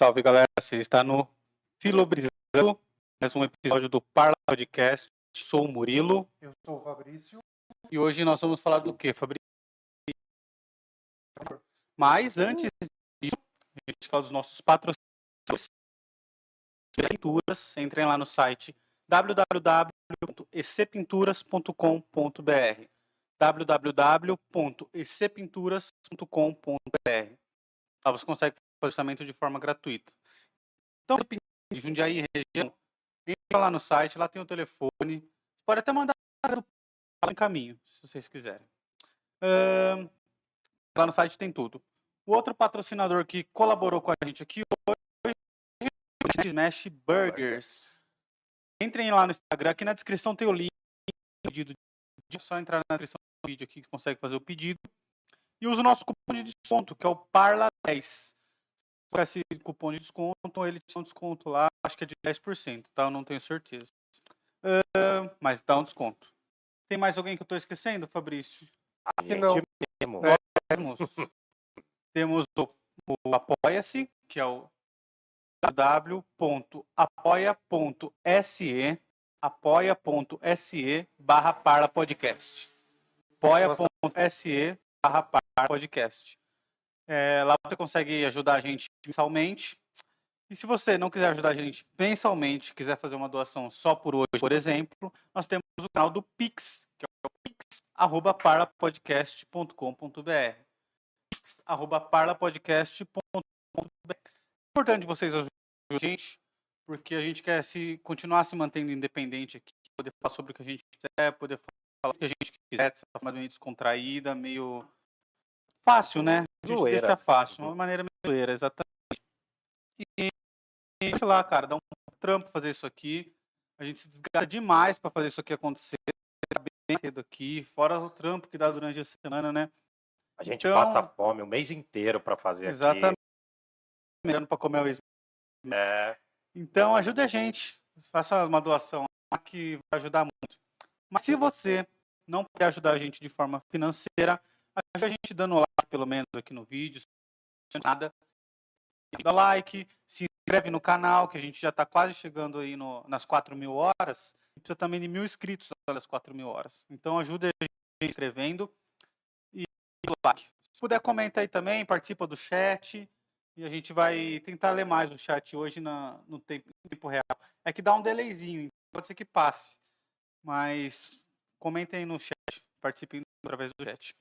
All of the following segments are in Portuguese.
Salve galera, você está no Filobrizando, mais um episódio do Parla Podcast. Sou o Murilo Eu sou o Fabrício. e hoje nós vamos falar do que, Fabrício? Mas antes disso, a gente fala dos nossos patrocinadores. Pinturas, entrem lá no site www.ecpinturas.com.br www.ecpinturas.com.br Lá você consegue orçamento de forma gratuita. Então, se Jundiaí região, entra lá no site, lá tem o telefone. Você pode até mandar em caminho, se vocês quiserem. Ahn, lá no site tem tudo. O outro patrocinador que colaborou com a gente aqui hoje é o Smash Burgers. Entrem lá no Instagram, aqui na descrição tem o link do pedido. É só entrar na descrição do vídeo aqui que você consegue fazer o pedido. E usa o nosso cupom de desconto, que é o PARLA10. Com esse cupom de desconto, ele tem um desconto lá, acho que é de 10%, tá? Eu não tenho certeza. Ahn, mas dá um desconto. Tem mais alguém que eu estou esquecendo, Fabrício? que não. mesmo. É. Temos, temos o, o Apoia-se, que é o www.apoia.se apoia.se barra Parla Podcast. apoia.se barra Parla Podcast. É, lá você consegue ajudar a gente mensalmente. E se você não quiser ajudar a gente mensalmente, quiser fazer uma doação só por hoje, por exemplo, nós temos o canal do Pix, que é o pix@parlapodcast.com.br. pix@parlapodcast.com.br. É importante vocês ajudarem a gente, porque a gente quer se continuar se mantendo independente aqui, poder falar sobre o que a gente quiser, poder falar o que a gente quiser, de uma forma meio descontraída, meio fácil, né? Gente Zoeira. deixa fácil, uma maneira meio zoeira, exatamente. E sei lá, cara, dá um trampo fazer isso aqui. A gente se desgasta demais para fazer isso aqui acontecer. Tá bem cedo aqui, fora o trampo que dá durante a semana, né? A gente Então- passa fome o mês inteiro para fazer Exatamente. Mirando para comer o aqui. É, Então ajude a gente. Faça uma doação lá que vai ajudar muito. Mas se você não puder ajudar a gente de forma financeira, a gente dando like, pelo menos aqui no vídeo. nada. Dá like, se inscreve no canal, que a gente já está quase chegando aí no- nas 4 mil horas. Precisa também de mil inscritos nas 4 mil horas. Então ajude a gente inscrevendo e like. Se puder, comenta aí também, participa do chat. E a gente vai tentar ler mais o chat hoje na, no tempo, em tempo real. É que dá um delayzinho, então pode ser que passe. Mas comentem no chat, participem através do chat.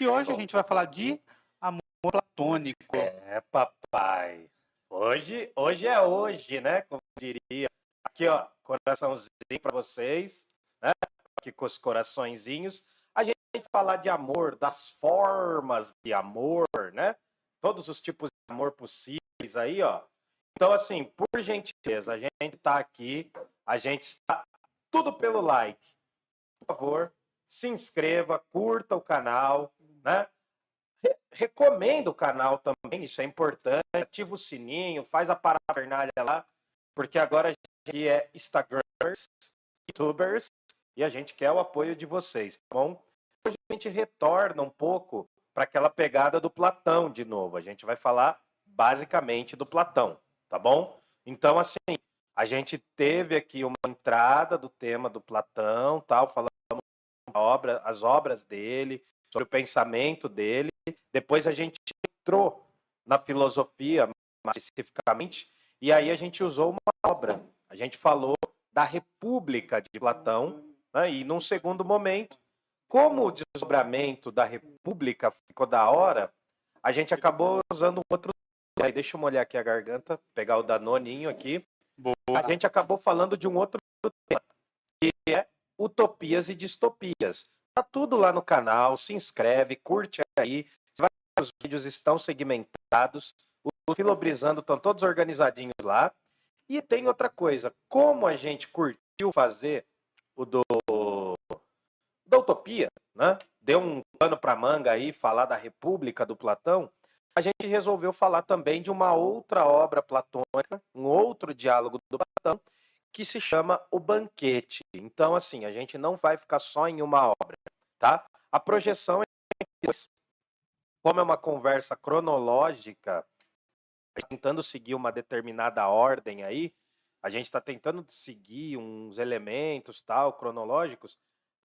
E hoje a gente vai falar de amor platônico. é, papai. Hoje, hoje é hoje, né? Como diria. Aqui, ó, coraçãozinho para vocês, né? Aqui com os coraçõezinhos. A gente vai falar de amor, das formas de amor, né? Todos os tipos de amor possíveis aí, ó. Então, assim, por gentileza, a gente tá aqui, a gente está tudo pelo like. Por favor, se inscreva, curta o canal, né? Re- recomenda o canal também, isso é importante. Ativa o sininho, faz a parafernália lá, porque agora a gente é Instagramers, YouTubers, e a gente quer o apoio de vocês, tá bom? Hoje a gente retorna um pouco para aquela pegada do Platão de novo. A gente vai falar basicamente do Platão, tá bom? Então, assim, a gente teve aqui uma entrada do tema do Platão, tal, falamos da obra, as obras dele, sobre o pensamento dele. Depois a gente entrou na filosofia, mais especificamente, e aí a gente usou uma obra. A gente falou da República de Platão, né? e num segundo momento, como o desdobramento da República ficou da hora, a gente acabou usando outro. Aí, deixa eu molhar aqui a garganta, pegar o danoninho aqui. Boa. A gente acabou falando de um outro tema, que é utopias e distopias. Tá tudo lá no canal, se inscreve, curte aí. Os vídeos estão segmentados. Os Filobrizando estão todos organizadinhos lá. E tem outra coisa, como a gente curtiu fazer o do da utopia, né? Deu um pano para manga aí falar da República do Platão. A gente resolveu falar também de uma outra obra platônica, um outro diálogo do Platão, que se chama O Banquete. Então, assim, a gente não vai ficar só em uma obra, tá? A projeção é como é uma conversa cronológica, tentando seguir uma determinada ordem aí, a gente está tentando seguir uns elementos tal cronológicos.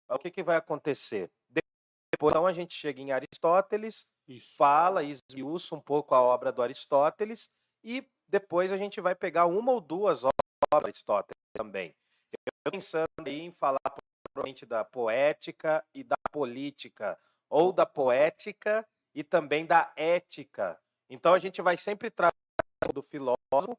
O que, que vai acontecer? Depois, então, a gente chega em Aristóteles, Isso. fala e esmiuça um pouco a obra do Aristóteles e depois a gente vai pegar uma ou duas Aristóteles também. Eu estou pensando aí em falar provavelmente da poética e da política, ou da poética e também da ética. Então a gente vai sempre trazer do filósofo,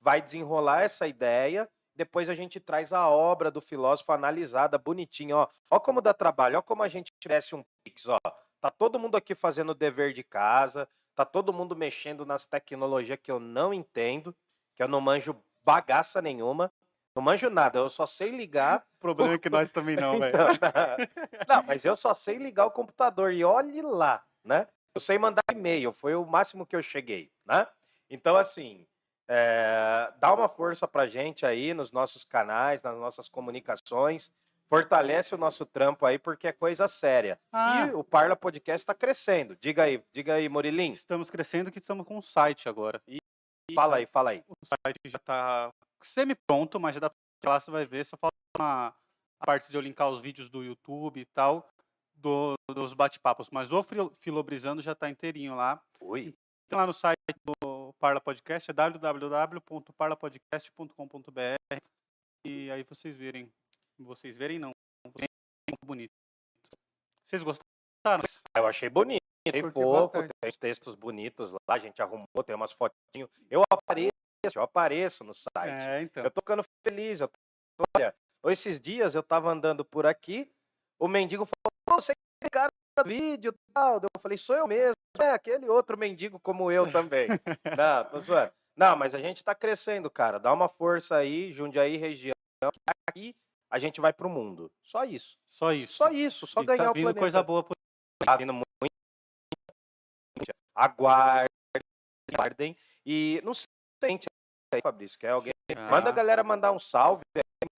vai desenrolar essa ideia, depois a gente traz a obra do filósofo analisada, bonitinha, ó. Ó como dá trabalho, ó como a gente tivesse um Pix, ó. Tá todo mundo aqui fazendo o dever de casa, tá todo mundo mexendo nas tecnologias que eu não entendo, que eu não manjo bagaça nenhuma. Não manjo nada, eu só sei ligar. O problema é que nós também não, velho. Então, não, mas eu só sei ligar o computador e olhe lá, né? Eu sei mandar e-mail, foi o máximo que eu cheguei, né? Então, assim, é, dá uma força pra gente aí nos nossos canais, nas nossas comunicações. Fortalece o nosso trampo aí, porque é coisa séria. Ah, E o Parla Podcast está crescendo. Diga aí, diga aí, Murilim. estamos crescendo que estamos com um site agora. Fala aí, fala aí. O site já tá semi-pronto, mas já dá pra lá, você vai ver. Só falta uma, a parte de eu linkar os vídeos do YouTube e tal, do- dos bate-papos. Mas o Filo- Filobrizando já tá inteirinho lá. Ui. Então, lá no site do Parla Podcast é www.parlapodcast.com.br e aí vocês verem, vocês verem não, vocês verem bonito. Vocês gostaram? Eu achei bonito. Tem pouco, bastante. tem os textos bonitos lá, a gente arrumou, tem umas fotinhos. Eu apareço, eu apareço no site. É, então. Eu tô ficando feliz. Eu tô... Olha, esses dias eu tava andando por aqui, o mendigo falou, "Ô, você é cara do vídeo e tal. Eu falei, sou eu mesmo. É, aquele outro mendigo como eu também. Não, tô zoando. Não, mas a gente tá crescendo, cara. Dá uma força aí, Jundiaí região. Aqui a gente vai pro mundo. Só isso. Só isso. Só isso. Só E ganhar tá o vindo planeta. coisa boa por Tá vindo muito. Aguardem. Aguardem. E não sei, aí, Fabrício, quer alguém? Manda a Ah. galera mandar um salve.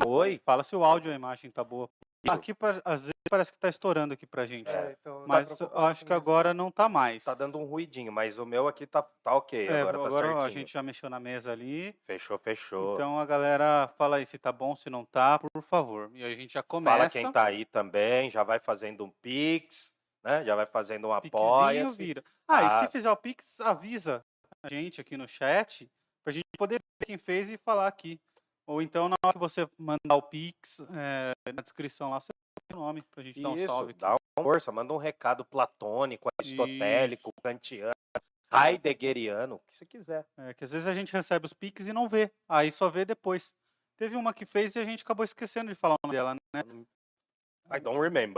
um Oi. Fala se o áudio e a imagem tá boa. Aqui, às vezes, parece que tá estourando aqui pra gente. É, então, Mas acho que agora não tá mais. Tá dando um ruidinho, mas o meu aqui tá, tá ok. É, agora tá agora certinho. a gente já mexeu na mesa ali. Fechou, fechou. Então a galera fala aí se tá bom, se não tá, por favor. E a gente já começa. Fala quem tá aí também, já vai fazendo um Pix, né? Já vai fazendo um apoia. vira. Ah, e Ah. se fizer o Pix, avisa a gente aqui no chat pra gente poder ver quem fez e falar aqui. Ou então, na hora que você mandar o Pix, é, na descrição lá, você o nome pra gente dar um Isso, salve aqui. dá uma força, manda um recado platônico, aristotélico, kantiano, heideggeriano, o que você quiser. É, que às vezes a gente recebe os Pix e não vê. Aí só vê depois. Teve uma que fez e a gente acabou esquecendo de falar o nome dela, né? I don't remember.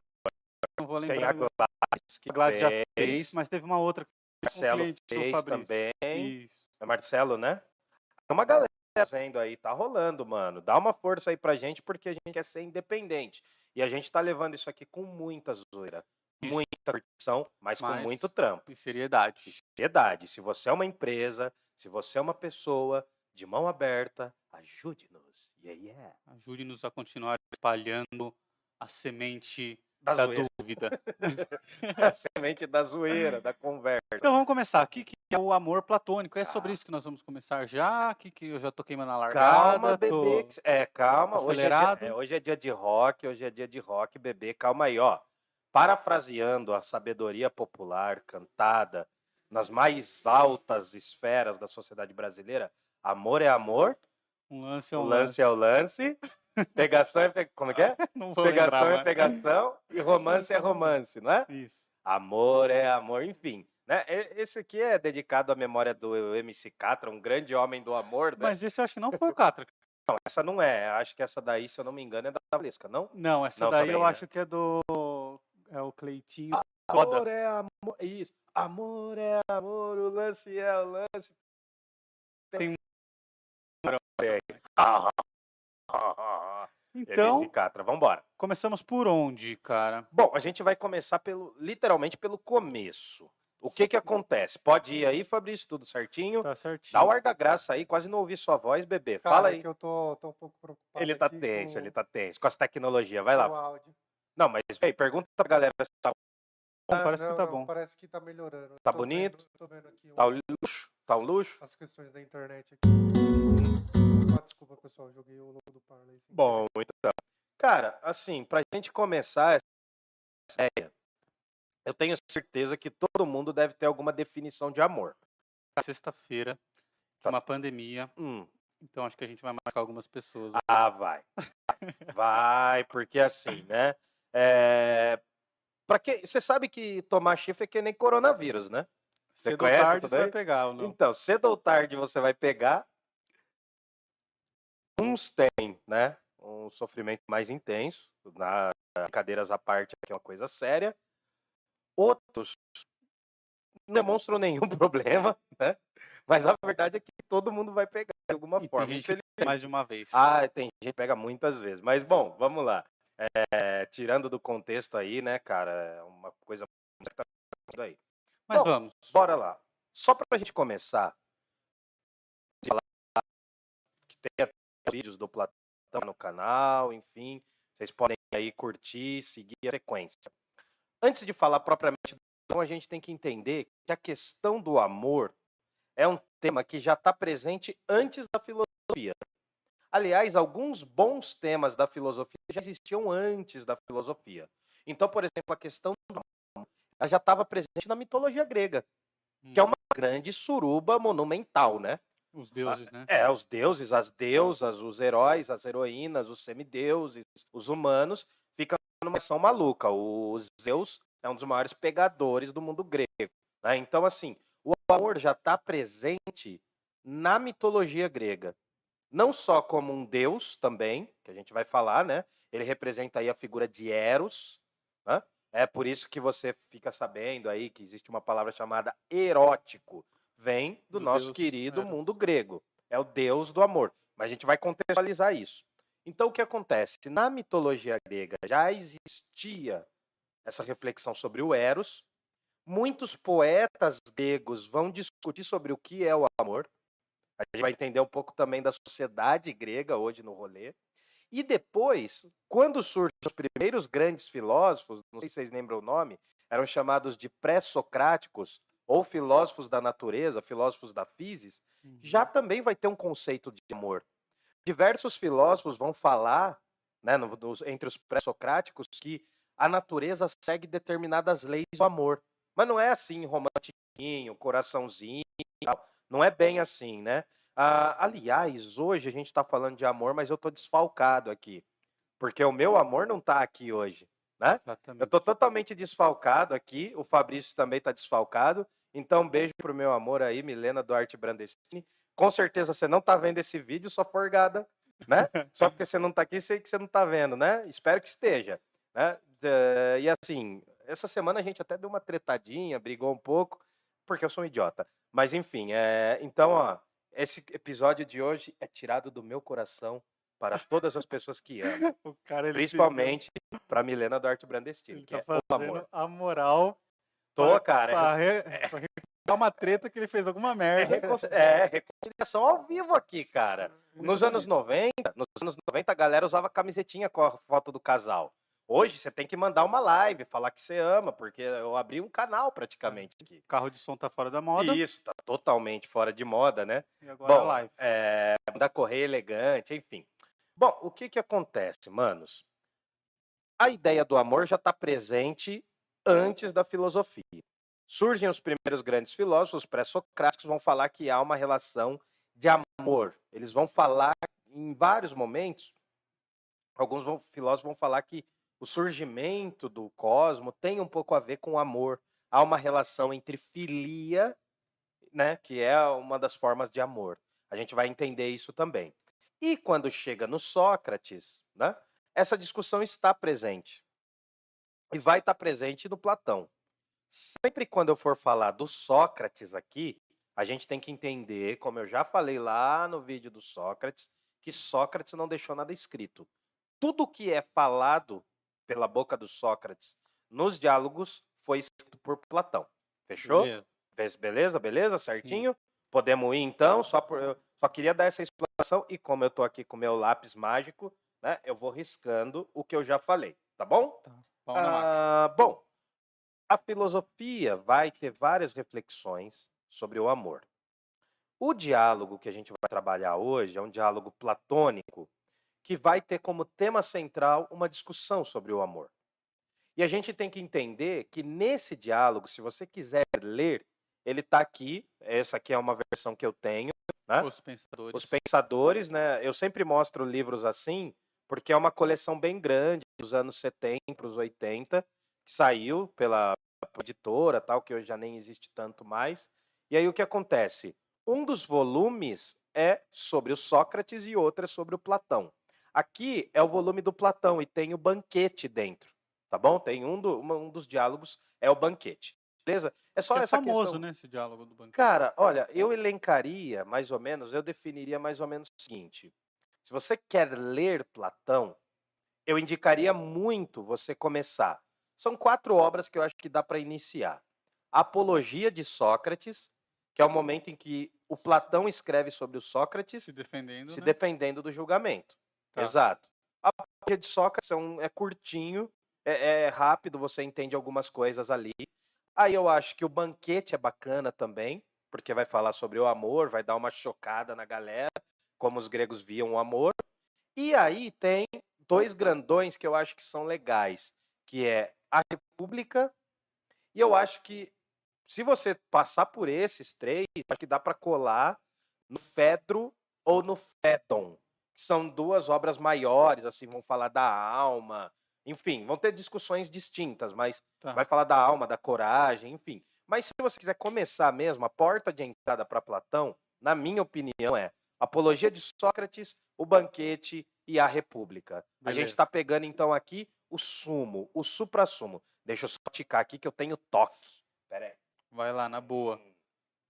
Não vou Tem lembrar. a Gladys que A Gladys já fez, mas teve uma outra que um Marcelo do fez também. Isso. É Marcelo, né? Tem uma galera fazendo aí, tá rolando, mano. Dá uma força aí pra gente, porque a gente quer ser independente. E a gente tá levando isso aqui com muita zoeira, Isso. muita curtição, mas, Mas- com muito trampo. E seriedade. E seriedade. Se você é uma empresa, se você é uma pessoa de mão aberta, ajude-nos. Yeah, yeah. Ajude-nos a continuar espalhando a semente Da, da zoeira. dúvida. a semente da zoeira, da conversa. Então vamos começar aqui, que é o amor platônico. É sobre Tá. isso que nós vamos começar já, que, que eu já tô queimando a largada. Calma, bebê. tô- que- É, calma. Hoje é, dia, acelerado. é, hoje é dia de rock, hoje é dia de rock, bebê. Calma aí, ó. Parafraseando a sabedoria popular cantada nas mais altas esferas da sociedade brasileira, amor é amor, Um lance é o um lance é o lance, pegação é pe... como é que é? Não vou Pegação lembrar, é pegação e romance é romance, não é? Isso. Amor é amor, enfim. Né? Esse aqui é dedicado à memória do MC Catra, um grande homem do amor. Né? Mas esse eu acho que não foi o Catra. Não, essa não é. Acho que essa daí, se eu não me engano, é da Valesca, não? Não, essa Não, daí também, eu né? acho que é do. É o Cleitinho. Foda. Amor é amor. Isso. Amor é amor, o lance é o lance. Tem- ah, ah. Então, Catra, vambora. começamos por onde, cara? Bom, a gente vai começar pelo, literalmente pelo começo. O que que acontece? Pode ir aí, Fabrício, tudo certinho? Tá certinho. Dá o ar da graça aí, quase não ouvi sua voz, bebê. Cara, Fala é aí. que eu tô, tô um pouco preocupado Ele tá aqui tenso, com- ele tá tenso. Com as tecnologias, vai lá. o áudio. Não, mas vem, pergunta pra galera se tá, Bom, parece não, que tá não, bom. Parece que tá melhorando. Tá Tô bonito? vendo- tô vendo aqui um- tá o luxo. Tá um luxo? As questões da internet aqui. Desculpa, pessoal, joguei o logo do Parley. Bom, então. Cara, assim, pra gente começar essa ideia, eu tenho certeza que todo mundo deve ter alguma definição de amor. Sexta-feira, Tá. uma pandemia. Hum, Então acho que a gente vai marcar algumas pessoas. ah, vai. Vai, porque assim, né? É... Pra que... Você sabe que tomar chifre é que nem coronavírus, né? Você Cedo ou conhece tarde isso você vai pegar ou não? Então, cedo ou tarde você vai pegar. Uns têm, né? Um sofrimento mais intenso, na brincadeiras à parte, que é uma coisa séria. Outros não demonstram nenhum problema, né? Mas a verdade é que todo mundo vai pegar de alguma E tem forma. gente que mais de uma vez. Ah, tem gente que pega muitas vezes. Mas, bom, vamos lá. É, tirando do contexto aí, né, cara? É uma coisa que tá acontecendo aí. Mas bom, vamos. Bora lá. Só pra gente começar, que tem vídeos do Platão no canal, enfim, vocês podem aí curtir, seguir a sequência. Antes de falar propriamente do Platão, a gente tem que entender que a questão do amor é um tema que já está presente antes da filosofia. Aliás, alguns bons temas da filosofia já existiam antes da filosofia. Então, por exemplo, a questão do amor já estava presente na mitologia grega que é uma grande suruba monumental, né? Os deuses, né? É, os deuses, as deusas, os heróis, as heroínas, os semideuses, os humanos ficam numa ação maluca. O Zeus é um dos maiores pegadores do mundo grego. né? Então, assim, o amor já está presente na mitologia grega. Não só como um deus também, que a gente vai falar, né? Ele representa aí a figura de Eros, né? É por isso que você fica sabendo aí que existe uma palavra chamada erótico. Vem do, Do nosso deus querido Eros. mundo grego. É o deus do amor. Mas a gente vai contextualizar isso. Então, o que acontece? Na mitologia grega já existia essa reflexão sobre o Eros. Muitos poetas gregos vão discutir sobre o que é o amor. A gente vai entender um pouco também da sociedade grega hoje no rolê. E depois, quando surgem os primeiros grandes filósofos, não sei se vocês lembram o nome, eram chamados de pré-socráticos ou filósofos da natureza, filósofos da physis, Uhum. já também vai ter um conceito de amor. Diversos filósofos vão falar, né, no- nos- entre os pré-socráticos, que a natureza segue determinadas leis do amor. Mas não é assim, romantiquinho, coraçãozinho, tal. não é bem assim, né? Ah, aliás, hoje a gente está falando de amor, mas eu estou desfalcado aqui. Porque o meu amor não está aqui hoje, né? Eu tô totalmente desfalcado aqui. O Fabrício também tá desfalcado. Então, um beijo pro meu amor aí, Milena Duarte Brandestini. Com certeza você não tá vendo esse vídeo, sua forgada, né? Só porque você não tá aqui, sei que você não tá vendo, né? Espero que esteja, né? Eh, E assim, essa semana a gente até deu uma tretadinha, brigou um pouco, porque eu sou um idiota. Mas enfim, é... então, ó, esse episódio de hoje é tirado do meu coração para todas as pessoas que amam, O cara, principalmente para Milena Duarte Brandestini, ele que tá é o amor. a moral Tô, pra- cara. pra, re... pra recuperar uma treta que ele fez alguma É, merda. reconci- é, reconciliação ao vivo aqui, cara. Nos anos 90, nos anos 90, a galera usava camisetinha com a foto do casal. Hoje você tem que mandar uma live, falar que você ama, porque eu abri um canal praticamente aqui. O carro de som tá fora da moda. Isso, tá totalmente fora de moda, né? E agora a Bom, live. é, da correia elegante, enfim. Bom, o que que acontece, manos? A ideia do amor já está presente antes da filosofia. Surgem os primeiros grandes filósofos, os pré-socráticos, vão falar que há uma relação de amor. Eles vão falar em vários momentos, alguns vão- filósofos vão falar que o surgimento do cosmo tem um pouco a ver com o amor. Há uma relação entre filia, né, que é uma das formas de amor. A gente vai entender isso também. E quando chega no Sócrates, né, essa discussão está presente. E vai estar presente no Platão. Sempre quando eu for falar do Sócrates aqui, a gente tem que entender, como eu já falei lá no vídeo do Sócrates, que Sócrates não deixou nada escrito. Tudo que é falado pela boca do Sócrates nos diálogos foi escrito por Platão. Fechou? Beleza. Beleza, beleza, certinho? Podemos ir então, só por, eu só queria dar essa explicação e como eu tô aqui com meu lápis mágico, né, eu vou riscando o que eu já falei, tá bom? Máquina. Ah, bom, a filosofia vai ter várias reflexões sobre o amor. O diálogo que a gente vai trabalhar hoje é um diálogo platônico que vai ter como tema central uma discussão sobre o amor. E a gente tem que entender que nesse diálogo, se você quiser ler, ele está aqui. Essa aqui é uma versão que eu tenho. Né? Os pensadores. Os pensadores, né? Eu sempre mostro livros assim, porque é uma coleção bem grande, dos anos 70 para os 80, que saiu pela editora, tal, que hoje já nem existe tanto mais. E aí o que acontece? Um dos volumes é sobre o Sócrates e outro é sobre o Platão. Aqui é o volume do Platão e tem o banquete dentro, tá bom? Tem um, do, uma, um dos diálogos é o banquete, beleza? É só Que é essa famoso, questão. né, esse diálogo do banquete. Cara, olha, eu elencaria mais ou menos, eu definiria mais ou menos o seguinte: se você quer ler Platão, eu indicaria muito você começar. São quatro obras que eu acho que dá para iniciar: Apologia de Sócrates, que é o momento em que o Platão escreve sobre o Sócrates se defendendo, se né? defendendo do julgamento. Tá. Exato. A Apologia de Sócrates é, um- é curtinho, é, é rápido, você entende algumas coisas ali. Aí eu acho que o banquete é bacana também, porque vai falar sobre o amor, vai dar uma chocada na galera, como os gregos viam o amor. E aí tem dois grandões que eu acho que são legais, que é a República, e eu acho que se você passar por esses três, acho que dá para colar no Fedro ou no Fédon, que são duas obras maiores, assim, vão falar da alma, enfim, vão ter discussões distintas, mas Tá. vai falar da alma, da coragem, enfim. Mas se você quiser começar mesmo, a porta de entrada para Platão, na minha opinião, é Apologia de Sócrates, o Banquete e a República. A gente Beleza. está pegando então aqui o sumo, o supra-sumo. Deixa eu só ticar aqui que eu tenho toque. Pera aí. Vai lá, na boa.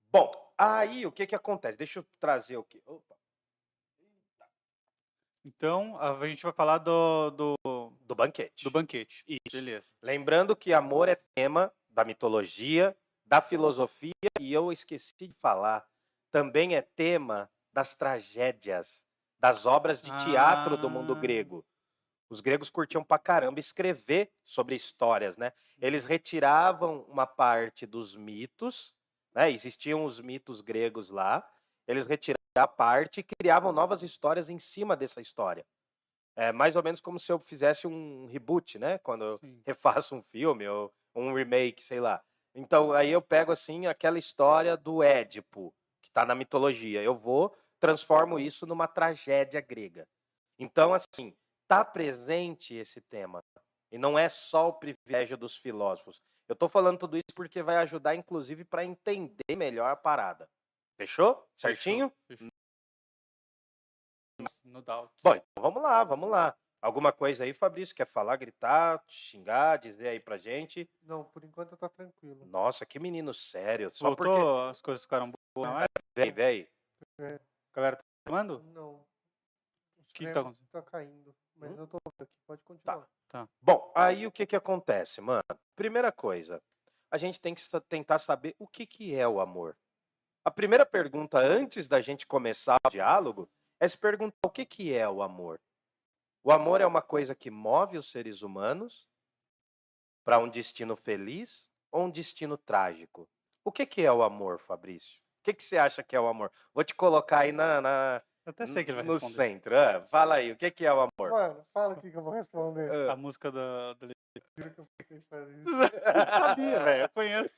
Bom, aí o que que acontece? Deixa eu trazer o que. Opa, Então, a gente vai falar do, do, do banquete. do banquete. Isso. Beleza. Lembrando que amor é tema da mitologia, da filosofia e eu esqueci de falar, também é tema das tragédias, das obras de teatro do mundo Ah. grego. Os gregos curtiam pra caramba escrever sobre histórias, né? Eles retiravam uma parte dos mitos, né? Existiam os mitos gregos lá, eles retiravam a parte e criavam novas histórias em cima dessa história. É mais ou menos como se eu fizesse um reboot, né? Quando eu Sim. refaço um filme ou um remake, sei lá. Então, aí eu pego assim aquela história do Édipo, que está na mitologia. Eu vou, transformo isso numa tragédia grega. Então, assim, tá presente esse tema. E não é só o privilégio dos filósofos. Eu tô falando tudo isso porque vai ajudar, inclusive, para entender melhor a parada. Fechou? Certinho? Fechou. No doubt. Bom, então vamos lá, vamos lá. Alguma coisa aí, Fabrício? Quer falar, gritar, xingar, dizer aí pra gente? Não, por enquanto eu tô tranquilo. Nossa, que menino sério. Só Voltou, porque. as coisas ficaram boas. Não é? Vem, vem. A galera tá reclamando? Não. O que que tá frames tá caindo. Mas Hum? eu tô vendo aqui, pode continuar. Bom, aí o que que acontece, mano? Primeira coisa, a gente tem que tentar saber o que que é o amor. A primeira pergunta antes da gente começar o diálogo é se perguntar o que que é o amor. O amor é uma coisa que move os seres humanos para um destino feliz ou um destino trágico? O que que é o amor, Fabrício? O que que você acha que é o amor? Vou te colocar aí na, na- até sei que ele vai no responder. centro. Ah, fala aí, o que que é o amor? Mano, fala aqui que eu vou responder. Ah. A música da. Juro que eu pensei em fazer isso. Eu sabia, velho. Eu conheço.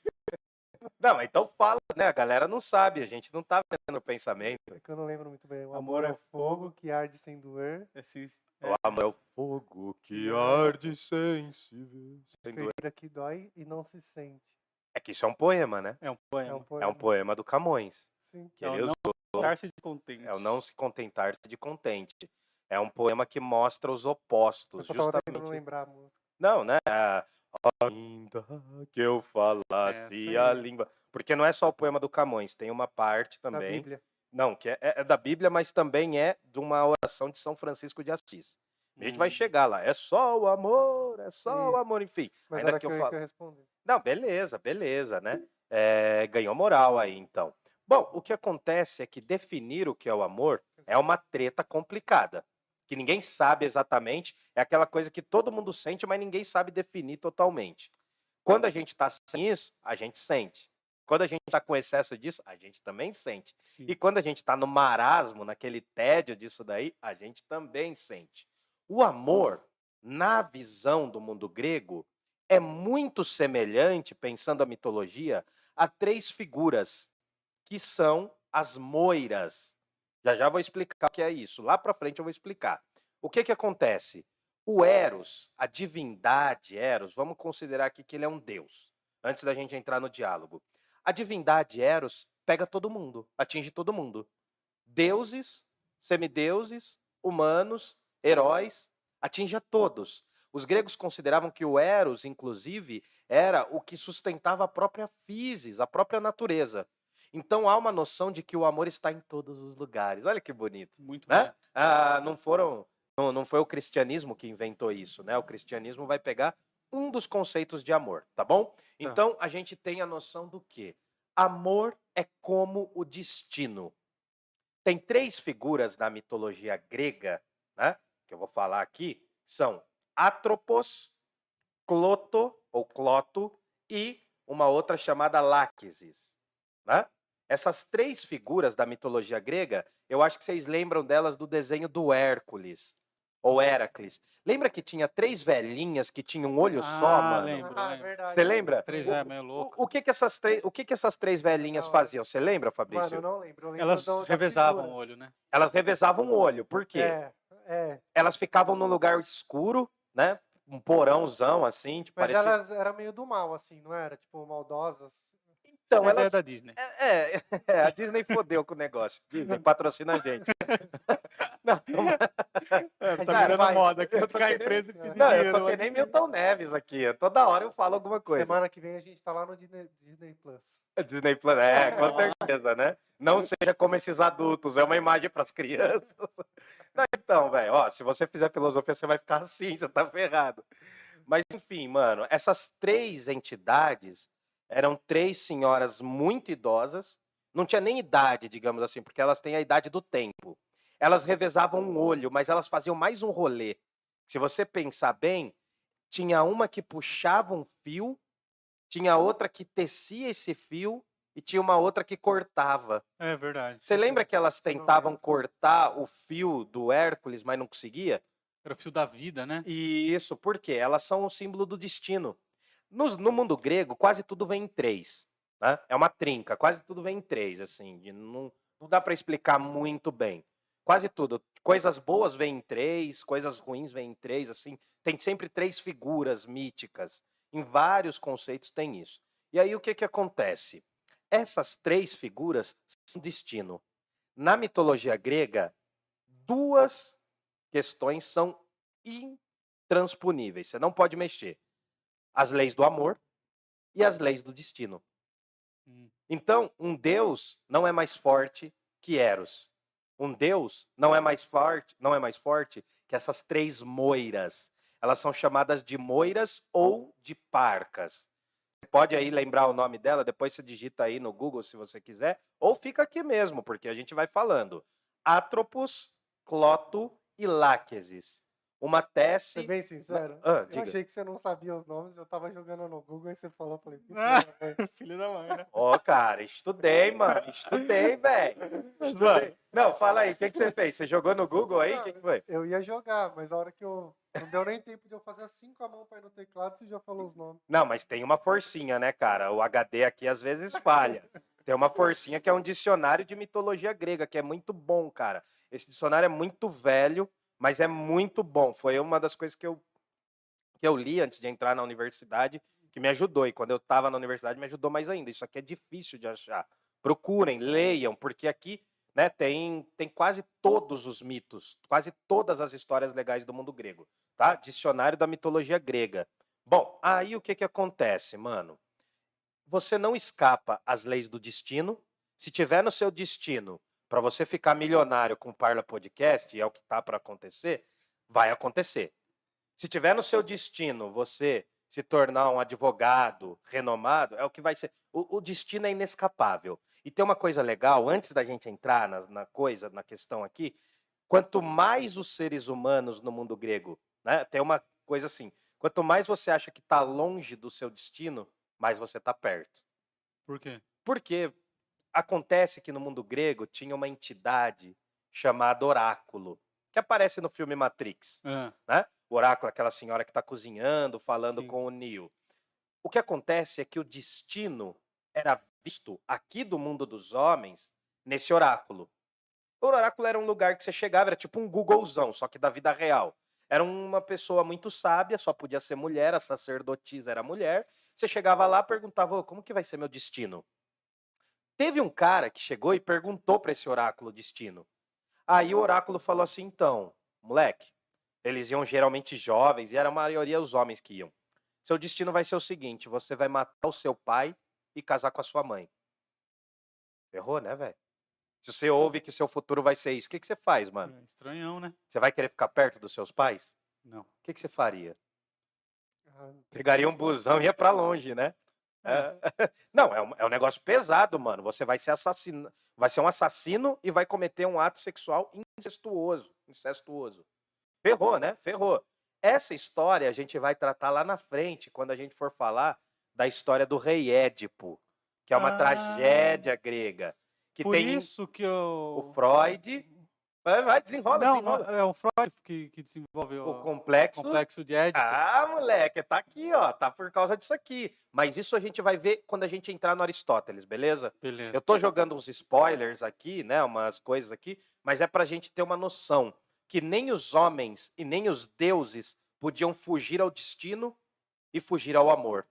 Não, mas então fala, né? A galera não sabe, a gente não tá vendo o pensamento. É que eu não lembro muito bem. O Amor amor, é é fogo que arde sem doer, Esse, O amor é o fogo que arde sem se ver. Sem doer. que dói e não se sente. É que isso é um poema, né? é um É poema. um poema. É um poema do Camões. Sim. Que É o ele não usou. Dar-se de contente. É o não se contentar-se de contente. É um poema que mostra os opostos. Eu só tava Justamente. lembrar a música. Não, né? Ah, Ainda que eu falasse Essa a língua. Porque não é só o poema do Camões, tem uma parte Da também. Bíblia. Não, que é, é da Bíblia, mas também é de uma oração de São Francisco de Assis. A gente vai Hum. chegar lá. É só o amor, é só o Isso. amor, enfim. Mas Ainda que eu eu, falo. que eu responder. Não, beleza, beleza, né? É, ganhou moral aí, então. Bom, o que acontece é que definir o que é o amor é uma treta complicada. Que ninguém sabe exatamente. É aquela coisa que todo mundo sente, mas ninguém sabe definir totalmente. Quando a gente está sem isso, a gente sente. Quando a gente está com excesso disso, a gente também sente. Sim. E quando a gente está no marasmo, naquele tédio disso daí, a gente também sente. O amor, na visão do mundo grego, é muito semelhante, pensando a mitologia, a três figuras, que são as moiras. Já já vou explicar o que é isso. Lá para frente eu vou explicar. O que que acontece? O Eros, a divindade Eros, vamos considerar aqui que ele é um deus, antes da gente entrar no diálogo. A divindade Eros pega todo mundo, atinge todo mundo. Deuses, semideuses, humanos, heróis, atinge a todos. Os gregos consideravam que o Eros, inclusive, era o que sustentava a própria physis, a própria natureza. Então há uma noção de que o amor está em todos os lugares. Olha que bonito. Muito né? Ah, não foram, não, não foi o cristianismo que inventou isso, né? O cristianismo vai pegar um dos conceitos de amor, tá bom? Então a gente tem a noção do que amor é como o destino. Tem três figuras da mitologia grega, né? Que eu vou falar aqui, são Atropos, Cloto ou Cloto e uma outra chamada Láquesis, né? Essas três figuras da mitologia grega, eu acho que vocês lembram delas do desenho do Hércules ou Heracles. Lembra que tinha três velhinhas que tinham um olho só, Ah, mano? lembro. Ah, lembro. verdade. Você lembra? Três O- é meio louco. O, o que que essas três, o que que essas três velhinhas Não, faziam? Você lembra, Fabrício? Mano, eu não lembro. Eu lembro Elas do- revezavam o olho, né? Elas revezavam o olho. Por quê? É, é. Elas ficavam num lugar escuro, né? Um porãozão assim, tipo, Mas parecia... elas eram meio do mal, assim, não era? Tipo, maldosas. Então, é a ideia elas da Disney. É, é, é, a Disney fodeu com o negócio. Disney patrocina a gente. Não, não, É, tá virando vai. moda Eu tô querendo- empresa e não, eu tô que nem Milton Neves aqui. Toda hora eu falo alguma coisa. Semana que vem a gente tá lá no Disney, Disney Plus. Disney Plus, é, com certeza, né? Não seja como esses adultos, é uma imagem para as crianças. Não, então, velho, ó, se você fizer filosofia, você vai ficar assim, você tá ferrado. Mas, enfim, mano, essas três entidades eram três senhoras muito idosas, não tinha nem idade, digamos assim, porque elas têm a idade do tempo. Elas revezavam um olho, mas elas faziam mais um rolê. Se você pensar bem, tinha uma que puxava um fio, tinha outra que tecia esse fio e tinha uma outra que cortava. É verdade. Você lembra que elas tentavam cortar o fio do Hércules, mas não conseguia? Era o fio da vida, né? E isso, por quê? Elas são o símbolo do destino. Nos- no mundo grego, quase tudo vem em três. Né? É uma trinca, quase tudo vem em três, assim. de não, não dá para explicar muito bem. Quase tudo. Coisas boas vêm em três, coisas ruins vêm em três, assim. Tem sempre três figuras míticas. Em vários conceitos tem isso. E aí o que, que acontece? Essas três figuras são destino. Na mitologia grega, duas questões são intransponíveis. Você não pode mexer. As leis do amor e as leis do destino. Hum. Então, um Deus não é mais forte que Eros. Um Deus não é mais forte, não é mais forte que essas três moiras. Elas são chamadas de moiras ou de parcas. Pode aí lembrar o nome dela, depois você digita aí no Google se você quiser, ou fica aqui mesmo, porque a gente vai falando. Atropos, Cloto e Láquesis. Uma Ser tese. bem sincero, Ah, eu diga. achei que você não sabia os nomes, eu tava jogando no Google e você falou, eu falei, "Puta, Ah. velho." Filho da mãe, né? Ó, cara, estudei, mano. Estudei, velho. Estudei. Não, fala aí, o que, que você fez? Você jogou no Google aí? O que, que foi? eu ia jogar, mas a hora que eu. Não deu nem tempo de eu fazer assim com a mão pra ir no teclado, você já falou os nomes. Não, mas tem uma forcinha, né, cara? O HD aqui às vezes falha. Tem uma forcinha que é um dicionário de mitologia grega, que é muito bom, cara. Esse dicionário é muito velho, mas é muito bom. Foi uma das coisas que eu, que eu li antes de entrar na universidade, que me ajudou. E quando eu estava na universidade, me ajudou mais ainda. Isso aqui é difícil de achar. Procurem, leiam, porque aqui né, tem, tem quase todos os mitos, quase todas as histórias legais do mundo grego. Tá? Dicionário da mitologia grega. Bom, aí o que, que acontece, mano? Você não escapa às leis do destino. Se tiver no seu destino para você ficar milionário com o Parla Podcast, e é o que tá para acontecer, vai acontecer. Se tiver no seu destino você se tornar um advogado renomado, é o que vai ser. O, o destino é inescapável. E tem uma coisa legal, antes da gente entrar na, na coisa, na questão aqui, quanto mais os seres humanos no mundo grego, né, tem uma coisa assim, quanto mais você acha que está longe do seu destino, mais você está perto. Por quê? Porque acontece que no mundo grego tinha uma entidade chamada oráculo, que aparece no filme Matrix. Ah, O oráculo, é aquela senhora que está cozinhando, falando Sim. com o Neo. O que acontece é que o destino era visto aqui do mundo dos homens nesse oráculo. O oráculo era um lugar que você chegava, era tipo um Googlezão, só que da vida real. Era uma pessoa muito sábia, só podia ser mulher, a sacerdotisa era mulher. Você chegava lá, perguntava, "Ô, como que vai ser meu destino? Teve um cara que chegou e perguntou para esse oráculo o destino. Aí o oráculo falou assim, então, moleque, eles iam geralmente jovens, e era a maioria os homens que iam. Seu destino vai ser o seguinte: você vai matar o seu pai e casar com a sua mãe. Ferrou, né, velho? Se você ouve que seu futuro vai ser isso, o que, que você faz, mano? é estranhão, né? Você vai querer ficar perto dos seus pais? Não. O que, que você faria? Ah, Pegaria um busão e ia pra longe, né? É. Não, é um, é um negócio pesado, mano. Você vai ser assassino, vai ser um assassino e vai cometer um ato sexual incestuoso, incestuoso. Ferrou, né? Ferrou. Essa história a gente vai tratar lá na frente, quando a gente for falar da história do rei Édipo, que é uma Ah. tragédia grega, que Por tem isso que o... o Freud. Vai, vai, desenrola, Não, desenrola. é o Freud que, que desenvolve o, O complexo complexo de Édipo. Ah, moleque, tá aqui, ó. Tá por causa disso aqui. Mas isso a gente vai ver quando a gente entrar no Aristóteles, beleza? Beleza. Eu tô jogando uns spoilers aqui, né? Umas coisas aqui, mas é pra gente ter uma noção que nem os homens e nem os deuses podiam fugir ao destino e fugir ao amor.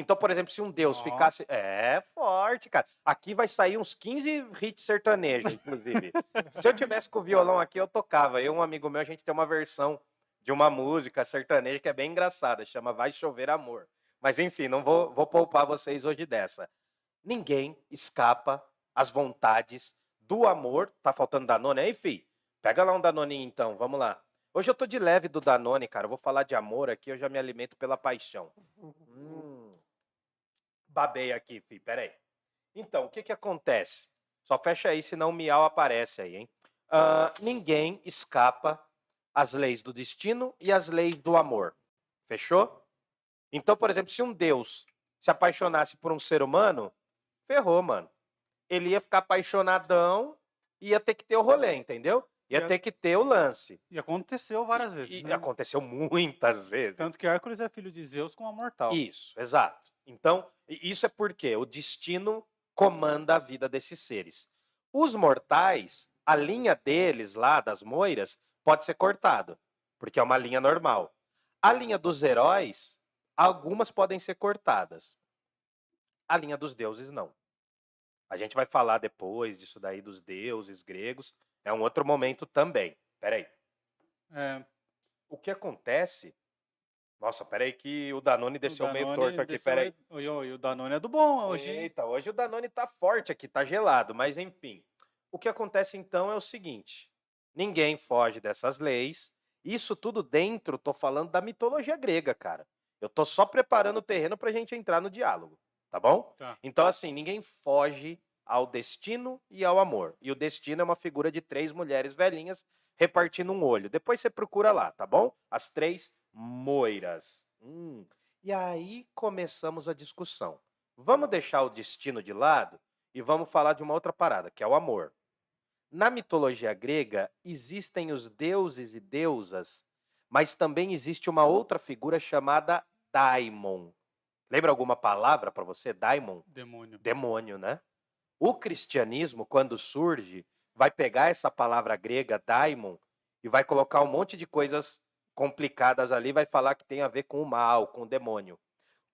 Então, por exemplo, se um deus ficasse. É forte, cara. Aqui vai sair uns 15 hits sertanejos, inclusive. se eu tivesse com o violão aqui, eu tocava. Eu e um amigo meu, a gente tem uma versão de uma música sertaneja que é bem engraçada, chama Vai Chover Amor. Mas enfim, não vou, vou poupar vocês hoje dessa. Ninguém escapa às vontades do amor. Tá faltando Danone aí, fi? Pega lá um Danone então, vamos lá. Hoje eu tô de leve do Danone, cara. Eu vou falar de amor aqui, eu já me alimento pela paixão. Hum. Babei aqui, fi, peraí. Então, o que que acontece? Só fecha aí, senão o miau aparece aí, hein? Ah, ninguém escapa às leis do destino e às leis do amor. Fechou? Então, por exemplo, se um Deus se apaixonasse por um ser humano, ferrou, mano. Ele ia ficar apaixonadão e ia ter que ter o rolê, entendeu? Ia Ia- ter que ter o lance. E aconteceu várias vezes. E né? aconteceu muitas vezes. Tanto que Hércules é filho de Zeus com a mortal. Isso, exato. Então, isso é porque o destino comanda a vida desses seres. Os mortais, a linha deles lá, das moiras, pode ser cortado, porque é uma linha normal. A linha dos heróis, algumas podem ser cortadas. A linha dos deuses, não. A gente vai falar depois disso daí dos deuses gregos. É um outro momento também. Peraí. É, O que acontece. Nossa, peraí, que o Danone desceu o meio Danone torto aqui. Peraí. aí- Oi, oi, o Danone é do bom hoje. Eita, hoje o Danone tá forte aqui, tá gelado, mas enfim. O que acontece então é o seguinte: ninguém foge dessas leis. Isso tudo dentro, tô falando da mitologia grega, cara. Eu tô só preparando o terreno pra gente entrar no diálogo, tá bom? Tá. Então, assim, ninguém foge ao destino e ao amor. E o destino é uma figura de três mulheres velhinhas repartindo um olho. Depois você procura lá, tá bom? As três moiras. Hum. E aí começamos a discussão. Vamos deixar o destino de lado e vamos falar de uma outra parada, que é o amor. Na mitologia grega, existem os deuses e deusas, mas também existe uma outra figura chamada daimon. Lembra alguma palavra para você, daimon? Demônio. demônio, né? O cristianismo, quando surge, vai pegar essa palavra grega, daimon, e vai colocar um monte de coisas complicadas ali, vai falar que tem a ver com o mal, com o demônio.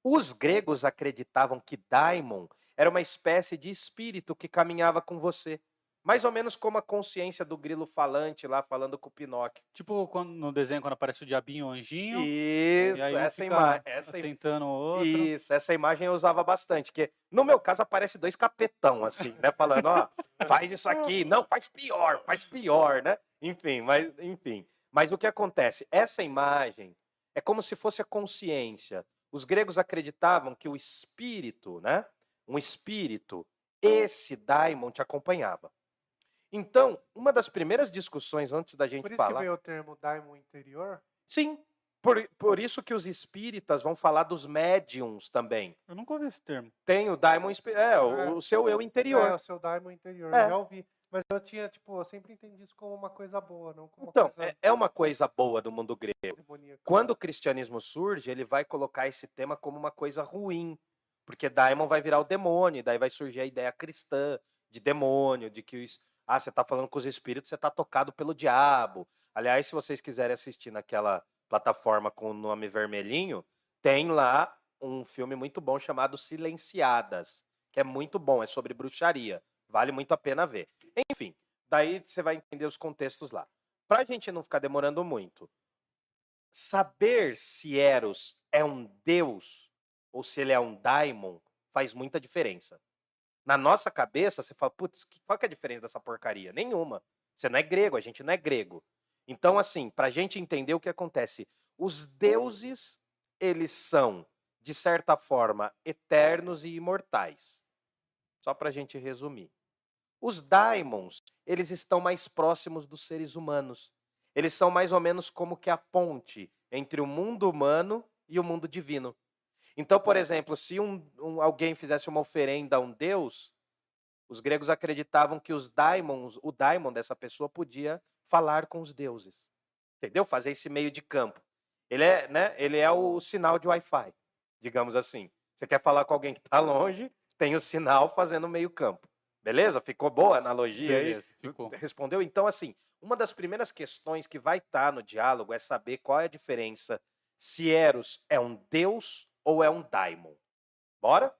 Os gregos acreditavam que daimon era uma espécie de espírito que caminhava com você. Mais ou menos como a consciência do grilo falante lá falando com o Pinóquio. Tipo quando, no desenho, quando aparece o diabinho e o anjinho. Isso, e aí um essa, fica ima essa, im- tentando outro. Isso, essa imagem eu usava bastante, que no meu caso aparece dois capetão assim, né, falando, ó, faz isso aqui, não, faz pior, faz pior, né? Enfim, mas enfim. Mas o que acontece? Essa imagem é como se fosse a consciência. Os gregos acreditavam que o espírito, né, um espírito, esse daimon te acompanhava. Então, uma das primeiras discussões antes da gente Por isso falar que veio o termo daimon interior. Sim, Por, por isso que os espíritas vão falar dos médiums também. Eu nunca ouvi esse termo. Tem o Daimon, é, o, É. o seu eu É, interior. o seu Daimon interior, É. eu já ouvi. Mas eu tinha, tipo, eu sempre entendi isso como uma coisa boa, não como uma Então, coisa é, é uma coisa boa do mundo grego. Quando o cristianismo surge, ele vai colocar esse tema como uma coisa ruim, porque Daimon vai virar o demônio, daí vai surgir a ideia cristã de demônio, de que os, ah, você está falando com os espíritos, você está tocado pelo diabo. Aliás, se vocês quiserem assistir naquela plataforma com o nome vermelhinho, tem lá um filme muito bom chamado Silenciadas, que é muito bom, é sobre bruxaria, vale muito a pena ver. Enfim, daí você vai entender os contextos lá. Para a gente não ficar demorando muito, saber se Eros é um deus ou se ele é um daimon faz muita diferença. Na nossa cabeça, você fala, putz, qual que é a diferença dessa porcaria? Nenhuma. Você não é grego, a gente não é grego. Então, assim, para a gente entender o que acontece, os deuses, eles são, de certa forma, eternos e imortais. Só para a gente resumir. Os daimons, eles estão mais próximos dos seres humanos. Eles são mais ou menos como que a ponte entre o mundo humano e o mundo divino. Então, por exemplo, se um, um- alguém fizesse uma oferenda a um deus, os gregos acreditavam que os daimons, o daimon dessa pessoa podia falar com os deuses. Entendeu? Fazer esse meio de campo. Ele é, né, ele é o sinal de Wi-Fi, digamos assim. Você quer falar com alguém que está longe, tem o sinal fazendo meio campo. Beleza? Ficou boa a analogia aí? Beleza, ficou. Respondeu? Então, assim, uma das primeiras questões que vai estar no diálogo é saber qual é a diferença se Eros é um deus ou é um daimon. Bora?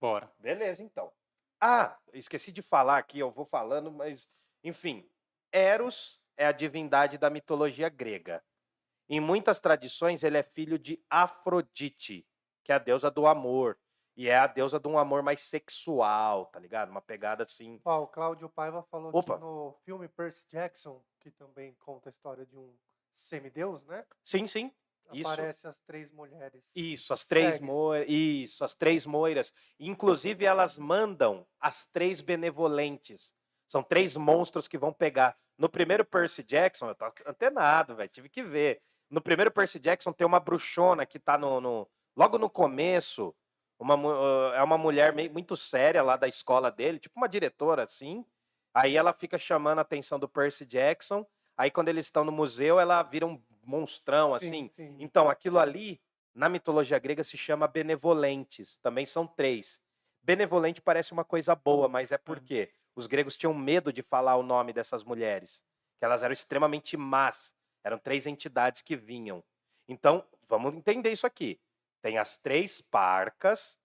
Bora. Beleza, então. Ah, esqueci de falar aqui, eu vou falando, mas, enfim. Eros é a divindade da mitologia grega. Em muitas tradições, ele é filho de Afrodite, que é a deusa do amor. E é a deusa de um amor mais sexual, tá ligado? Uma pegada assim. Ó, o Cláudio Paiva falou Opa. que no filme Percy Jackson, que também conta a história de um semideus, né? Sim, sim. Isso. Aparece as três mulheres. Isso, as três moiras. Isso, as três moiras. Inclusive, elas mandam as três benevolentes. São três monstros que vão pegar. No primeiro Percy Jackson, eu tô antenado, velho, tive que ver. No primeiro Percy Jackson tem uma bruxona que tá no. no- logo no começo. Uma, ah, é uma mulher meio- muito séria lá da escola dele, tipo uma diretora assim. Aí ela fica chamando a atenção do Percy Jackson. Aí quando eles estão no museu, ela vira um monstrão assim. Sim, sim. Então, aquilo ali, na mitologia grega, se chama benevolentes. Também são três. Benevolente parece uma coisa boa, mas é porque os gregos tinham medo de falar o nome dessas mulheres, que elas eram extremamente más. Eram três entidades que vinham. Então, vamos entender isso aqui. Tem as três parcas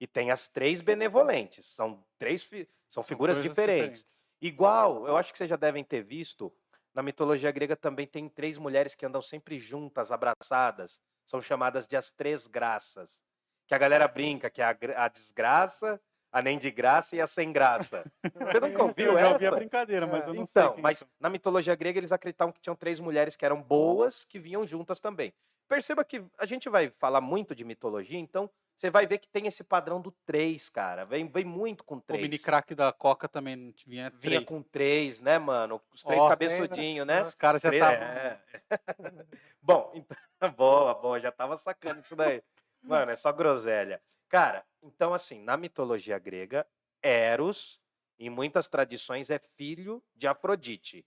e tem as três benevolentes. São três fi- são figuras Coisas diferentes. Igual, eu acho que vocês já devem ter visto, na mitologia grega também tem três mulheres que andam sempre juntas, abraçadas. São chamadas de as três graças. Que a galera brinca, que é a, a desgraça, a nem de graça e a sem graça. Você nunca ouviu eu já ouvi a essa? brincadeira, mas É, eu não sei Então, mas são. na mitologia grega eles acreditavam que tinham três mulheres que eram boas, que vinham juntas também. Perceba que a gente vai falar muito de mitologia, então você vai ver que tem esse padrão do três, cara. Vem, vem muito com O três. mini crack da Coca também vinha Vinha com três, né, mano? Os três Ó, cabeçudinhos, né? Os caras já estavam... é. Bom, então, boa, boa, já tava sacando isso daí. Mano, é só groselha. Cara, então assim, na mitologia grega, Eros, em muitas tradições, é filho de Afrodite.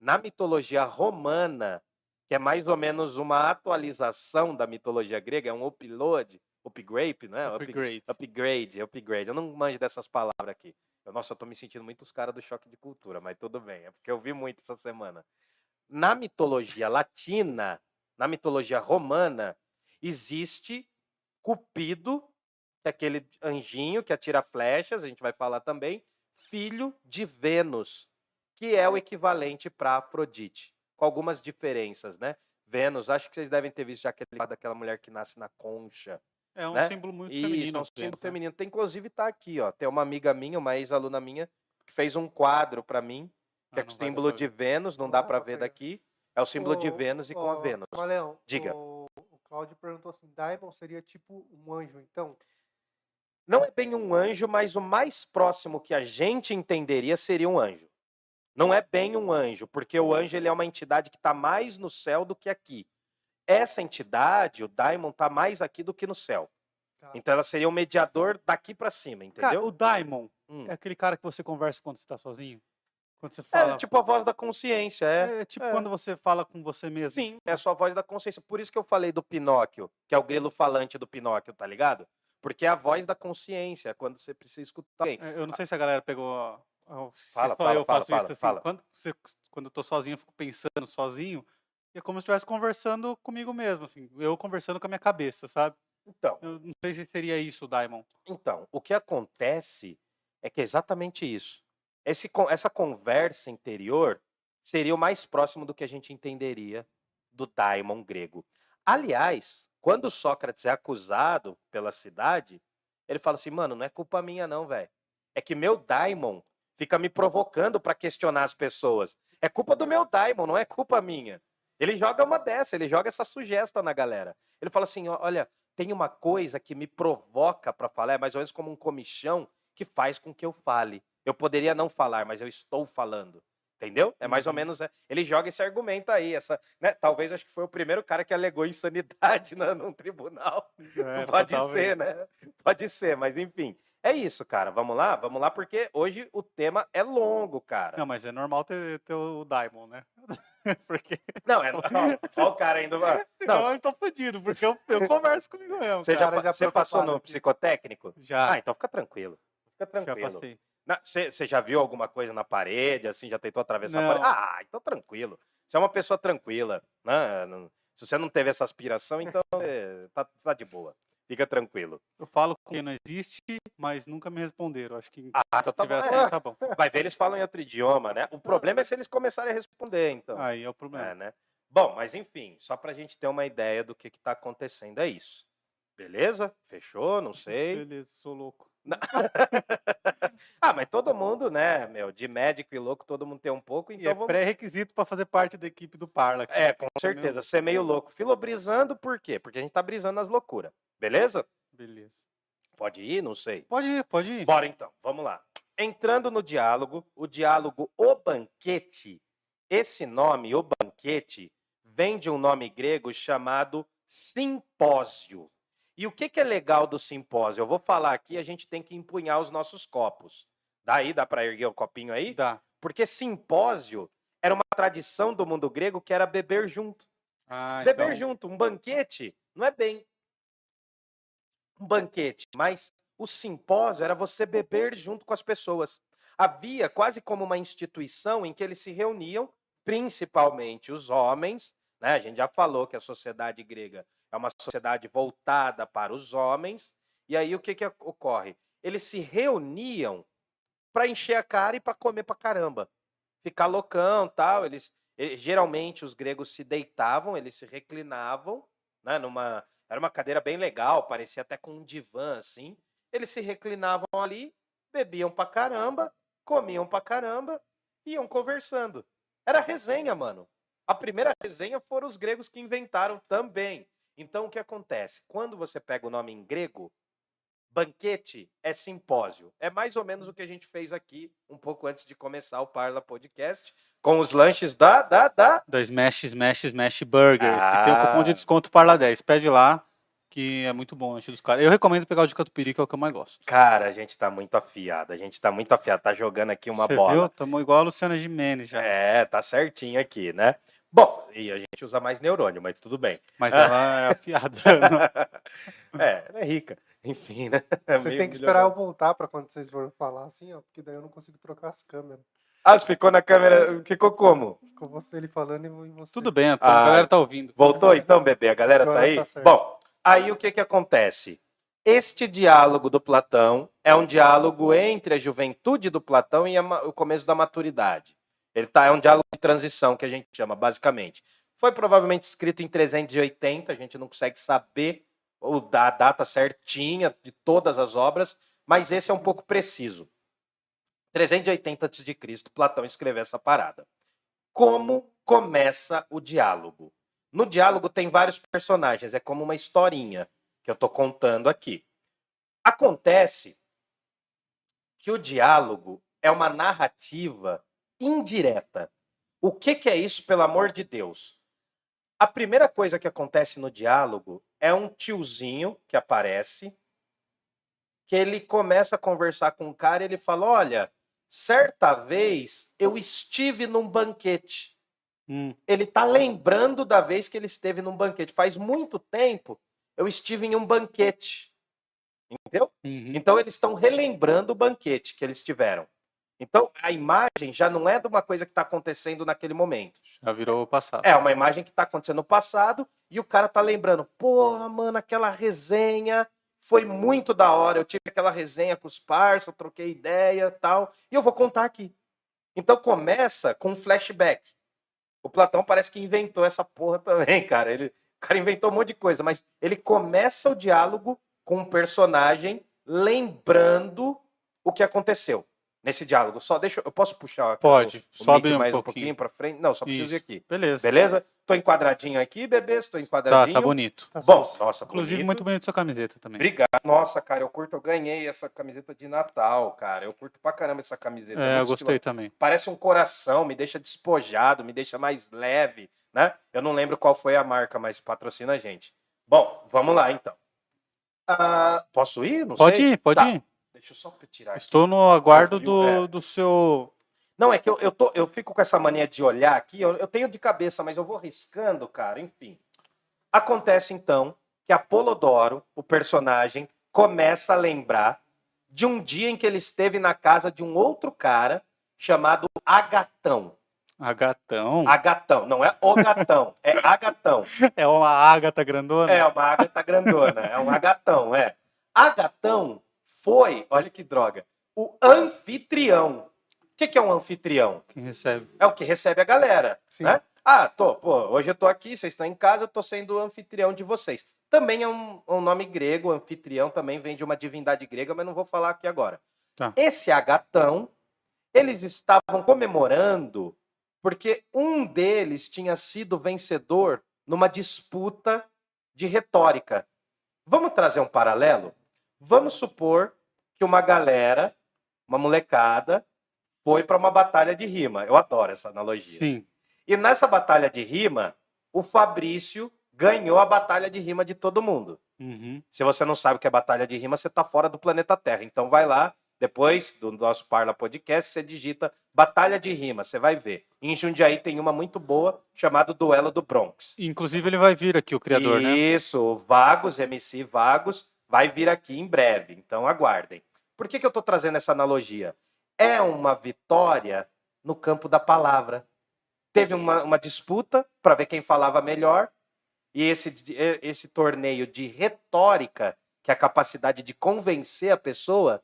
Na mitologia romana, que é mais ou menos uma atualização da mitologia grega, é um upload, upgrade, né? Up- Upgrade. Upgrade, upgrade. Eu não manjo dessas palavras aqui. Eu, nossa, eu tô me sentindo muito os caras do choque de cultura, mas tudo bem. É porque eu vi muito essa semana. Na mitologia latina, na mitologia romana, existe Cupido, que é aquele anjinho que atira flechas, a gente vai falar também, filho de Vênus, que é o equivalente para Afrodite, com algumas diferenças, né? Vênus, acho que vocês devem ter visto já aquele daquela mulher que nasce na concha. É um né? símbolo muito Isso, feminino. é um Vênus, símbolo né? feminino. Tem, inclusive, tá aqui, ó. Tem uma amiga minha, uma ex-aluna minha, que fez um quadro para mim, que Ah, é o símbolo de. Vênus, não Não dá para pra ver daqui. É o símbolo de Ô, Vênus e com a Vênus. Maleão, Diga. O, o Cláudio perguntou assim: Daimon seria tipo um anjo, então? Não é bem um anjo, mas o mais próximo que a gente entenderia seria um anjo. Não é bem um anjo, porque o anjo ele é uma entidade que está mais no céu do que aqui. essa entidade, o Daimon, tá mais aqui do que no céu. Tá. Então ela seria o mediador daqui pra cima, Cara, entendeu? o Daimon Hum. é aquele cara que você conversa quando você tá sozinho? Quando você É, fala. tipo a voz da consciência, é. É, tipo é. quando você fala com você mesmo. Sim, é a sua voz da consciência. Por isso que eu falei do Pinóquio, que é o grilo falante do Pinóquio, tá ligado? Porque é a voz da consciência, é quando você precisa escutar. É, Eu não sei se a galera pegou. A- a- se Fala, fala, eu faço fala, isso assim. fala. Quando, você- quando eu tô sozinho, eu fico pensando sozinho. E é como se eu estivesse conversando comigo mesmo, assim. Eu conversando com a minha cabeça, sabe? Então, Eu não sei se seria isso, Daimon. então, o que acontece é que é exatamente isso. Esse, essa conversa interior seria o mais próximo do que a gente entenderia do daimon grego. Aliás, quando Sócrates é acusado pela cidade, ele fala assim, mano, não é culpa minha não, velho. É que meu daimon fica me provocando para questionar as pessoas. É culpa do meu daimon, não é culpa minha. Ele joga uma dessa, ele joga essa sugesta na galera. Ele fala assim, olha, tem uma coisa que me provoca para falar, é mais ou menos como um comichão que faz com que eu fale. Eu poderia não falar, mas eu estou falando. Entendeu? É mais ou Uhum. menos. é, Ele joga esse argumento aí. Essa, né? Talvez acho que foi o primeiro cara que alegou insanidade na, num tribunal. É, Pode ser, né? Pode ser, mas enfim. É isso, cara. Vamos lá? Vamos lá, porque hoje o tema é longo, cara. Não, mas é normal ter, ter o Daimon, né? porque Não, é. Ó, o cara ainda. ó. senão Não, eu tô fudido, porque eu, eu converso comigo mesmo. você já, cara já você passou no aqui. psicotécnico? Já, Ah, então fica tranquilo. Fica já tranquilo. passei. Na- Você já viu alguma coisa na parede, assim, já tentou atravessar a Não. parede? Ah, então tranquilo. Você é uma pessoa tranquila, né? Não- Se você não teve essa aspiração, então é, tá, tá de boa. Fica tranquilo. Eu falo que não existe, mas nunca me responderam. Acho que Ah, se então tá tiver bom. assim, É, tá bom. Vai ver, eles falam em outro idioma, né? O problema é se eles começarem a responder, então. Aí é o problema. É, né? Bom, mas enfim, só pra gente ter uma ideia do que que tá acontecendo, é isso. Beleza? Fechou? Não sei. Beleza, sou louco. ah, mas todo mundo, né, meu, de médico e louco, todo mundo tem um pouco, E então é vamos pré-requisito pra fazer parte da equipe do Parla. aqui. É, com meio certeza. Ser meio louco. Filobrizando, por quê? Porque a gente tá brisando nas loucuras. Beleza? Beleza. Pode ir? Não sei. Pode ir, pode ir. Bora então, vamos lá. Entrando no diálogo, o diálogo O Banquete, esse nome, O Banquete, vem de um nome grego chamado simpósio. E o que, que é legal do simpósio? Eu vou falar aqui, a gente tem que empunhar os nossos copos. Daí, dá para erguer o copinho aí? Dá. Porque simpósio era uma tradição do mundo grego que era beber junto. Ah, Beber então, junto, um banquete não é bem um banquete, mas o simpósio era você beber junto com as pessoas. Havia quase como uma instituição em que eles se reuniam, principalmente os homens, né? A gente já falou que a sociedade grega é uma sociedade voltada para os homens, e aí o que que ocorre? Eles se reuniam para encher a cara e para comer pra caramba. Ficar loucão, tal, eles eh, geralmente os gregos se deitavam, eles se reclinavam, né, numa era uma cadeira bem legal, parecia até com um divã assim. Eles se reclinavam ali, bebiam pra caramba, comiam pra caramba, iam conversando. Era resenha, mano. A primeira resenha foram os gregos que inventaram também. Então o que acontece? Quando você pega o nome em grego, banquete é simpósio. É mais ou menos o que a gente fez aqui um pouco antes de começar o Parla Podcast, com os lanches da da da Da Smash, Smash, Smash Burgers. E Tem o cupom de Ah. desconto Parla 10. Pede lá, que é muito bom o lanche dos caras. Eu recomendo pegar o de catupiry, que é o que eu mais gosto. Cara, a gente tá muito afiado. A gente tá muito afiado. Tá jogando aqui uma Você bola. viu? Tamo igual a Luciana Gimenez já. É, tá certinho aqui, né? Bom, e a gente usa mais neurônio, mas tudo bem. Mas ela é afiada. é, ela é rica. Enfim, né? Vocês têm que esperar eu voltar pra quando vocês forem falar assim, ó, porque daí eu não consigo trocar as câmeras. Ah, ficou na câmera. Ficou como? Ficou você ele falando e você. Tudo bem, a Ah, galera tá ouvindo. Voltou então, bebê? A galera tá Agora aí? tá. Bom, aí o que que acontece? Este diálogo do Platão é um diálogo entre a juventude do Platão e a o começo da maturidade. Ele tá, é um diálogo de transição que a gente chama, basicamente. Foi provavelmente escrito em 380, a gente não consegue saber o da data certinha de todas as obras, mas esse é um pouco preciso. 380 a.C., Platão escreveu essa parada. Como começa o diálogo? No diálogo tem vários personagens, é como uma historinha que eu estou contando aqui. Acontece que o diálogo é uma narrativa indireta. O que, que é isso, pelo amor de Deus? a primeira coisa que acontece no diálogo é um tiozinho que aparece, que ele começa a conversar com o cara e ele fala: Olha, certa vez eu estive num banquete. Hum, Ele tá lembrando da vez que ele esteve num banquete. Faz muito tempo eu estive em um banquete. Entendeu? uhum. Então eles estão relembrando o banquete que eles tiveram. Então a imagem já não é de uma coisa que está acontecendo naquele momento. Já virou o passado. É uma imagem que está acontecendo no passado e o cara tá lembrando. Porra, mano, aquela resenha foi muito da hora. Eu tive aquela resenha com os parça, troquei ideia tal. E eu vou contar aqui. Então começa com um flashback. O Platão parece que inventou essa porra também, cara. Ele, o cara inventou um monte de coisa, mas ele começa o diálogo com um personagem lembrando o que aconteceu nesse diálogo. Só deixa eu posso puxar aqui Pode, o, o sobe mic um mais um pouquinho. pouquinho para frente? Não, só preciso ir Isso. aqui. Beleza. Beleza? Tô enquadradinho aqui, bebê, estou Tá, enquadradinho. tá bonito. Tá Bom, nossa, Inclusive, bonito. muito bonito sua camiseta também. Obrigado. Nossa, cara, eu curto, eu ganhei essa camiseta de Natal, cara. Eu curto pra caramba essa camiseta. É, eu gostei também. Parece um coração, me deixa despojado, me deixa mais leve, né? Eu não lembro qual foi a marca, mas patrocina a gente. Bom, vamos lá então. Ah, posso ir? Não Pode sei. ir, pode Tá, ir. Deixa eu só tirar aqui. Estou no aguardo do, é. do seu. Não, é que eu, eu, tô, eu fico com essa mania de olhar aqui, eu, eu tenho de cabeça, mas eu vou riscando, cara, enfim. Acontece então que Apolodoro, o personagem, começa a lembrar de um dia em que ele esteve na casa de um outro cara chamado Agatão. Agatão. Agatão, não é o gatão, é Agatão. É uma ágata grandona? É uma ágata grandona, é um agatão, é. Agatão foi, olha que droga, o anfitrião. O que, que é um anfitrião? Quem recebe? É o que recebe a galera, Sim. né? Ah, tô, pô, hoje eu tô aqui, vocês estão em casa, eu tô sendo o anfitrião de vocês. Também é um, um nome grego, anfitrião também vem de uma divindade grega, mas não vou falar aqui agora. Tá. Esse agatão, eles estavam comemorando porque um deles tinha sido vencedor numa disputa de retórica. Vamos trazer um paralelo? Vamos supor que uma galera, uma molecada, foi para uma batalha de rima. Eu adoro essa analogia. Sim. E nessa batalha de rima, o Fabrício ganhou a batalha de rima de todo mundo. Uhum. Se você não sabe o que é batalha de rima, você está fora do planeta Terra. Então vai lá, depois do nosso Parla Podcast, você digita Batalha de Rima, você vai ver. Em Jundiaí tem uma muito boa chamada Duelo do Bronx. Inclusive, ele vai vir aqui, o criador, né? Isso, Vagos, MC Vagos, vai vir aqui em breve. Então aguardem. Por que, que eu estou trazendo essa analogia? É uma vitória no campo da palavra. Teve uma, uma disputa para ver quem falava melhor. E esse, esse torneio de retórica, que é a capacidade de convencer a pessoa,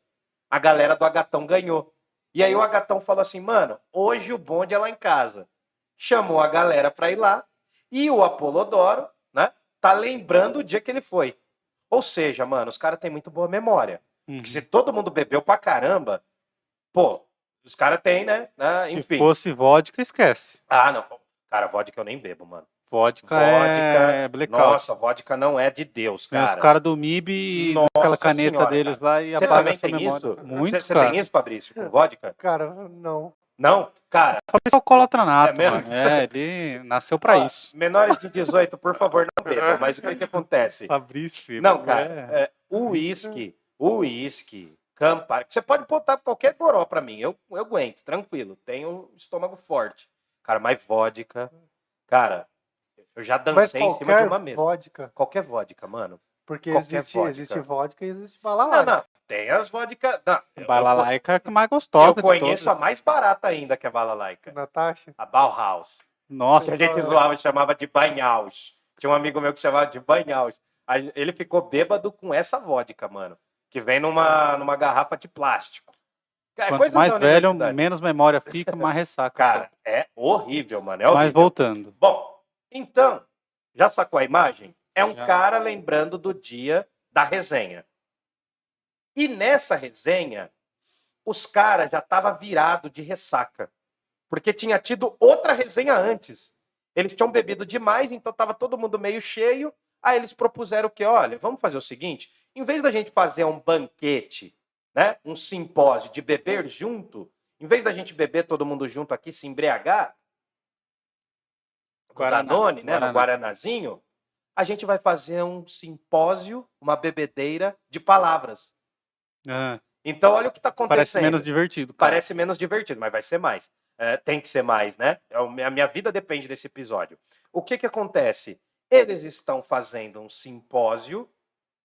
a galera do Agatão ganhou. E aí o Agatão falou assim, mano, hoje o bonde é lá em casa. Chamou a galera para ir lá. E o Apolodoro, né, tá lembrando o dia que ele foi. Ou seja, mano, os caras têm muito boa memória. Uhum. Porque se todo mundo bebeu pra caramba, pô, os caras têm, né? Se Enfim. fosse vodka, esquece. Ah, não. Cara, vodka eu nem bebo, mano. Vodka, Vodka, é blackout. Nossa, vodka não é de Deus, Vem os cara. caras do MIB e Nossa aquela caneta senhora, deles lá e Você apaga a também sua tem memória. isso? Muito, Você- Você cara. tem isso, Fabrício, com vodka? Cara, não. Não? Cara, Fabrício é alcoólatra nato, É mesmo? mano. É, ele nasceu pra ó, isso. menores de 18, por favor, não bebam. Mas o que, que acontece? Fabrício, filho. Não, cara, é. é, o uísque, o uísque, Campari, você pode botar qualquer goró pra mim, eu, eu aguento, tranquilo, tenho estômago forte. Cara, mas vodka, cara, eu já Mas dancei em cima de uma mesa. vodka. Qualquer vodka, mano. Porque existe vodka. existe vodka e existe Não, balalaica. não, tem as vodka... Não, eu- Balalaica é a que mais eu, gostosa eu conheço a mais barata ainda que a balalaica, Natasha. a Bauhaus. Nossa, Que a gente zoava e chamava de banhaus. Tinha um amigo meu que chamava de banhaus. Ele ficou bêbado com essa vodka, mano. Que vem numa, numa garrafa de plástico. É quanto coisa mais velho, menos memória fica, mais ressaca. Cara, é horrível, mano. É só. horrível. Mas voltando. Bom, então, já sacou a imagem? É um Já. cara lembrando do dia da resenha. E nessa resenha, os caras já estavam virados de ressaca. Porque tinha tido outra resenha antes. Eles tinham bebido demais, então tava todo mundo meio cheio. Aí eles propuseram que, olha, vamos fazer o seguinte: em vez da gente fazer um banquete, né, um simpósio de beber junto, em vez da gente beber todo mundo junto aqui, se embriagar, Guaraná, Danone, né, no Guaraná. Guaranazinho, a gente vai fazer um simpósio, uma bebedeira de palavras. Ah, Então, olha o que está acontecendo. parece menos divertido. cara. Parece menos divertido, mas vai ser mais. É, tem que ser mais, né? É A minha vida depende desse episódio. O que que acontece? Eles estão fazendo um simpósio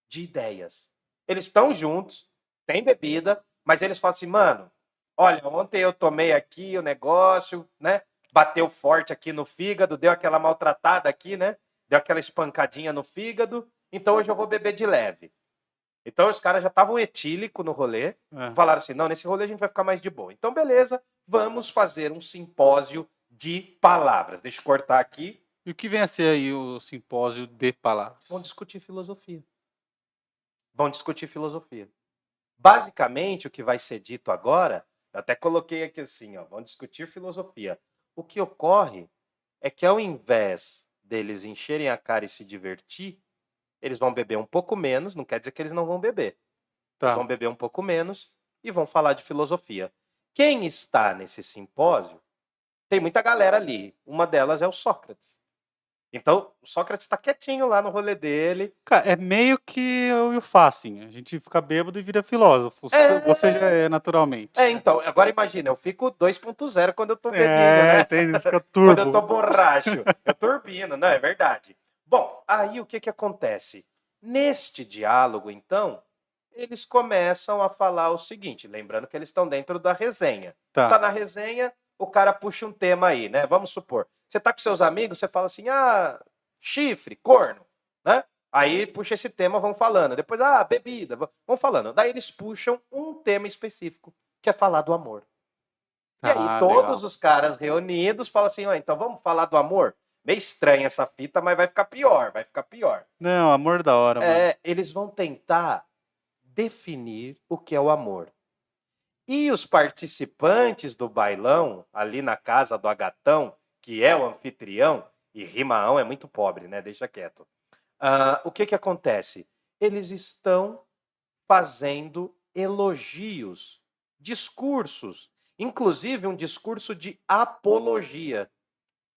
de ideias. Eles estão juntos, tem bebida, mas eles falam assim, mano, olha, ontem eu tomei aqui o negócio, né? Bateu forte aqui no fígado, deu aquela maltratada aqui, né? Deu aquela espancadinha no fígado, então hoje eu vou beber de leve. Então os caras já estavam etílico no rolê, Ah, falaram assim: não, nesse rolê a gente vai ficar mais de boa. Então, beleza, vamos fazer um simpósio de palavras. Deixa eu cortar aqui. E o que vem a ser aí o simpósio de palavras? Vão discutir filosofia. Vão discutir filosofia. Basicamente, o que vai ser dito agora, eu até coloquei aqui assim: ó, vão discutir filosofia. O que ocorre é que ao invés deles encherem a cara e se divertir, eles vão beber um pouco menos, não quer dizer que eles não vão beber. Tá. Eles vão beber um pouco menos e vão falar de filosofia. Quem está nesse simpósio, tem muita galera ali. Uma delas é o Sócrates. Então, o Sócrates está quietinho lá no rolê dele. Cara, é meio que eu e o Fá, assim. A gente fica bêbado e vira filósofo. É. Você já é naturalmente. É, então, agora imagina, eu fico 2.0 quando eu tô bebendo, É, né? entende? Fica Quando eu tô turbo. borracho. Eu turbino, não, é verdade. Bom, aí o que que acontece? Neste diálogo, então, eles começam a falar o seguinte, lembrando que eles estão dentro da resenha. tá Tá. na resenha, o cara puxa um tema aí, né? Vamos supor. Você tá com seus amigos, você fala assim, ah, chifre, corno, né? Aí puxa esse tema, vão falando. Depois, ah, bebida, vão- falando. Daí eles puxam um tema específico, que é falar do amor. E aí Ah, todos legal. os caras reunidos falam assim, ó, então vamos falar do amor? Meio estranha essa fita, mas vai ficar pior, vai ficar pior. Não, amor da hora, mano. É, eles vão tentar definir o que é o amor. E os participantes do bailão, ali na casa do Agatão, que é o anfitrião, e Rimaão é muito pobre, né? Deixa quieto. Ah, o que que acontece? Eles estão fazendo elogios, discursos, inclusive um discurso de apologia.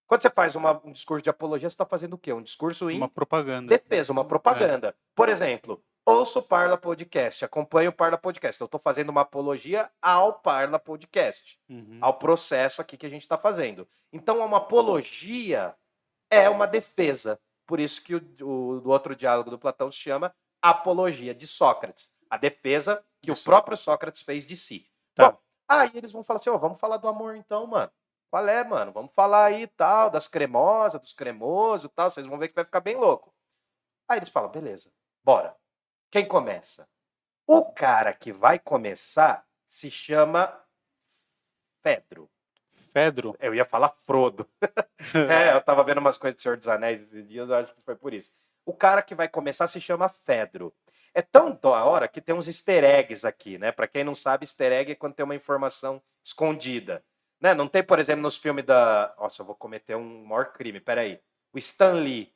Quando você faz uma- um discurso de apologia, você está fazendo o quê? Um discurso em Uma propaganda. defesa, uma propaganda. Por exemplo, ouço o Parla Podcast, acompanho o Parla Podcast. Eu estou fazendo uma apologia ao Parla Podcast, Uhum. ao processo aqui que a gente está fazendo. Então, uma apologia é uma defesa. Por isso que o, o, do outro diálogo do Platão se chama Apologia de Sócrates. A defesa que De o próprio Sócrates fez de si. Tá. Bom, aí eles vão falar assim, ó, vamos falar do amor então, mano. Qual é, mano? Vamos falar aí tal, das cremosas, dos cremosos e tal. Vocês vão ver que vai ficar bem louco. Aí eles falam, beleza, bora. Quem começa? O cara que vai começar se chama Pedro. Fedro. Eu ia falar Frodo. é, eu tava vendo umas coisas do Senhor dos Anéis esses dias, eu acho que foi por isso. O cara que vai começar se chama Fedro. É tão da hora que tem uns easter eggs aqui, né? Pra quem não sabe, easter egg é quando tem uma informação escondida. Né? Não tem, por exemplo, nos filmes da. Nossa, eu vou cometer um maior crime, peraí. O Stan Lee,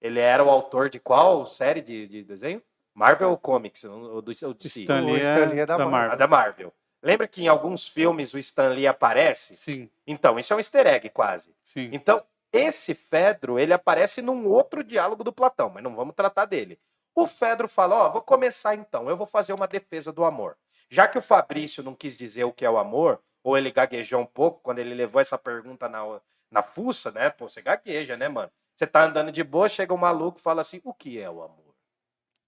ele era o autor de qual série de, de desenho? Marvel Comics, ou do, ou DC? Stan Lee O Stan Lee é é da da A Marvel. da Marvel. Lembra que em alguns filmes o Stan Lee aparece? Sim, Então, isso é um easter egg quase. sim. Então, esse Fedro, ele aparece num outro diálogo do Platão, mas não vamos tratar dele. O Fedro fala: Ó, vou começar então, eu vou fazer uma defesa do amor. Já que o Fabrício não quis dizer o que é o amor, ou ele gaguejou um pouco quando ele levou essa pergunta na, na fuça, né? Pô, você gagueja, né, mano? Você tá andando de boa, chega um maluco e fala assim: o que é o amor?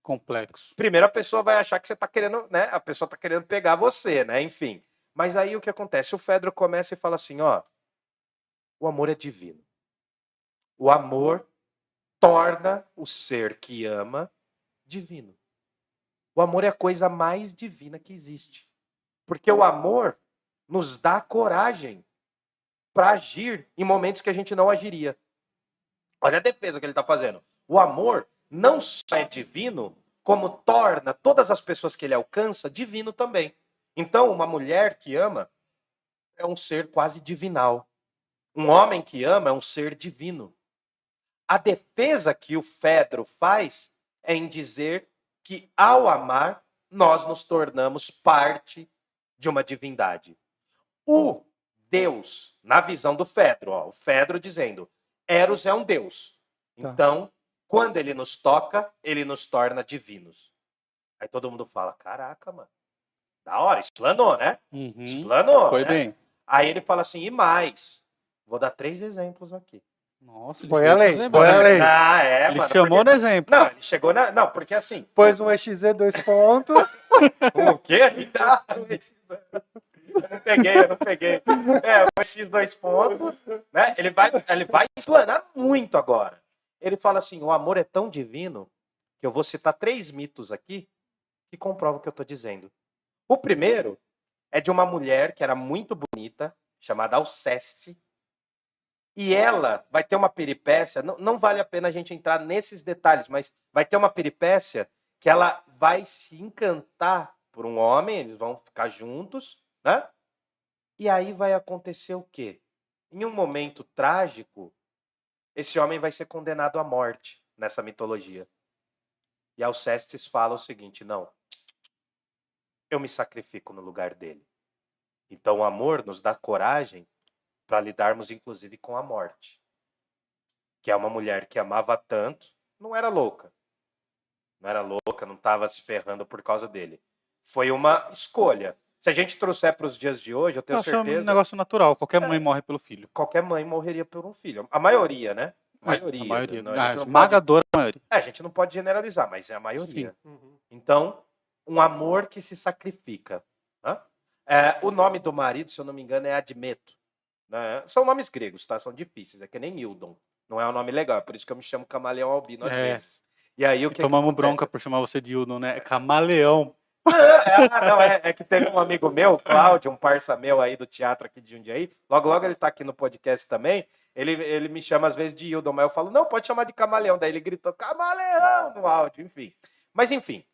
Complexo. Primeiro a pessoa vai achar que você tá querendo, né? A pessoa tá querendo pegar você, né? Enfim. Mas aí o que acontece? O Fedro começa e fala assim, ó, o amor é divino. O amor torna o ser que ama divino. O amor é a coisa mais divina que existe. Porque o amor nos dá coragem para agir em momentos que a gente não agiria. Olha a defesa que ele está fazendo. O amor não só é divino, como torna todas as pessoas que ele alcança divino também. Então, uma mulher que ama é um ser quase divinal. Um homem que ama é um ser divino. A defesa que o Fedro faz é em dizer que, ao amar, nós nos tornamos parte de uma divindade. O Deus, na visão do Fedro, ó, o Fedro dizendo: Eros é um deus. Tá. Então, quando ele nos toca, ele nos torna divinos. Aí todo mundo fala: caraca, mano. Da hora, explanou, né? Uhum. Explanou. Foi né? bem. Aí ele fala assim: e mais? Vou dar três exemplos aqui. Nossa, Foi além, foi além. Ah, é, Ele mano. chamou porque- no exemplo. Não, ele chegou na. Não, porque assim. Pôs um EXE dois pontos. O quê? O X2. Não peguei, eu não peguei. É, o X2 pontos, né? Ele vai, ele vai explanar muito agora. Ele fala assim: o amor é tão divino que eu vou citar três mitos aqui que comprovam o que eu estou dizendo. O primeiro é de uma mulher que era muito bonita, chamada Alceste. E ela vai ter uma peripécia, não, não vale a pena a gente entrar nesses detalhes, mas vai ter uma peripécia que ela vai se encantar por um homem, eles vão ficar juntos, né? E aí vai acontecer o quê? Em um momento trágico, esse homem vai ser condenado à morte nessa mitologia. E Alcestes fala o seguinte: não, eu me sacrifico no lugar dele. Então o amor nos dá coragem para lidarmos, inclusive, com a morte. Que é uma mulher que amava tanto, não era louca. Não era louca, não estava se ferrando por causa dele. Foi uma escolha. Se a gente trouxer para os dias de hoje, eu tenho Nossa, é um certeza negócio natural. Qualquer É. mãe morre pelo filho. qualquer mãe morreria por um filho. A maioria, né? A É, maioria. A maioria. Não, a, Ah, gente não pode, esmagadora maioria. é, a gente não pode generalizar, mas é a maioria. Uhum. Então, um amor que se sacrifica. né? É, o nome do marido, se eu não me engano, é Admeto. né? São nomes gregos, tá? São difíceis. É que nem Nildon. Não é um nome legal. É por isso que eu me chamo Camaleão Albino às É. vezes. E aí o E que que tomamos acontece? bronca por chamar você de Udon, né? Camaleão. É, ah, não, é, é que teve um amigo meu, Cláudio, um parça meu aí do teatro aqui de Jundiaí. Logo, logo ele tá aqui no podcast também. Ele, ele me chama às vezes de Hildon, mas eu falo, não, pode chamar de camaleão. Daí ele gritou, camaleão no áudio, enfim. Mas enfim,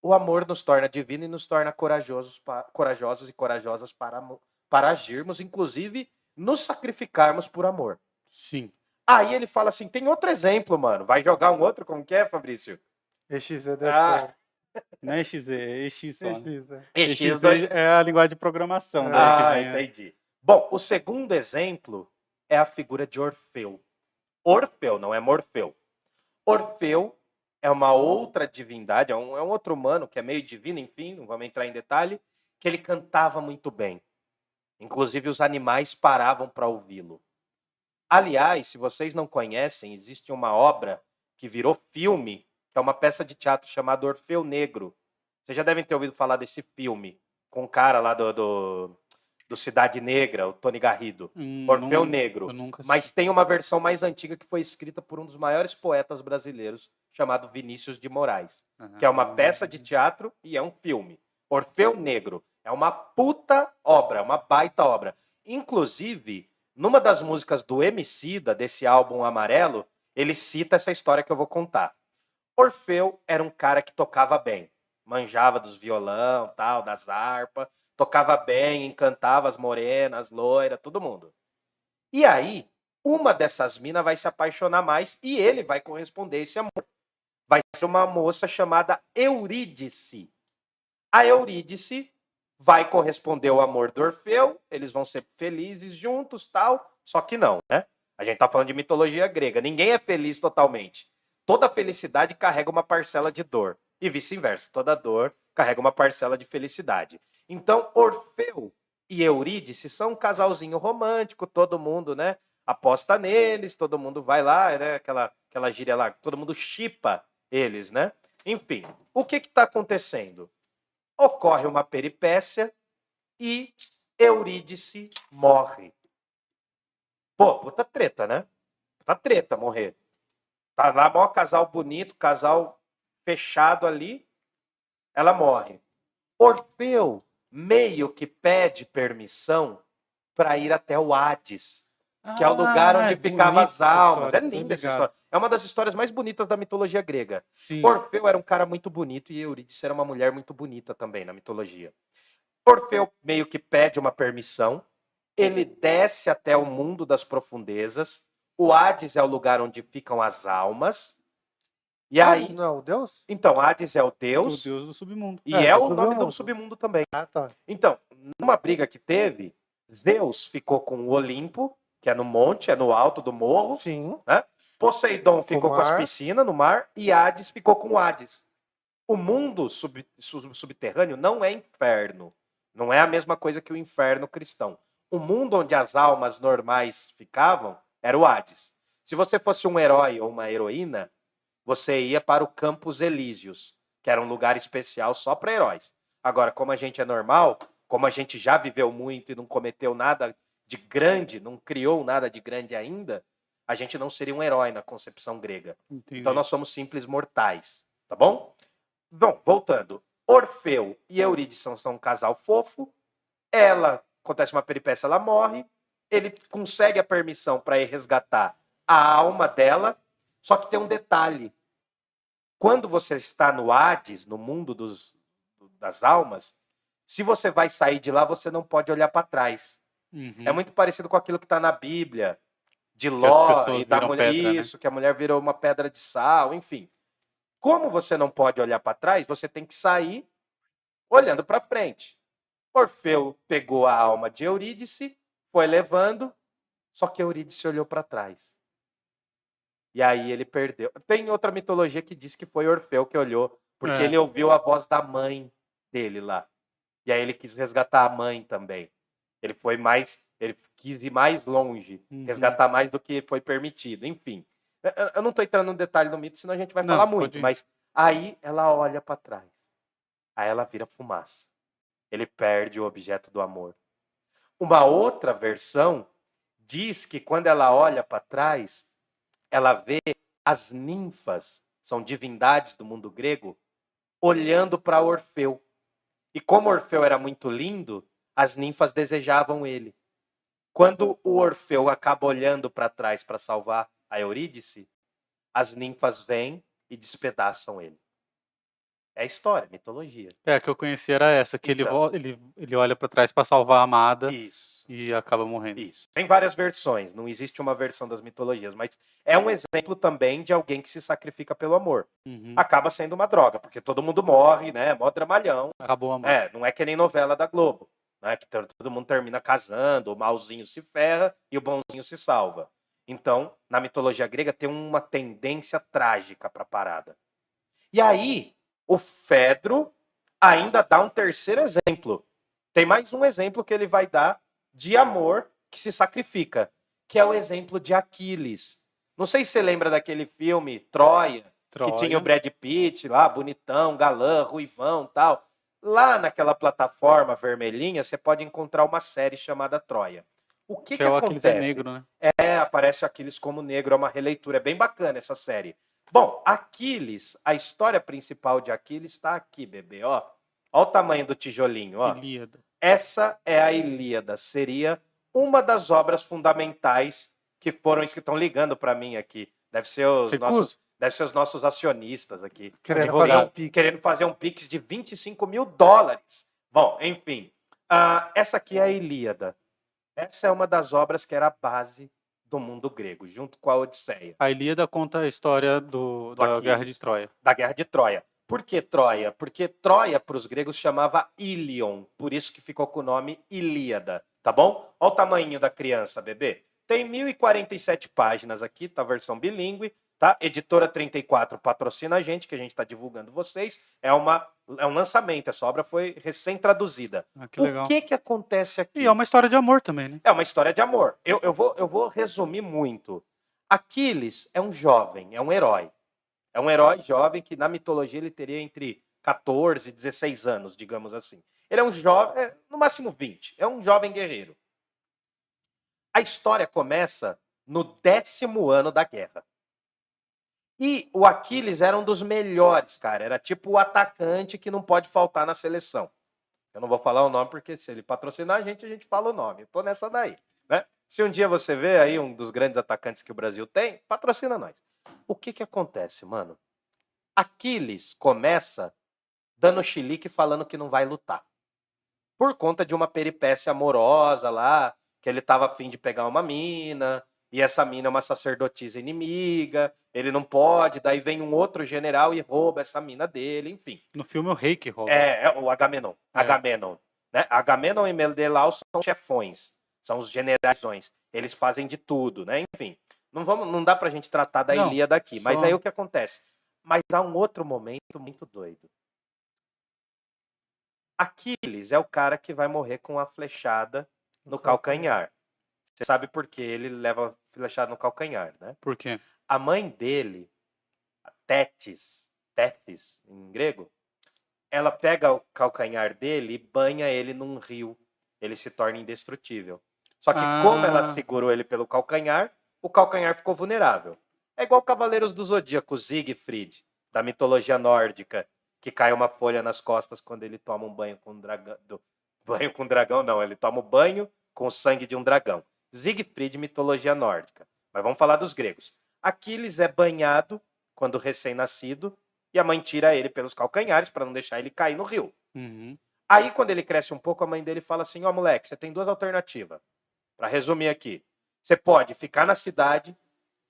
o amor nos torna divino e nos torna corajosos, pa- corajosos e corajosas para, para agirmos, inclusive nos sacrificarmos por amor. Sim. Aí ele fala assim: tem outro exemplo, mano. Vai jogar um outro? Como que é, Fabrício? EXE dois Ah, pontos. Não é XZ, é EX só. né? EXE. EX é a linguagem de programação. né, Ah, né? entendi. Bom, o segundo exemplo é a figura de Orfeu. Orfeu, não é Morfeu. Orfeu é uma outra divindade, é um, é um outro humano que é meio divino, enfim, não vamos entrar em detalhe, que ele cantava muito bem. Inclusive, os animais paravam para ouvi-lo. Aliás, se vocês não conhecem, existe uma obra que virou filme, que é uma peça de teatro chamada Orfeu Negro. Vocês já devem ter ouvido falar desse filme, com o cara lá do, do, do Cidade Negra, o Tony Garrido. Hum, Orfeu não- Negro. Mas tem uma versão mais antiga que foi escrita por um dos maiores poetas brasileiros, chamado Vinícius de Moraes que é uma Ah, peça de teatro e é um filme. Orfeu Negro é uma puta obra, uma baita obra. Inclusive, numa das músicas do Emicida, desse álbum Amarelo, ele cita essa história que eu vou contar. Orfeu era um cara que tocava bem, manjava dos violão, tal, das harpas, tocava bem, encantava as morenas, loiras, todo mundo. E aí, uma dessas minas vai se apaixonar mais e ele vai corresponder esse amor vai ser uma moça chamada Eurídice. A Eurídice vai corresponder ao amor do Orfeu, eles vão ser felizes juntos, tal, só que não, né? A gente tá falando de mitologia grega, ninguém é feliz totalmente. Toda felicidade carrega uma parcela de dor e vice-versa, toda dor carrega uma parcela de felicidade. Então, Orfeu e Eurídice são um casalzinho romântico, todo mundo, né? Aposta neles, todo mundo vai lá, né? Aquela, aquela gíria lá, todo mundo chipa eles, né? Enfim, o que está acontecendo? Ocorre uma peripécia e Eurídice morre. Pô, puta treta, né? Puta treta morrer. Tá lá, maior casal bonito, casal fechado ali, ela morre. Orfeu meio que pede permissão para ir até o Hades, que é o lugar Ah, onde é ficavam as almas. história, É linda essa história. É uma das histórias mais bonitas da mitologia grega. Sim. Orfeu era um cara muito bonito e Eurídice era uma mulher muito bonita também na mitologia. Orfeu meio que pede uma permissão, ele desce até o mundo das profundezas. O Hades é o lugar onde ficam as almas. E Hades aí, Não é o Deus? então, Hades é o O Deus, deus do submundo. e É, é, o nome do submundo também. Ah, tá. Então, numa briga que teve, Zeus ficou com o Olimpo, que é no monte, é no alto do morro. Sim. Poseidon ficou com as piscinas no mar e Hades ficou com o Hades. O mundo sub- sub- subterrâneo não é inferno. Não é a mesma coisa que o inferno cristão. O mundo onde as almas normais ficavam era o Hades. Se você fosse um herói ou uma heroína, você ia para o Campos Elíseos, que era um lugar especial só para heróis. Agora, como a gente é normal, como a gente já viveu muito e não cometeu nada de grande, não criou nada de grande ainda, a gente não seria um herói na concepção grega. Entendi. Então nós somos simples mortais, tá bom? Bom, voltando. Orfeu e Eurídice são, são um casal fofo. Ela, acontece uma peripécia, ela morre. Ele consegue a permissão para ir resgatar a alma dela. Só que tem um detalhe. Quando você está no Hades, no mundo dos, das almas, se você vai sair de lá, você não pode olhar para trás. Uhum. É muito parecido com aquilo que está na Bíblia, de Ló e da mulher. pedra, né? Isso, que a mulher virou uma pedra de sal, enfim. Como você não pode olhar para trás, você tem que sair olhando para frente. Orfeu pegou a alma de Eurídice, foi levando, só que Eurídice olhou para trás. E aí ele perdeu. Tem outra mitologia que diz que foi Orfeu que olhou, porque É. ele ouviu a voz da mãe dele lá. E aí ele quis resgatar a mãe também. Ele foi mais, ele quis ir mais longe, Uhum. resgatar mais do que foi permitido. Enfim, eu- não estou entrando no detalhe do mito, senão a gente vai Não, falar muito. Mas aí ela olha para trás, aí ela vira fumaça. Ele perde o objeto do amor. Uma outra versão diz que quando ela olha para trás, ela vê as ninfas, são divindades do mundo grego, olhando para Orfeu. E como Orfeu era muito lindo, as ninfas desejavam ele. Quando o Orfeu acaba olhando para trás para salvar a Eurídice, as ninfas vêm e despedaçam ele. É história, mitologia. É, a que eu conheci era essa, que ele, Então. vol- ele, ele olha pra trás pra salvar a amada Isso. e acaba morrendo. Isso. Tem várias versões, não existe uma versão das mitologias, mas é um exemplo também de alguém que se sacrifica pelo amor. Uhum. Acaba sendo uma droga, porque todo mundo morre, né? Mó dramalhão. Acabou a mão. É, não é que nem novela da Globo, né? Que to- todo mundo termina casando, o malzinho se ferra e o bonzinho se salva. Então, na mitologia grega tem uma tendência trágica para a parada. E aí, o Fedro ainda dá um terceiro exemplo. Tem mais um exemplo que ele vai dar de amor que se sacrifica, que é o exemplo de Aquiles. Não sei se você lembra daquele filme Troia, Troia. que tinha o Brad Pitt lá, bonitão, galã, ruivão tal. Lá naquela plataforma vermelhinha, você pode encontrar uma série chamada Troia. O que, que, que, é o Aquiles acontece? é negro, né? É, aparece o Aquiles como negro, é uma releitura. É bem bacana essa série. Bom, Aquiles, a história principal de Aquiles está aqui, bebê, ó. Ó o tamanho do tijolinho, ó. Ilíada. Essa é a Ilíada, seria uma das obras fundamentais que foram que estão ligando para mim aqui. Deve ser os nossos, Recuso. deve ser os nossos acionistas aqui Querendo Advogado. fazer um pix. querendo fazer um pix de 25 mil dólares. Bom, enfim. ah, essa aqui é a Ilíada. Essa é uma das obras que era a base do mundo grego, junto com a Odisseia, A Ilíada conta a história do, da Aquiles. Guerra de Troia. da Guerra de Troia. Por que Troia? Porque Troia, para os gregos, chamava Ilion, por isso que ficou com o nome Ilíada, tá bom? Olha o tamanho da criança, bebê. Tem 1047 páginas aqui, tá? Versão bilíngue, tá? Editora 34 patrocina a gente, que a gente está divulgando vocês. É, uma, é um lançamento, essa obra foi recém-traduzida. Ah, que legal. O que que acontece aqui? E é uma história de amor também, né? É uma história de amor. Eu, eu, vou, eu vou resumir muito. Aquiles é um jovem, é um herói. É um herói jovem que na mitologia ele teria entre 14 e 16 anos, digamos assim. Ele é um jovem, é, no máximo 20. É um jovem guerreiro. A história começa no décimo ano da guerra. E o Aquiles era um dos melhores, cara. Era tipo o atacante que não pode faltar na seleção. Eu não vou falar o nome porque se ele patrocinar a gente, a gente fala o nome. Eu tô nessa daí, né? Se um dia você vê aí um dos grandes atacantes que o Brasil tem, patrocina nós. O que que acontece, mano? Aquiles começa dando chilique falando que não vai lutar. Por conta de uma peripécia amorosa lá, que ele tava afim de pegar uma mina, e essa mina é uma sacerdotisa inimiga, ele não pode, daí vem um outro general e rouba essa mina dele, enfim. No filme o rei que rouba. É, é o Agamenon. É. Agamenon. Né? Agamenon e Menelaus são chefões, são os generais. eles fazem de tudo, né? Enfim, não, vamos, não dá pra gente tratar da Não, Ilíada aqui, mas só- aí o que acontece? Mas há um outro momento muito doido. Aquiles é o cara que vai morrer com a flechada no calcanhar. Você sabe por que ele leva flechada no calcanhar, né? Por quê? A mãe dele, Tétis, Tétis em grego, ela pega o calcanhar dele e banha ele num rio. Ele se torna indestrutível. Só que como ela Ah. segurou ele pelo calcanhar, o calcanhar ficou vulnerável. É igual Cavaleiros do Zodíaco, Siegfried, da mitologia nórdica, que cai uma folha nas costas quando ele toma um banho com um dragão. do- Banho com dragão, não, ele toma um banho com o sangue de um dragão. Siegfried, mitologia nórdica. Mas vamos falar dos gregos. Aquiles é banhado quando recém-nascido e a mãe tira ele pelos calcanhares para não deixar ele cair no rio. Uhum. Aí, quando ele cresce um pouco, a mãe dele fala assim: Ó, moleque, você tem duas alternativas. Para resumir aqui, você pode ficar na cidade,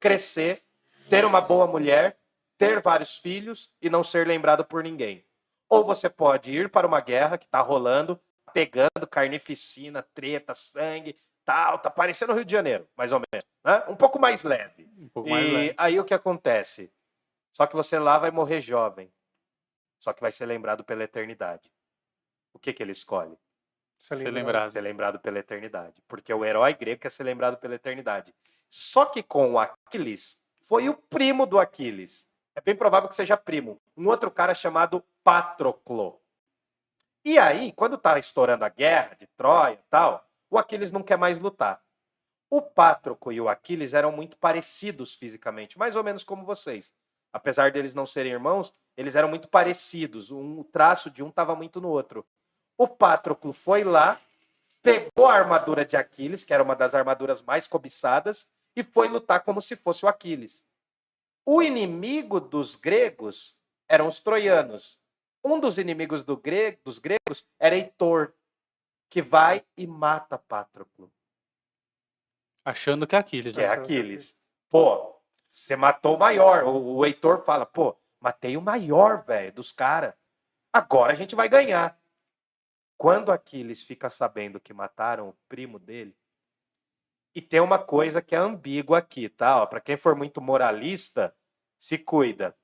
crescer, ter uma boa mulher, ter vários filhos e não ser lembrado por ninguém. Ou você pode ir para uma guerra que tá rolando, pegando carnificina, treta, sangue, tal, tá parecendo o Rio de Janeiro, mais ou menos, né? Um pouco mais leve. Um pouco E mais leve. aí o que acontece? Só que você lá vai morrer jovem. Só que vai ser lembrado pela eternidade. O que que ele escolhe? Ser lembra? lembrado. Ser lembrado pela eternidade. Porque o herói grego quer ser lembrado pela eternidade. Só que com o Aquiles, foi o primo do Aquiles. É bem provável que seja primo. Um outro cara chamado Patroclo. E aí, quando tá estourando a guerra de Troia e tal, o Aquiles não quer mais lutar. O Patroclo e o Aquiles eram muito parecidos fisicamente, mais ou menos como vocês. Apesar deles não serem irmãos, eles eram muito parecidos. Um, o traço de um estava muito no outro. O Patroclo foi lá, pegou a armadura de Aquiles, que era uma das armaduras mais cobiçadas, e foi lutar como se fosse o Aquiles. O inimigo dos gregos eram os troianos. Um dos inimigos do gre- dos gregos era Heitor, que vai e mata Patroclo, Achando que é Aquiles. que né? é Aquiles. Pô, você matou o maior. O, o Heitor fala, pô, matei o maior, velho, dos caras. Agora a gente vai ganhar. Quando Aquiles fica sabendo que mataram o primo dele, e tem uma coisa que é ambígua aqui, tá? Para quem for muito moralista, se cuida.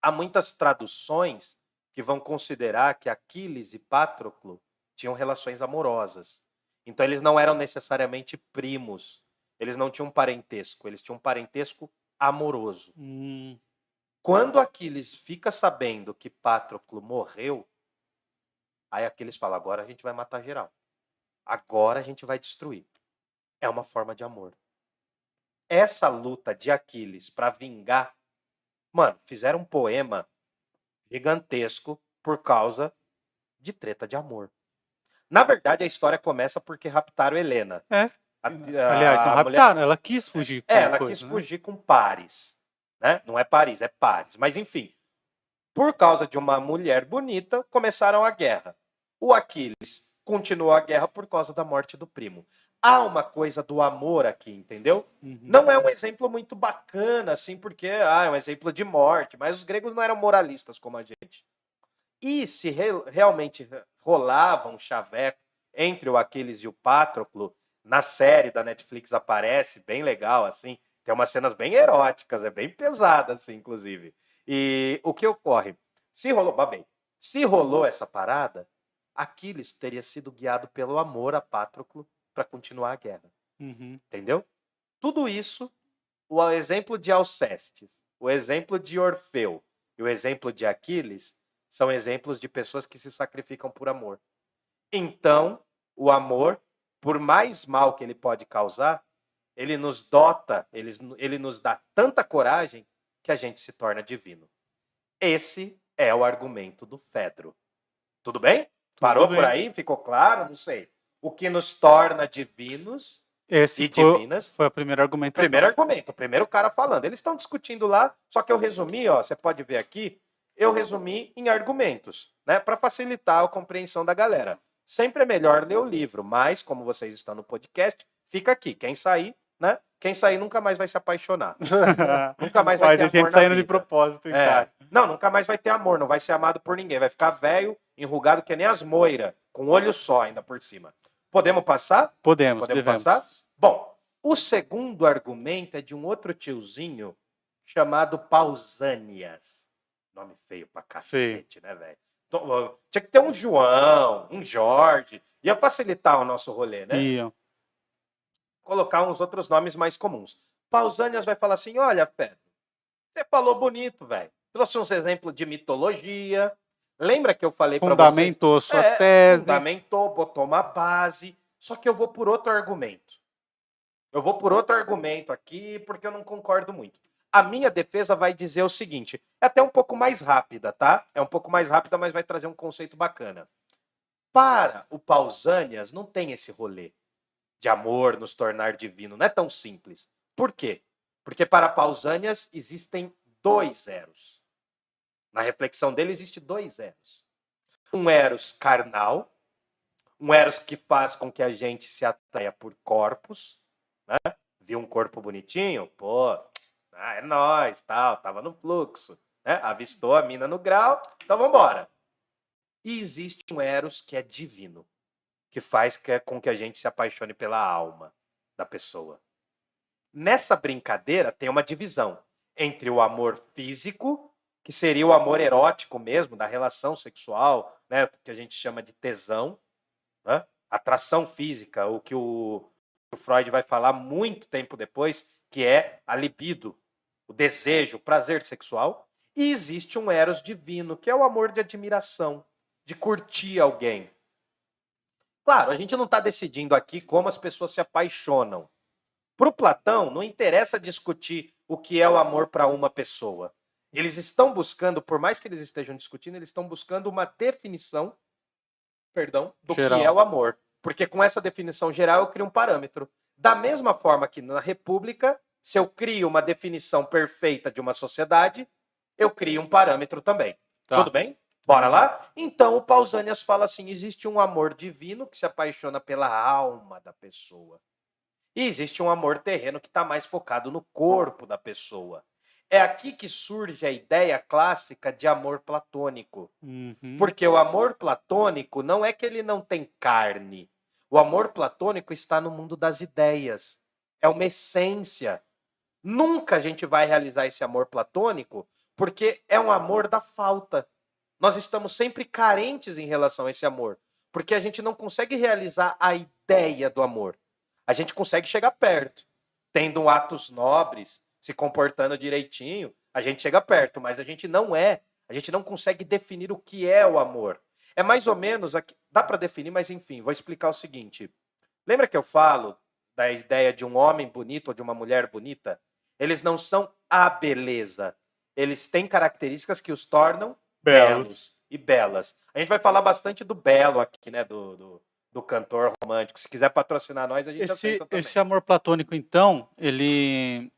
Há muitas traduções que vão considerar que Aquiles e Patroclo tinham relações amorosas. Então eles não eram necessariamente primos. Eles não tinham parentesco, eles tinham um parentesco amoroso. Hum, Quando Aquiles fica sabendo que Patroclo morreu, aí Aquiles fala: agora a gente vai matar geral. Agora a gente vai destruir. É uma forma de amor. Essa luta de Aquiles para vingar, mano, fizeram um poema gigantesco por causa de treta de amor. Na verdade, a história começa porque raptaram Helena. É. A- Aliás, não a mulher- raptaram, ela quis fugir. com é, a ela coisa, quis né? fugir com Paris. Né? Não é Paris, é Paris. Mas enfim, por causa de uma mulher bonita, começaram a guerra. O Aquiles continuou a guerra por causa da morte do primo. Há uma coisa do amor aqui, entendeu? Uhum. Não é um exemplo muito bacana, assim, porque ah, é um exemplo de morte, mas os gregos não eram moralistas como a gente. E se re- realmente rolava um chaveco entre o Aquiles e o Patroclo, na série da Netflix aparece, bem legal, assim, tem umas cenas bem eróticas, é bem pesada, assim, inclusive. E o que ocorre? Se rolou, babei, se rolou essa parada, Aquiles teria sido guiado pelo amor a Patroclo para continuar a guerra Uhum. entendeu? Tudo isso, o exemplo de Alcestes, o exemplo de Orfeu e o exemplo de Aquiles são exemplos de pessoas que se sacrificam por amor. Então, o amor, por mais mal que ele pode causar, ele nos dota, ele, ele nos dá tanta coragem que a gente se torna divino. Esse é o argumento do Fedro. Tudo bem? Parou bem. por aí? Ficou claro? Não sei. O que nos torna divinos Esse e foi, divinas foi o primeiro argumento. Primeiro argumento, o primeiro cara falando. Eles estão discutindo lá, só que eu resumi, ó, você pode ver aqui, eu resumi em argumentos, né, para facilitar a compreensão da galera. Sempre é melhor ler o livro, mas como vocês estão no podcast, fica aqui. Quem sair, né? Quem sair nunca mais vai se apaixonar. Nunca mais vai, Vai ter amor gente saindo de propósito, hein, É. Não, nunca mais vai ter amor, não vai ser amado por ninguém, vai ficar velho, enrugado que nem as moiras, com olho só ainda por cima. Podemos passar? Podemos, Podemos devemos. passar? Bom, O segundo argumento é de um outro tiozinho chamado Pausanias. Nome feio pra cacete, né, velho? Tinha que ter um João, um Jorge. Ia facilitar o nosso rolê, né? Iam. colocar uns outros nomes mais comuns. Pausanias vai falar assim: olha, Pedro, você falou bonito, velho. Trouxe uns exemplos de mitologia. Lembra que eu falei para vocês? Fundamentou sua É, tese. Fundamentou, botou uma base. Só que eu vou por outro argumento. Eu vou por outro argumento aqui, porque eu não concordo muito. A minha defesa vai dizer o seguinte: é até um pouco mais rápida, tá? É um pouco mais rápida, mas vai trazer um conceito bacana. Para o Pausanias, não tem esse rolê de amor nos tornar divino. Não é tão simples. Por quê? Porque para Pausanias existem dois eros. Na reflexão dele, existe dois eros. Um eros carnal, um eros que faz com que a gente se atraia por corpos, né? Viu um corpo bonitinho? Pô, ah, é nóis, tal, tava no fluxo, né? Avistou a mina no grau, então vambora. E existe um eros que é divino, que faz com que a gente se apaixone pela alma da pessoa. Nessa brincadeira tem uma divisão entre o amor físico, que seria o amor erótico mesmo, da relação sexual, né, que a gente chama de tesão, né? atração física, o que o, o Freud vai falar muito tempo depois, que é a libido, o desejo, o prazer sexual. E existe um eros divino, que é o amor de admiração, de curtir alguém. Claro, a gente não está decidindo aqui como as pessoas se apaixonam. Para o Platão, não interessa discutir o que é o amor para uma pessoa. Eles estão buscando, por mais que eles estejam discutindo, eles estão buscando uma definição, perdão, do Geral. que é o amor. Porque com essa definição geral eu crio um parâmetro. Da mesma forma que na República, se eu crio uma definição perfeita de uma sociedade, eu crio um parâmetro também. Tá. Tudo bem? Bora lá? Então o Pausanias fala assim: existe um amor divino que se apaixona pela alma da pessoa. E existe um amor terreno que está mais focado no corpo da pessoa. É aqui que surge a ideia clássica de amor platônico. Uhum. Porque o amor platônico não é que ele não tem carne. O amor platônico está no mundo das ideias. É uma essência. Nunca a gente vai realizar esse amor platônico porque é um amor da falta. Nós estamos sempre carentes em relação a esse amor, porque a gente não consegue realizar a ideia do amor. A gente consegue chegar perto, tendo atos nobres, se comportando direitinho, a gente chega perto, mas a gente não é, a gente não consegue definir o que é o amor. É mais ou menos, aqui- dá para definir, mas enfim, vou explicar o seguinte. Lembra que eu falo da ideia de um homem bonito ou de uma mulher bonita? Eles não são a beleza. Eles têm características que os tornam belos e belas. A gente vai falar bastante do belo aqui, né? Do, do, do cantor romântico. Se quiser patrocinar nós, a gente Esse, aceita também. esse amor platônico, então, ele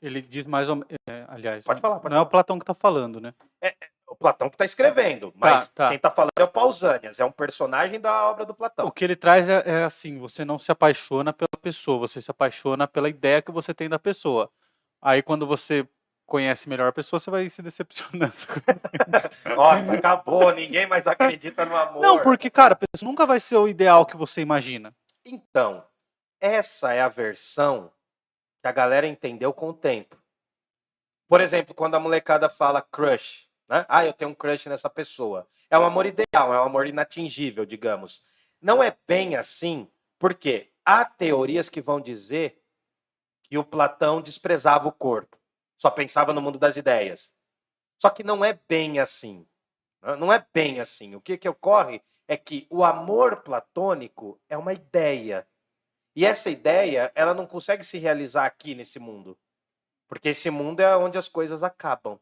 ele diz mais ou menos. aliás, Pode falar, pode não é o falar. Platão que está falando, né? O Platão que está escrevendo, mas tá. quem está falando é o Pausanias, é um personagem da obra do Platão. O que ele traz é, é assim: você não se apaixona pela pessoa, você se apaixona pela ideia que você tem da pessoa. Aí, quando você conhece melhor a pessoa, você vai se decepcionando. Nossa, acabou, ninguém mais acredita no amor. Não, porque, cara, nunca vai ser o ideal que você imagina. Então, essa é a versão que a galera entendeu com o tempo. Por exemplo, quando a molecada fala crush, né? Ah, eu tenho um crush nessa pessoa. É um amor ideal, é um amor inatingível, digamos. Não é bem assim, porque há teorias que vão dizer que o Platão desprezava o corpo, só pensava no mundo das ideias. Só que não é bem assim. né? Não é bem assim. O que, que ocorre é que o amor platônico é uma ideia. E essa ideia, ela não consegue se realizar aqui nesse mundo. Porque esse mundo é onde as coisas acabam.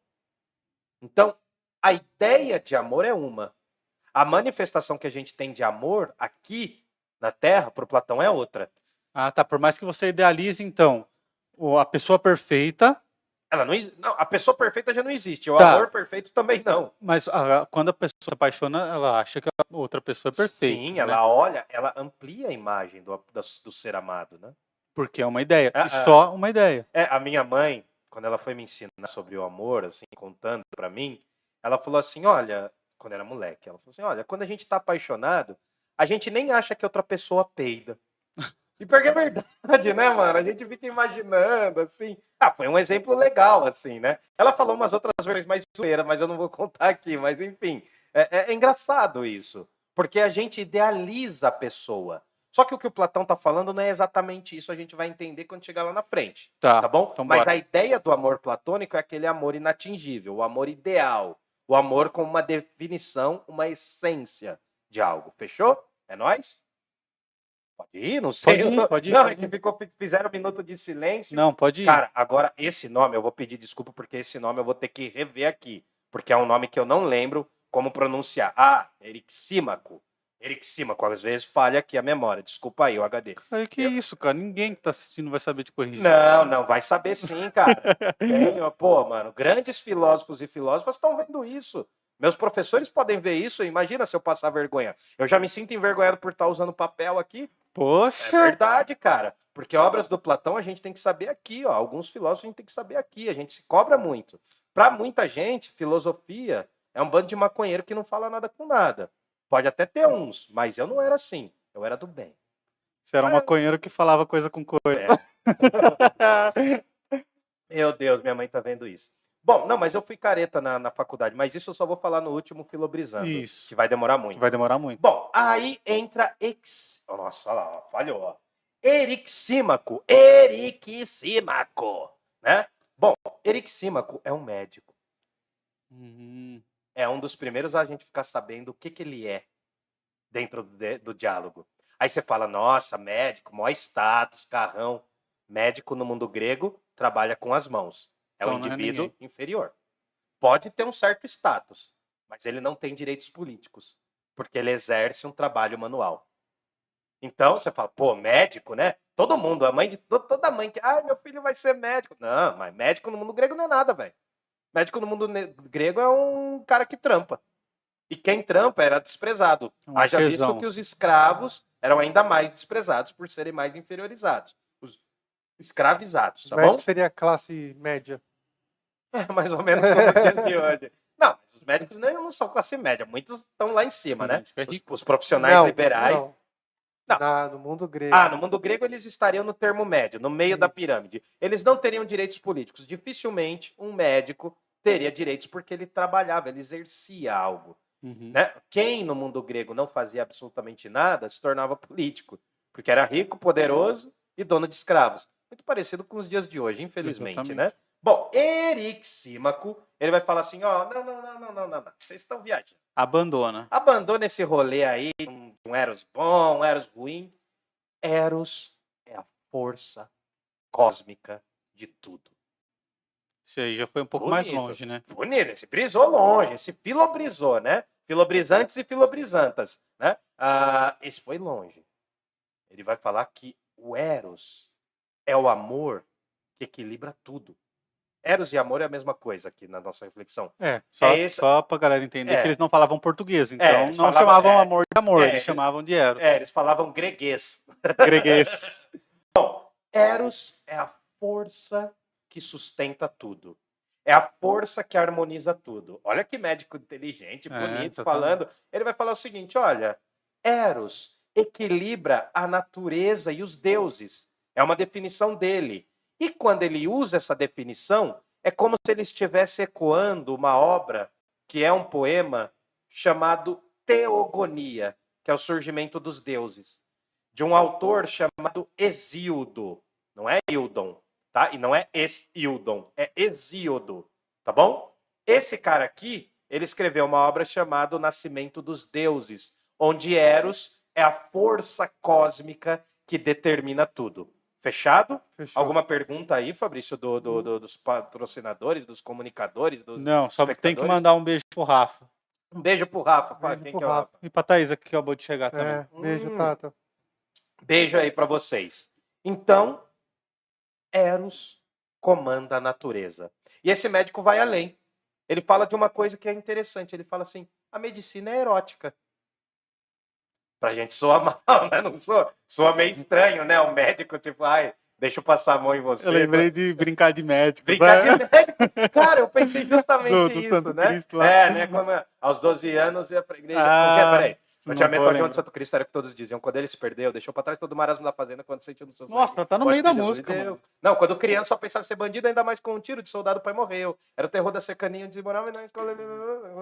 Então, a ideia de amor é uma. A manifestação que a gente tem de amor aqui na Terra, para o Platão, é outra. Ah, tá. Por mais que você idealize, então, a pessoa perfeita, Ela não, não, a pessoa perfeita já não existe. O Tá. amor perfeito também não. mas ah, quando a pessoa se apaixona, ela acha que a outra pessoa é perfeita. Sim, né? ela olha, ela amplia a imagem do, do, do ser amado, né? Porque é uma ideia. Ah, e ah. só uma ideia. É, a minha mãe, quando ela foi me ensinar sobre o amor, assim, contando pra mim, ela falou assim: olha, quando era moleque, ela falou assim: olha, quando a gente tá apaixonado, a gente nem acha que outra pessoa peida. E porque é verdade, né, mano? A gente fica imaginando, assim. Ah, foi um exemplo legal, assim, né? Ela falou umas outras versões mais zoeiras, mas eu não vou contar aqui. Mas, enfim, é, é, é engraçado isso. Porque a gente idealiza a pessoa. Só que o que o Platão tá falando não é exatamente isso, a gente vai entender quando chegar lá na frente, Tá. tá bom? então Mas bora. a ideia do amor platônico é aquele amor inatingível, o amor ideal, o amor com uma definição, uma essência de algo. Fechou? É nóis? Pode ir? Não sei. Pode ir, tô- pode ir, Não, pode é que ir. ficou, fizeram um minuto de silêncio. Não, pode ir. Cara, agora esse nome, eu vou pedir desculpa porque esse nome eu vou ter que rever aqui. Porque é um nome que eu não lembro como pronunciar. Ah, Erixímaco. Erixímaco, às vezes falha aqui a memória. Desculpa aí, o HD. Aí, que eu- isso, cara? Ninguém que tá assistindo vai saber te corrigir. Não, não, vai saber sim, cara. Pô, mano, grandes filósofos e filósofas estão vendo isso. Meus professores podem ver isso. Imagina se eu passar vergonha. Eu já me sinto envergonhado por estar usando papel aqui. É Poxa! verdade, cara. Porque obras do Platão a gente tem que saber aqui, ó. Alguns filósofos a gente tem que saber aqui. A gente se cobra muito. Para muita gente, filosofia é um bando de maconheiro que não fala nada com nada. Pode até ter uns, mas eu não era assim. Eu era do bem. Você era um Ah. maconheiro que falava coisa com coisa. Meu Deus, minha mãe tá vendo isso. Bom, não, mas eu fui careta na, na faculdade, mas isso eu só vou falar no último Filobrizando, Isso. que vai demorar muito. Vai demorar muito. Bom, aí entra ex... Nossa, olha lá, falhou, ó. Erixímaco, Erixímaco, né? Bom, Erixímaco é um médico. Uhum. É um dos primeiros a gente ficar sabendo o que, que ele é dentro do, de- do diálogo. Aí você fala, nossa, médico, maior status, carrão. Médico no mundo grego trabalha com as mãos. É um Então não é indivíduo ninguém. inferior. Pode ter um certo status, mas ele não tem direitos políticos, porque ele exerce um trabalho manual. Então você fala, pô, médico, né? Todo mundo, a mãe de to- toda mãe que, ah, meu filho vai ser médico. Não, mas médico no mundo grego não é nada, velho. Médico no mundo grego é um cara que trampa. E quem trampa era desprezado. Um Haja artesão. visto que os escravos eram ainda mais desprezados por serem mais inferiorizados. Os escravizados, Os tá bom? seria a classe média. É mais ou menos como os dias de hoje. Não, mas os médicos nem não são classe média, muitos estão lá em cima, né? É Os, os profissionais Não, liberais. Não. Não. Na- no mundo grego. Ah, no mundo grego eles estariam no termo médio, no meio da Isso. pirâmide. Eles não teriam direitos políticos. Dificilmente um médico teria direitos porque ele trabalhava, ele exercia algo. Uhum. né? Quem no mundo grego não fazia absolutamente nada se tornava político, porque era rico, poderoso e dono de escravos. Muito parecido com os dias de hoje, infelizmente, Exatamente. né? Bom, Erixímaco, ele vai falar assim, ó, não, não, não, não, não, não, não, vocês estão viajando. Abandona. Abandona esse rolê aí, um, um Eros bom, um Eros ruim. Eros é a força cósmica de tudo. Isso aí já foi um pouco mais Bonito. longe, né? Bonito, esse brisou longe, esse filobrisou, né? Filobrizantes e filobrizantas, né? Ah, esse foi longe. Ele vai falar que o Eros é o amor que equilibra tudo. Eros e amor é a mesma coisa aqui na nossa reflexão. É, só, É esse- só pra galera entender É. que eles não falavam português, então eles não falavam- chamavam é. amor de amor, É, eles chamavam de Eros. É, eles falavam greguês. Greguês. Eros é a força que sustenta tudo. É a força que harmoniza tudo. Olha que médico inteligente, É, bonito, falando. Ele vai falar o seguinte: olha, Eros equilibra a natureza e os deuses. É uma definição dele. E quando ele usa essa definição, é como se ele estivesse ecoando uma obra que é um poema chamado Teogonia, que é o surgimento dos deuses, de um autor chamado Hesíodo. Não é Hildon, tá? E não é Hildon, é Hesíodo, tá bom? Esse cara aqui, ele escreveu uma obra chamada O Nascimento dos Deuses, onde Eros é a força cósmica que determina tudo. Fechado? Fechou. Alguma pergunta aí, Fabrício, do, do- do- dos patrocinadores, dos comunicadores? Dos... Não, só tem que mandar um beijo pro Rafa. Um beijo pro Rafa. Fala, Beijo quem pro que é o Rafa. Rafa? E pra Thaisa, que acabou de chegar também. É, beijo, Hum. Tata. Beijo aí pra vocês. Então, Eros comanda a natureza. E esse médico vai além. Ele fala de uma coisa que é interessante. Ele fala assim: a medicina é erótica. Pra gente soa mal, né? Não soa, soa meio estranho, né? O médico, tipo, ai, deixa eu passar a mão em você. Eu lembrei de brincar de médico. Brincar né? de médico. Cara, eu pensei justamente Do- do isso, Santo né? Cristo lá. É, né? Como, aos 12 anos ia pra igreja. Ah, Porque, peraí. Não ao João lembrar. de Santo Cristo era o que todos diziam. Quando ele se perdeu, deixou pra trás todo o marasmo da fazenda quando sentiu no seu sangue. Nossa, tá no meio da música, deu. Não, quando criança só pensava em ser bandido, ainda mais com um tiro de soldado, o pai morreu. Era o terror da morava na escola, ele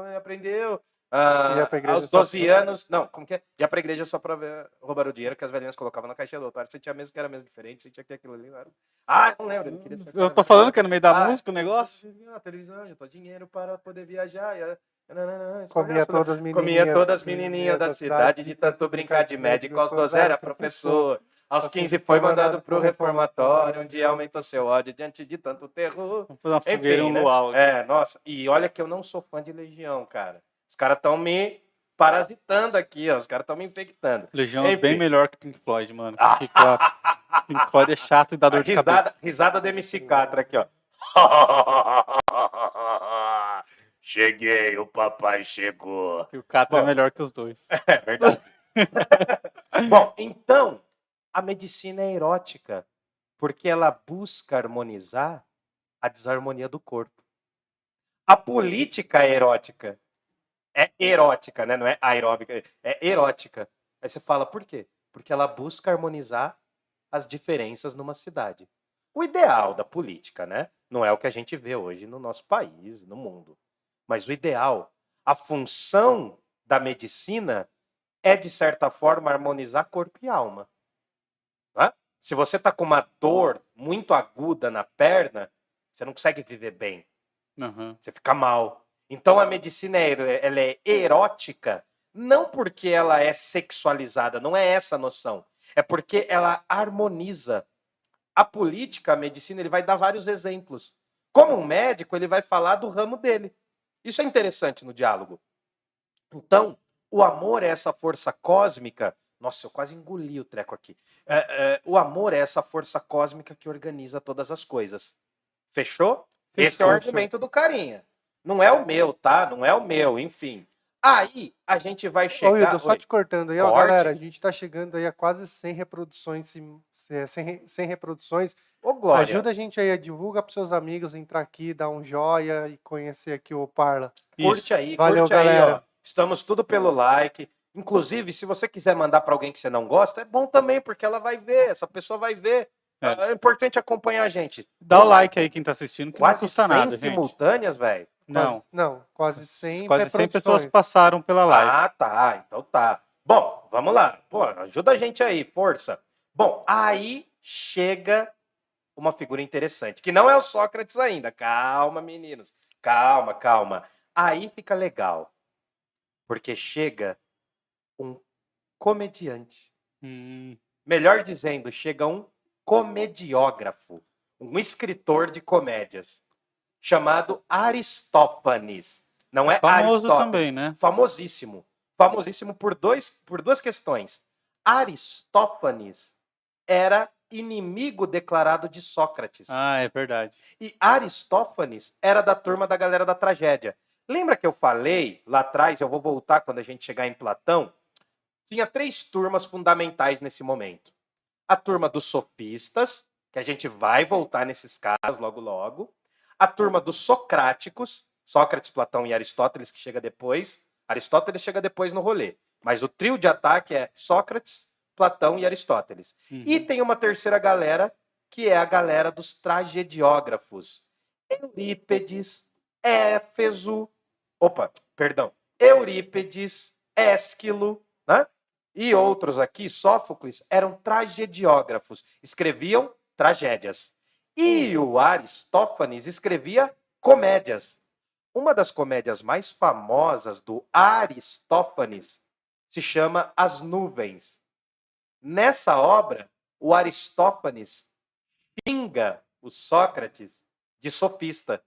ele aprendeu. Ah, Ia pra igreja aos só 12 pra- anos, não, como que é? Ia pra igreja só pra ver, roubar o dinheiro que as velhinhas colocavam na caixa do altar. Sentia mesmo que era mesmo diferente, sentia que aquilo ali era. Ah, não lembro. Ele Eu tô falando que é no meio da Ah, música o negócio. Na televisão, juntou dinheiro para poder viajar. e- nananã, Comia todas as menininhas. Comia todas as menininhas da cidade, de tanto brincar de médico, aos 12 era professor. Aos 15 foi mandado pro reformatório, onde aumentou seu ódio diante de tanto terror. Enfim, né? É, nossa, e olha que eu não sou fã de Legião, cara. Os caras estão me parasitando aqui, ó. Os caras estão me infectando. Legião é bem melhor que Pink Floyd, mano. Pink Floyd, Pink Floyd é chato e dá dor de cabeça. risada, risada do MC Catra aqui, ó. Cheguei, o papai chegou. E o Catra é melhor que os dois. É verdade. Bom, então, a medicina é erótica porque ela busca harmonizar a desarmonia do corpo. A política é erótica. É erótica, né? Não é aeróbica, é erótica. Aí você fala, por quê? Porque ela busca harmonizar as diferenças numa cidade. O ideal da política, né? Não é o que a gente vê hoje no nosso país, no mundo. Mas o ideal, a função da medicina é, de certa forma, harmonizar corpo e alma. Né? Se você está com uma dor muito aguda na perna, você não consegue viver bem. Aham. Você fica mal. Então a medicina é, ela é erótica, não porque ela é sexualizada, não é essa a noção. É porque ela harmoniza. A política, a medicina, ele vai dar vários exemplos. Como um médico, ele vai falar do ramo dele. Isso é interessante no diálogo. Então, o amor é essa força cósmica. Nossa, eu quase engoli o treco aqui. É, é, o amor é essa força cósmica que organiza todas as coisas. Fechou? Esse é o Fechou, argumento do carinha. Não é o meu, tá? Não é o meu, enfim. Aí a gente vai chegar. Ô, Wilton, só Oi. te cortando aí, ó, Corte. galera, a gente tá chegando aí a quase 100 reproduções, sim- é, 100, re- 100 reproduções. Ô, Glória. Ajuda a gente aí, divulga pros seus amigos, entrar aqui, dar um joia e conhecer aqui o Parla. Curte Isso. aí, Valeu, curte aí, galera. ó. Estamos tudo pelo like. Inclusive, se você quiser mandar para alguém que você não gosta, é bom também, porque ela vai ver, essa pessoa vai ver. É. É, importante acompanhar a gente. Dá o like aí quem tá assistindo, que Quase não custa 100 nada, gente. simultâneas, velho. Não, Quase, não, quase 100 quase 100 pessoas passaram pela live. Ah, tá. Então tá. Bom, vamos lá. Pô, ajuda a gente aí, força. Bom, aí chega uma figura interessante, que não é o Sócrates ainda. Calma, meninos. Calma, calma. Aí fica legal. Porque chega um comediante. Hum, Melhor dizendo, chega um comediógrafo, um escritor de comédias, chamado Aristófanes. Não é famoso Aristóteles também, né? famosíssimo. Famosíssimo por, dois, por duas questões. Aristófanes era inimigo declarado de Sócrates. Ah, é verdade. E Aristófanes era da turma da galera da tragédia. Lembra que eu falei lá atrás, eu vou voltar quando a gente chegar em Platão? Tinha três turmas fundamentais nesse momento. A turma dos sofistas, que a gente vai voltar nesses casos logo logo. A turma dos socráticos, Sócrates, Platão e Aristóteles, que chega depois. Aristóteles chega depois no rolê. Mas o trio de ataque é Sócrates, Platão e Aristóteles. Uhum. E tem uma terceira galera, que é a galera dos tragediógrafos. Eurípedes, Éfeso, opa, perdão, Eurípedes, Ésquilo, né? E outros aqui, Sófocles, eram tragediógrafos, escreviam tragédias. E o Aristófanes escrevia comédias. Uma das comédias mais famosas do Aristófanes se chama As Nuvens. Nessa obra, o Aristófanes xinga o Sócrates de sofista.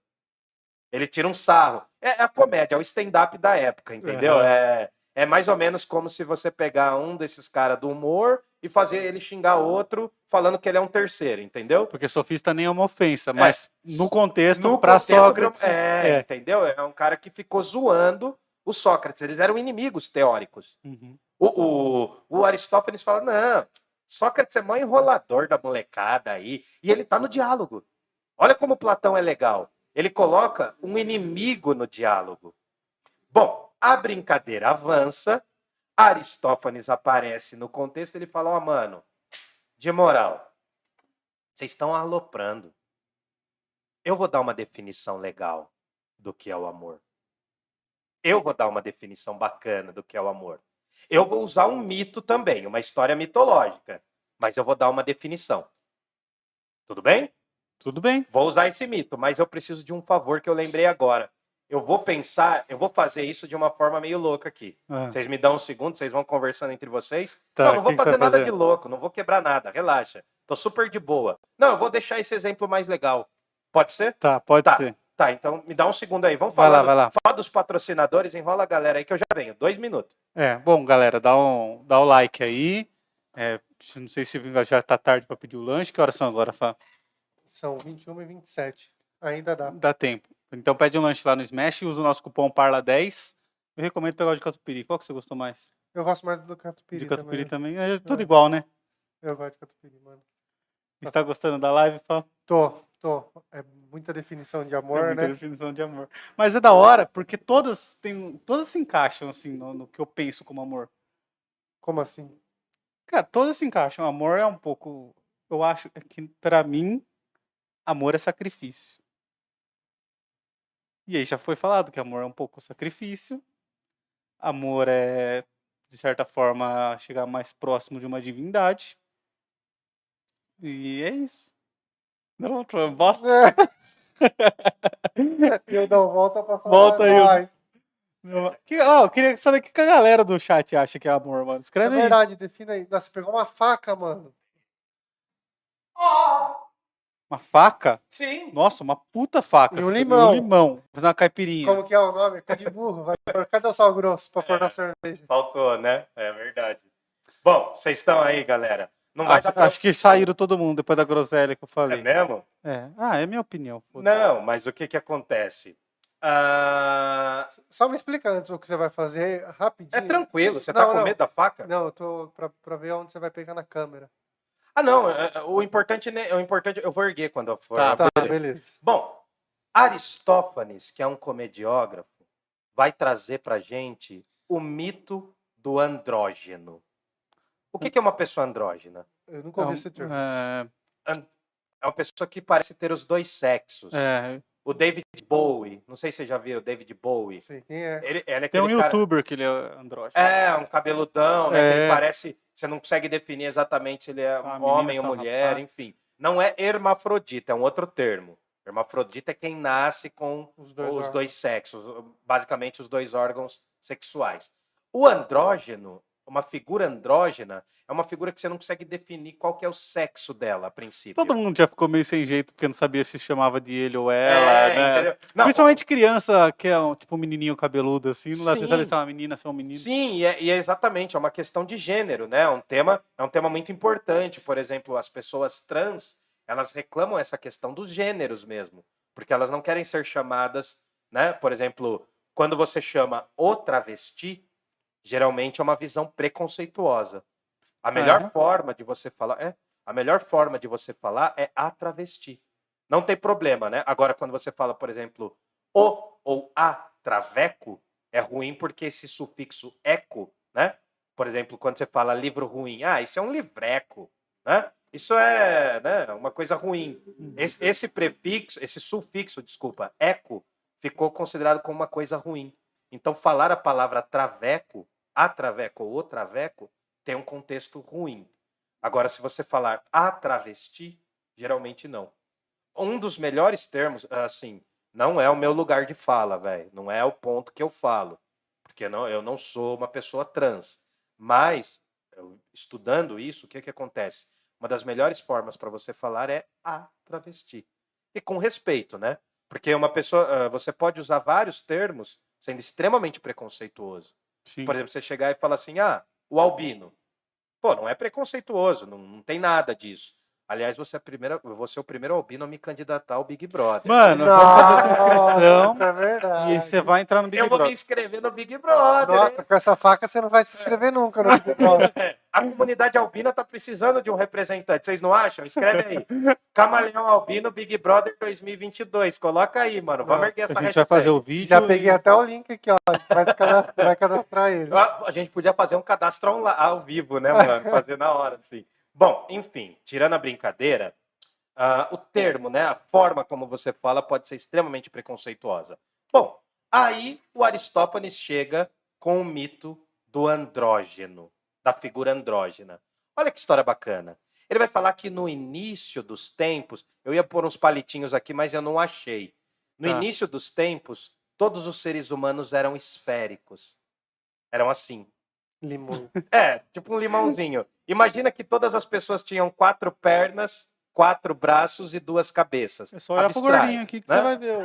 Ele tira um sarro. É a comédia, é o stand-up da época, entendeu? Aham. É, é mais ou menos como se você pegar um desses caras do humor e fazer ele xingar outro falando que ele é um terceiro, entendeu? Porque sofista nem é uma ofensa, mas no contexto, No contexto, Sócrates. é, é. entendeu? É um cara que ficou zoando o Sócrates. Eles eram inimigos teóricos. Uhum. O, o, o Aristófanes fala: não, Sócrates é mó enrolador da molecada aí. E ele tá no diálogo. Olha como Platão é legal. Ele coloca um inimigo no diálogo. Bom, a brincadeira avança. Aristófanes aparece no contexto, ele fala, ó, mano, de moral, vocês estão aloprando. Eu vou dar uma definição legal do que é o amor. Eu vou dar uma definição bacana do que é o amor. Eu vou usar um mito também, uma história mitológica, mas eu vou dar uma definição. Tudo bem? Tudo bem. Vou usar esse mito, mas eu preciso de um favor que eu lembrei agora. Eu vou pensar, eu vou fazer isso de uma forma meio louca aqui. Ah, Vocês me dão um segundo, vocês vão conversando entre vocês. tá, não, não vou fazer vai nada de louco, não vou quebrar nada, relaxa. Tô super de boa. Não, eu vou deixar esse exemplo mais legal. Pode ser? Tá, pode Tá. ser. Tá, então me dá um segundo aí. Vamos Vai falar, lá, vai lá. fala dos patrocinadores, enrola a galera aí que eu já venho. Dois minutos. É, bom, galera, dá um, dá o like aí. É, não sei se já tá tarde para pedir o lanche. Que horas são agora, Fá? São 21 e 27. Ainda dá. Dá tempo. Então pede um lanche lá no Smash usa o nosso cupom PARLA10. Eu recomendo pegar o de catupiry. Qual que você gostou mais? Eu gosto mais do catupiry de catupiry também. também. É tudo É. igual, né? Eu gosto de catupiry, mano. Está gostando da live, Fá? Tô, tô. É muita definição de É amor, muita né? definição de amor. Mas é da hora, porque todas têm, todas se encaixam assim no, no que eu penso como amor. Como assim? Cara, todas se encaixam. Amor é um pouco, eu acho que pra mim amor é sacrifício. E aí já foi falado que amor é um pouco sacrifício. Amor é de certa forma chegar mais próximo de uma divindade. E é isso. Não, tô- bosta. E eu dou volta pra falar Volta aí, Que, ó, eu queria saber o que a galera do chat acha que é amor, mano. É Escreve aí. verdade, defina aí. Nossa, você pegou uma faca, mano. Uma faca? Sim. Nossa, uma puta faca. E um limão. um limão. Fazer uma caipirinha. Como que é o nome? Cu de burro. Vai Cadê o sal grosso pra pôr na cerveja? Faltou, né? É verdade. Bom, vocês estão aí, galera. Não vai Acho, pra... acho que saíram todo mundo depois da groselha que eu É falei. mesmo? É. Ah, é minha opinião. Não, mas o que que acontece? Ah, Só me explica antes o que você vai fazer rapidinho. é tranquilo. Você Não, tá com não. medo da faca? Não, eu tô pra, pra ver onde você vai pegar na câmera. Ah, não. é- é- O importante, né, o importante, eu vou erguer quando eu for. Tá, Tá, beleza. Bom, Aristófanes, que é um comediógrafo, vai trazer pra gente o mito do andrógeno. O que, que é uma pessoa andrógena? Eu nunca ouvi É um- esse termo. É, É uma pessoa que parece ter os dois sexos. é, O David Bowie, não sei se vocês já viram o David Bowie. Sei quem é. Ele, ele é tem um cara- youtuber que ele é andrógeno. É, um cabeludão, né? que ele parece. Você não consegue definir exatamente se ele é menina, homem ou só um mulher, rapaz. enfim. Não é hermafrodita, é um outro termo. Hermafrodita é quem nasce com Os os dois. dois, órgãos. sexos, basicamente os dois órgãos sexuais. O andrógeno, uma figura andrógena, é uma figura que você não consegue definir qual que é o sexo dela a princípio. Todo mundo já ficou meio sem jeito porque não sabia se chamava de ele ou ela, É, né? entendeu? Não, Principalmente criança que é um, tipo um menininho cabeludo assim, não dá pra saber se é uma menina, se é um menino. Sim, e é, e é exatamente, é uma questão de gênero, né? É um tema, é um tema muito importante. Por exemplo, as pessoas trans, elas reclamam essa questão dos gêneros mesmo, porque elas não querem ser chamadas, né? Por exemplo, quando você chama o travesti, geralmente é uma visão preconceituosa. A melhor é? forma de você falar é a melhor forma de você falar é a travesti. Não tem problema, né? Agora, quando você fala, por exemplo, o ou a traveco, é ruim porque esse sufixo eco, né? Por exemplo, quando você fala livro ruim, ah, isso é um livreco, né? Isso é né, uma coisa ruim. Esse, esse prefixo, esse sufixo, desculpa, eco, ficou considerado como uma coisa ruim. Então, falar a palavra traveco, a traveco ou o traveco, tem um contexto ruim. Agora, se você falar a travesti, geralmente não. Um dos melhores termos, assim, não é o meu lugar de fala, velho. Não é o ponto que eu falo. Porque não, eu não sou uma pessoa trans. Mas, estudando isso, o que, que acontece? Uma das melhores formas para você falar é a travesti. E com respeito, né? Porque uma pessoa, ah, você pode usar vários termos sendo extremamente preconceituoso. Sim. Por exemplo, você chegar e falar assim, ah, o albino. Pô, não é preconceituoso, não, não tem nada disso. Aliás, você é, a primeira, você é o primeiro albino a me candidatar ao Big Brother. Mano, vamos fazer sua inscrição Nossa, é verdade. e você vai entrar no Big eu vou me Brother. inscrever no Big Brother. Nossa, hein? com essa faca você não vai se inscrever nunca no Big Brother. A comunidade albina tá precisando de um representante, vocês não acham? Escreve aí. Camaleão Albino Big Brother 2022. Coloca aí, mano. Vamos erguer essa A gente vai fazer o vídeo. Já peguei até o link aqui, ó. A gente vai, se cadastrar, vai cadastrar ele. A a gente podia fazer um cadastro ao vivo, né, mano? Fazer na hora, assim. Bom, enfim, tirando a brincadeira, ah, o termo, né, a forma como você fala pode ser extremamente preconceituosa. Bom, aí o Aristófanes chega com o mito do andrógeno, da figura andrógena. Olha que história bacana. Ele vai falar que no início dos tempos, eu ia pôr uns palitinhos aqui, mas eu não achei. No Tá. início dos tempos, todos os seres humanos eram esféricos. Eram assim. Limão. É, tipo um limãozinho. Imagina que todas as pessoas tinham quatro pernas, quatro braços e duas cabeças. É só olhar pro Abstrai, gordinho aqui que né? você vai ver.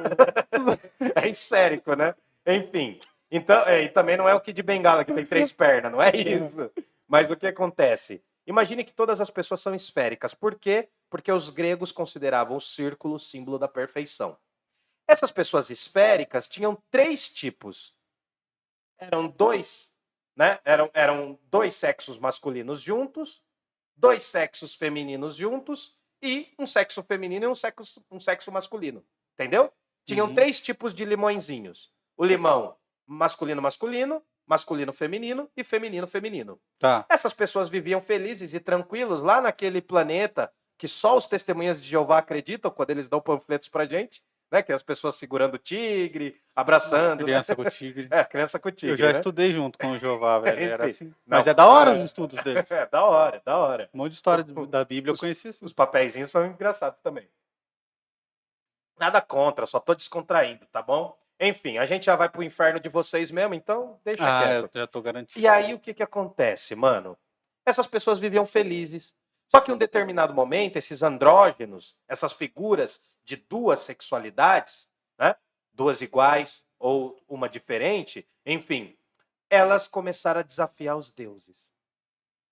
É esférico, né? Enfim. Então, é, e também não é o Kid Bengala que tem três pernas, não é isso. Mas o que acontece? Imagine que todas as pessoas são esféricas. Por quê? Porque os gregos consideravam o círculo o símbolo da perfeição. Essas pessoas esféricas tinham três tipos. Eram dois, né? Eram, eram dois sexos masculinos juntos, dois sexos femininos juntos e um sexo feminino e um sexo, um sexo masculino. Entendeu? Tinham Uhum. três tipos de limõezinhos. O limão masculino-masculino, masculino-feminino e feminino-feminino. Tá. Essas pessoas viviam felizes e tranquilos lá naquele planeta que só os testemunhas de Jeová acreditam quando eles dão panfletos pra gente, né? Que é as pessoas segurando o tigre, abraçando. né? Criança com tigre. É, criança com tigre, Eu já né? estudei junto com o Jeová, velho. Era assim. não. Mas é da hora os estudos deles. É, da hora, da hora. Um monte de história do- da Bíblia eu Os- conheci assim. Os papeizinhos são engraçados também. Nada contra, só tô descontraindo, tá bom? Enfim, a gente já vai pro inferno de vocês mesmo, então deixa Ah, quieto. eu já tô garantido. E aí o que que acontece, mano? Essas pessoas viviam felizes. Só que em um determinado momento, esses andrógenos, essas figuras de duas sexualidades, né? Duas iguais ou uma diferente, enfim, elas começaram a desafiar os deuses.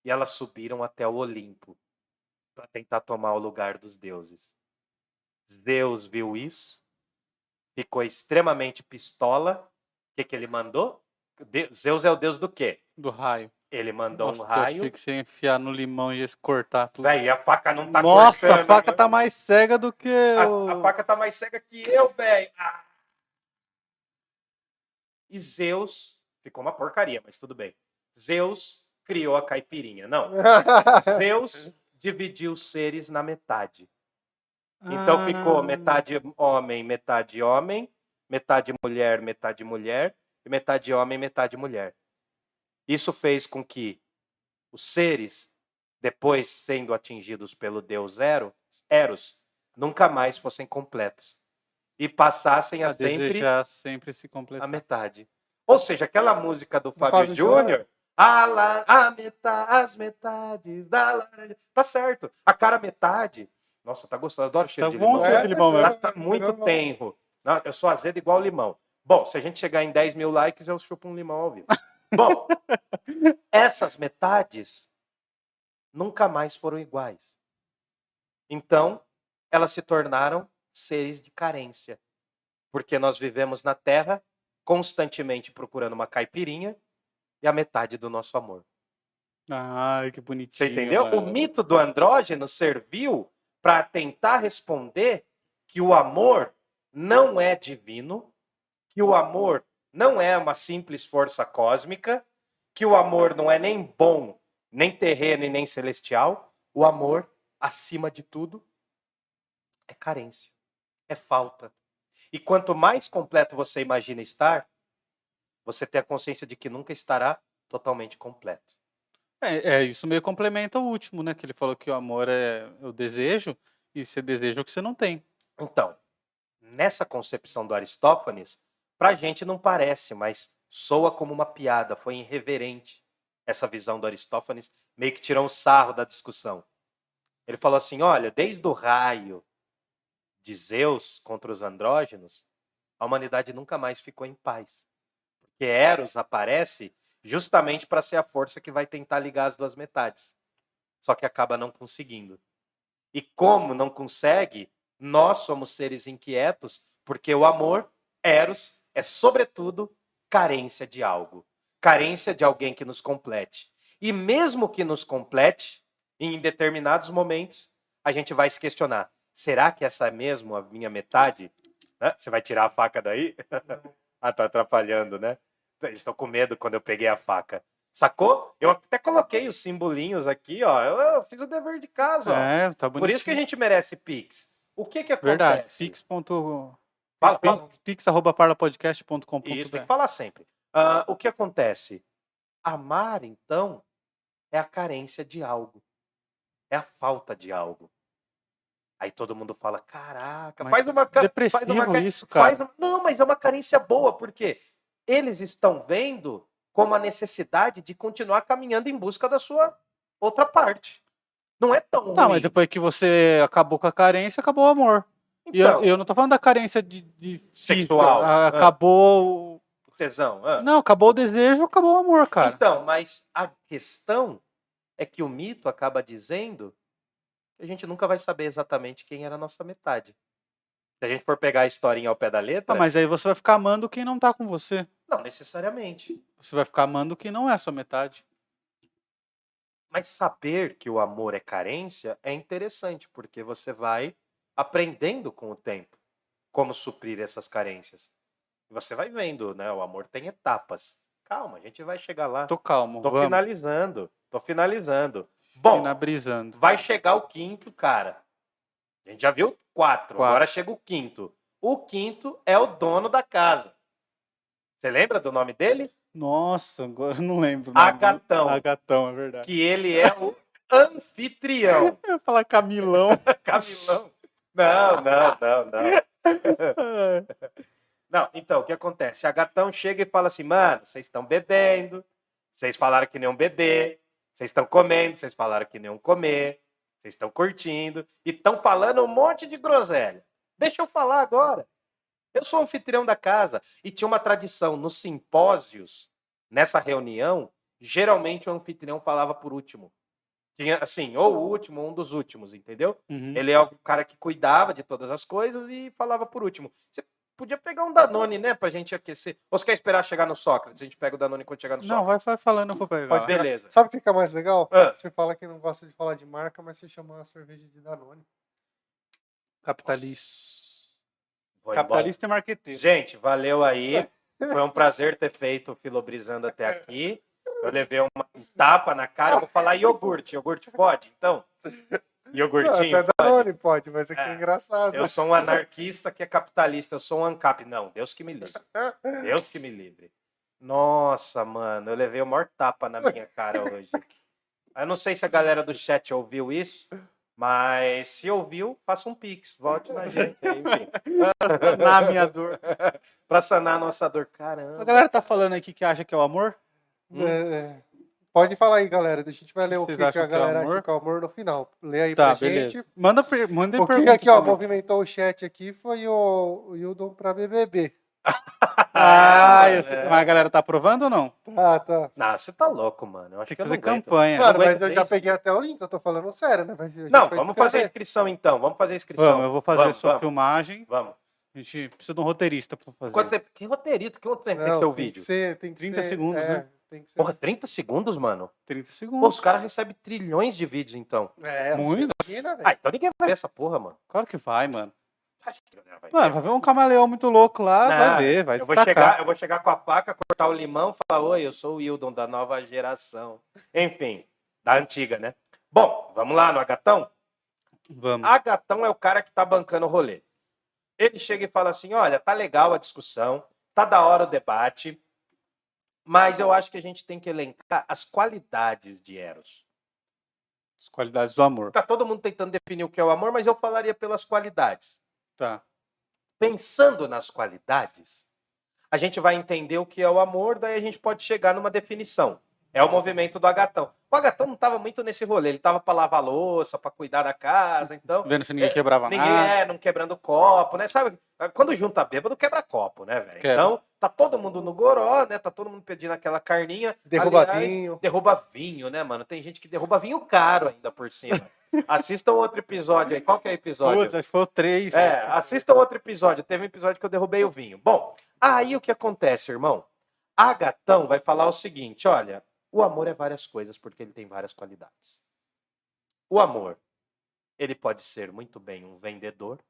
E elas subiram até o Olimpo para tentar tomar o lugar dos deuses. Zeus viu isso, ficou extremamente pistola. O que, que ele mandou? Zeus é o deus do quê? Do raio. Ele mandou Nossa, um eu raio. achei que você ia enfiar no limão e cortar tudo. Véi, a faca não tá Nossa, cortando, a faca né? tá mais cega do que. A, o- a faca tá mais cega que eu, velho. Ah. E Zeus. Ficou uma porcaria, mas tudo bem. Zeus criou a caipirinha. Não. Zeus dividiu os seres na metade. Então ficou Ah, metade homem, metade homem, metade mulher, metade mulher, e metade homem, metade mulher. Isso fez com que os seres, depois sendo atingidos pelo deus Ero, Eros, nunca mais fossem completos. E passassem a a sempre desejar sempre se a completar. metade. Ou seja, aquela música do Fábio, Fábio Júnior, a, la- a meta, as metades da laranja. Tá certo. A cara metade. Nossa, tá gostoso. Adoro o cheiro Tá de bom o limão. cheiro de limão Mas mesmo. tá muito tenro. Não, eu sou azedo igual limão. Bom, se a gente chegar em 10 mil likes, eu chupo um limão ao vivo. Bom, essas metades nunca mais foram iguais. Então, elas se tornaram seres de carência. Porque nós vivemos na Terra constantemente procurando uma caipirinha e a metade do nosso amor. Ai, que bonitinho. Você entendeu? O mano. mito do andrógeno serviu para tentar responder que o amor não é divino, que o amor não é uma simples força cósmica, que o amor não é nem bom, nem terreno e nem celestial. O amor, acima de tudo, é carência, é falta. E quanto mais completo você imagina estar, você tem a consciência de que nunca estará totalmente completo. É, é, isso meio complementa o último, né? Que ele falou que o amor é o desejo e você deseja o que você não tem. Então, nessa concepção do Aristófanes, pra gente não parece, mas soa como uma piada, foi irreverente essa visão do Aristófanes, meio que tirou um sarro da discussão. Ele falou assim: olha, desde o raio de Zeus contra os andrógenos, a humanidade nunca mais ficou em paz. Porque Eros aparece justamente para ser a força que vai tentar ligar as duas metades. Só que acaba não conseguindo. E como não consegue, nós somos seres inquietos, porque o amor, Eros, é sobretudo carência de algo, carência de alguém que nos complete. E mesmo que nos complete, em determinados momentos, a gente vai se questionar: será que essa é mesmo a minha metade? Hã? Você vai tirar a faca daí? ah, tá atrapalhando, né? Eles estão com medo quando eu peguei a faca. Sacou? Eu até coloquei os simbolinhos aqui, ó. Eu, eu fiz o dever de casa, ó. É, tá Por isso que a gente merece Pix. O que que acontece? Verdade. Pix. ponto- Fala, fala. Pix, arroba parlapodcast.com.br. Isso, tem que falar sempre. Ah, o que acontece? Amar, então, é a carência de algo. É a falta de algo. Aí todo mundo fala, caraca, Mas faz uma... ca- faz Depressivo uma isso, cara. faz Não, mas é uma carência boa, porque eles estão vendo como a necessidade de continuar caminhando em busca da sua outra parte. Não é tão Tá, ruim. mas depois que você acabou com a carência, acabou o amor. E eu, Então, eu não tô falando da carência de, de física, Sexual. a- Ah. Acabou. tesão. ah. Não, acabou o desejo, acabou o amor, cara. Então, mas a questão é que o mito acaba dizendo que a gente nunca vai saber exatamente quem era a nossa metade. Se a gente for pegar a historinha ao pé da letra, Ah, mas aí você vai ficar amando quem não tá com você. não necessariamente. Você vai ficar amando quem não é a sua metade. Mas saber que o amor é carência é interessante, porque você vai aprendendo com o tempo como suprir essas carências. E Você vai vendo, né? O amor tem etapas. Calma, a gente vai chegar lá. Tô calmo, Tô vamos. finalizando. Tô finalizando. Bom, Finabrizando. vai chegar o quinto, cara. A gente já viu quatro, Quatro. agora chega o quinto. O quinto é o dono da casa. Você lembra do nome dele? Nossa, agora eu não lembro. Agatão. Agatão, é verdade. Que ele é o anfitrião. Eu ia falar Camilão. Camilão. Não, não, não, não. Não, então, o que acontece? A gatão chega e fala assim, mano, vocês estão bebendo, vocês falaram que não beber, vocês estão comendo, vocês falaram que não comer, vocês estão curtindo, e estão falando um monte de groselha. Deixa eu falar agora. Eu sou anfitrião da casa, e tinha uma tradição, nos simpósios, nessa reunião, geralmente o anfitrião falava por último. Tinha, assim, ou o último, ou um dos últimos, entendeu? Uhum. Ele é o cara que cuidava de todas as coisas e falava por último. Você podia pegar um Danone, né, pra gente aquecer. Ou você quer esperar chegar no Sócrates? A gente pega o Danone quando chegar no Não, Sócrates. vai, vai falando, vou pegar. Pode Beleza. Sabe o que que é mais legal? Ah. Você fala que não gosta de falar de marca, mas você chama a cerveja de Danone. Capitalista. Capitalista e marqueteiro. Gente, valeu aí. Foi um prazer ter feito o Filobrizando até aqui. Eu levei uma um tapa na cara. Eu vou falar iogurte. Iogurte pode? Então? Iogurtinho? Até pode? Danone pode, mas aqui é, É. engraçado. Eu sou um anarquista que é capitalista. Eu sou um ANCAP. Não, Deus que me livre. Deus que me livre. Nossa, mano, eu levei o maior tapa na minha cara hoje. Eu não sei se a galera do chat ouviu isso, mas se ouviu, faça um pix, volte na gente aí, enfim. Na minha dor. pra sanar a nossa dor. A Caramba. galera tá falando aqui que acha que é o amor? Hum. É, é. Pode falar aí, galera. A gente vai ler o que, que a acham que é galera acha que é amor no final. Lê aí Tá, pra beleza. gente. Manda, per manda O que perguntas aqui, ó, também. movimentou o chat aqui foi o, Hildon pra BBB. Ah, eu sei. é. mas a galera tá aprovando ou não? Tá, tá. Não, você tá louco, mano. Eu acho Tem que que eu fazer não campanha. Mano, mas eu já peguei até o link, eu tô falando sério, né? Não, vamos fazer a inscrição então. Vamos fazer a inscrição. Vamos, eu vou fazer Vamos, a sua vamos. filmagem. Vamos. A gente precisa de um roteirista pra fazer. Quanto tempo? Que roteirito? Quanto tempo tem que Não, ser o tem vídeo? que ser, tem que 30 ser, segundos, é, né? Tem que ser. Porra, 30 segundos, mano? 30 Pô, segundos. os caras recebem trilhões de vídeos, então. É, Muito. Imagina, velho. Ah, então ninguém vai ver essa porra, mano. Claro que vai, mano. Acho que vai Mano, ver. vai ver um camaleão muito louco lá, Não, vai ver, vai eu vou, destacar. chegar, eu vou chegar com a faca, cortar o limão, falar: Oi, eu sou o Wildon da nova geração. Enfim, da antiga, né? Bom, vamos lá no Agatão? Vamos. Agatão é o cara que tá bancando o rolê. Ele chega e fala assim: Olha, tá legal a discussão, tá da hora o debate, mas eu acho que a gente tem que elencar as qualidades de Eros. As qualidades do amor. Tá todo mundo tentando definir o que é o amor, mas eu falaria pelas qualidades. Tá. pensando nas qualidades, a gente vai entender o que é o amor, daí a gente pode chegar numa definição. É o movimento do Agatão. O Agatão não estava muito nesse rolê, ele estava para lavar louça, para cuidar da casa, então. Vendo se ninguém É, quebrava Ninguém nada. é, não quebrando copo, né? Sabe? Quando junta bêbado, quebra copo, né, velho? Então, tá todo mundo no goró, né? Tá todo mundo pedindo aquela carninha. Derruba Aliás, vinho. Derruba vinho, né, mano? Tem gente que derruba vinho caro ainda por cima. Assistam outro episódio aí. Qual que é o episódio? Putz, acho que foi o 3. É, assistam outro episódio. Teve um episódio que eu derrubei o vinho. Bom, aí o que acontece, irmão? Agatão vai falar o seguinte: olha, o amor é várias coisas porque ele tem várias qualidades. O amor, ele pode ser muito bem um vendedor,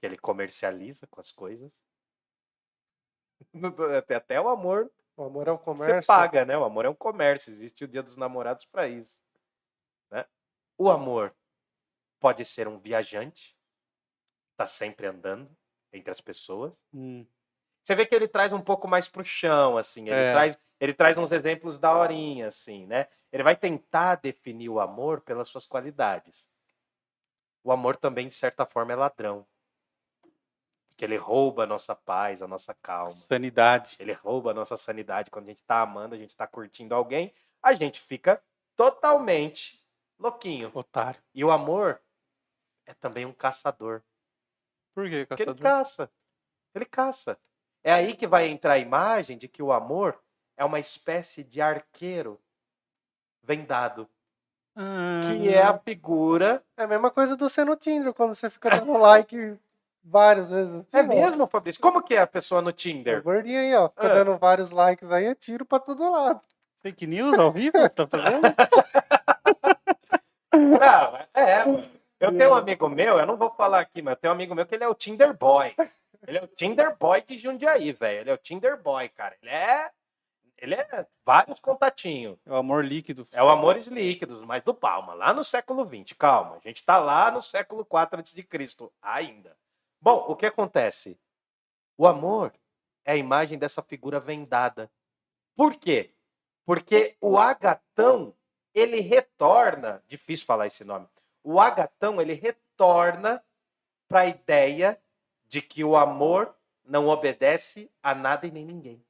que ele comercializa com as coisas. Até, até o amor O amor é um você comércio. paga, né? O amor é um comércio, existe o Dia dos Namorados para isso. Né? O amor pode ser um viajante, tá sempre andando entre as pessoas. Hum, Você vê que ele traz um pouco mais pro chão, assim. Ele, É. traz, ele traz uns exemplos da horinha, assim, né? Ele vai tentar definir o amor pelas suas qualidades. O amor também, de certa forma, é ladrão. Porque ele rouba a nossa paz, a nossa calma. sanidade. Ele rouba a nossa sanidade. Quando a gente tá amando, a gente tá curtindo alguém, a gente fica totalmente louquinho. Otário. E o amor é também um caçador. Por que, Porque ele caçador? caça. Ele caça. É aí que vai entrar a imagem de que o amor é uma espécie de arqueiro vendado, que é a figura. É a mesma coisa do ser no Tinder, quando você fica dando like várias vezes. É Tipo, mesmo, Fabrício? Como que é a pessoa no O Tinder? gordinho aí, ó, fica É. dando vários likes aí, é tiro pra todo lado. Fake news ao vivo? Tá fazendo? Não, é. Eu tenho um amigo meu, eu não vou falar aqui, mas eu tenho um amigo meu que ele é o Tinder Boy. Ele é o Tinder Boy de Jundiaí, velho. Ele é o Tinder Boy, cara. Ele é. Ele é vários contatinhos. É o amor líquido. É o Amores Líquidos, mas do Palma, lá no século XX. Calma, a gente tá lá no século IV a.C. ainda. Bom, o que acontece? O amor é a imagem dessa figura vendada. Por quê? Porque o Agatão, ele retorna, difícil falar esse nome. O Agatão, ele retorna para a ideia de que o amor não obedece a nada e nem ninguém.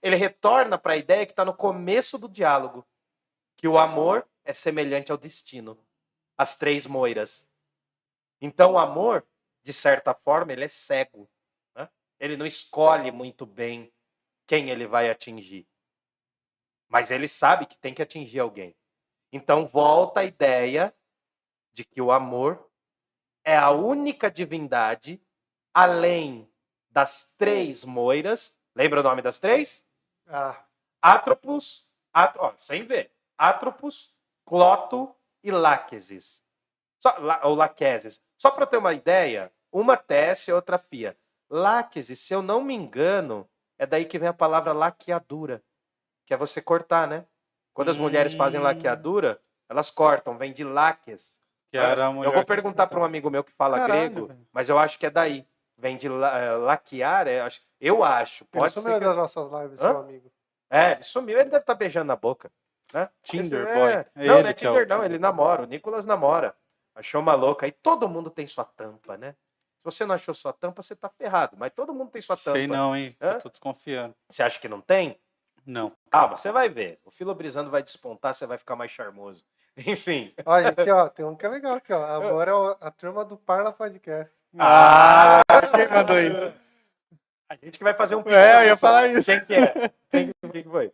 Ele retorna para a ideia que está no começo do diálogo, que o amor é semelhante ao destino, as três moiras. Então, o amor, de certa forma, ele é cego. né? Ele não escolhe muito bem quem ele vai atingir. Mas ele sabe que tem que atingir alguém. Então, volta a ideia de que o amor é a única divindade além das três moiras. Lembra o nome das três? Ah, Atropos, at, ó, sem ver. Atropos, Cloto e Láquesis. Só, ou Laqueses. Só para ter uma ideia, uma tece e outra fia. Láquesis, se eu não me engano, é daí que vem a palavra laqueadura, que é você cortar, né? Quando as mulheres fazem Hum. laqueadura, elas cortam, vem de láques. Que era a mulher eu vou perguntar para um amigo meu que fala Caralho, grego, velho. mas eu acho que é daí. Vem de la, eh, laquear, é, acho- eu acho. ele Pode ser sumiu que- das nossas lives, Hã? seu amigo. é, ele sumiu, ele deve estar beijando na boca. Né? Tinder boy. é. É não, ele não é é Tinder, não, ele namora. O Nicolas namora. Achou uma louca. Aí todo mundo tem sua tampa, né? Se você não achou sua tampa, você tá ferrado. Mas todo mundo tem sua tampa. Sei não, hein? Hã? Eu tô desconfiando. Você acha que não tem? Não. Calma, você vai ver. O filobrizando vai despontar, você vai ficar mais charmoso. Enfim. Ó, gente, ó, tem um que é legal aqui, ó. Agora é a turma do Parla Podcast. Ah, quem mandou isso? A gente que vai fazer um É, eu ia falar isso. Quem que é? Quem, quem que foi?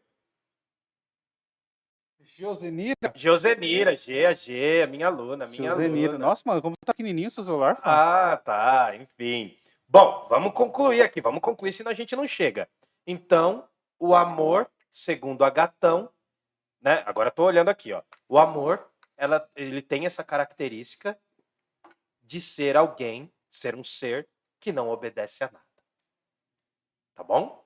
Josenira? Josenira, G, a G, a minha aluna, a minha Josenira. aluna. Nossa, mano, como tá pequenininho seu celular, Fábio? Ah, tá, enfim. Bom, vamos concluir aqui, vamos concluir, senão a gente não chega. Então, o amor, segundo a Gatão, né? Agora eu tô olhando aqui, ó. O amor, ela, ele tem essa característica de ser alguém, ser um ser que não obedece a nada. Tá bom?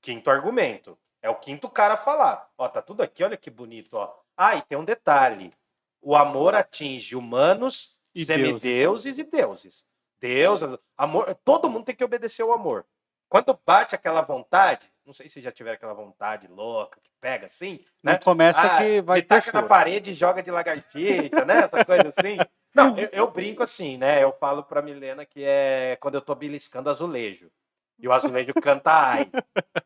Quinto argumento. É o quinto cara a falar. Ó, tá tudo aqui, olha que bonito, ó. Ah, e tem um detalhe. O amor atinge humanos, E semideuses e deuses. Deus, amor, todo mundo tem que obedecer ao amor. Quando bate aquela vontade, não sei se já tiveram aquela vontade louca que pega assim, Não né? começa Ah, que vai ter taca na parede e joga de lagartixa, né? Essa coisa assim. Não, eu, eu brinco assim, né? Eu falo pra Milena que é quando eu tô beliscando azulejo. E o azulejo canta ai.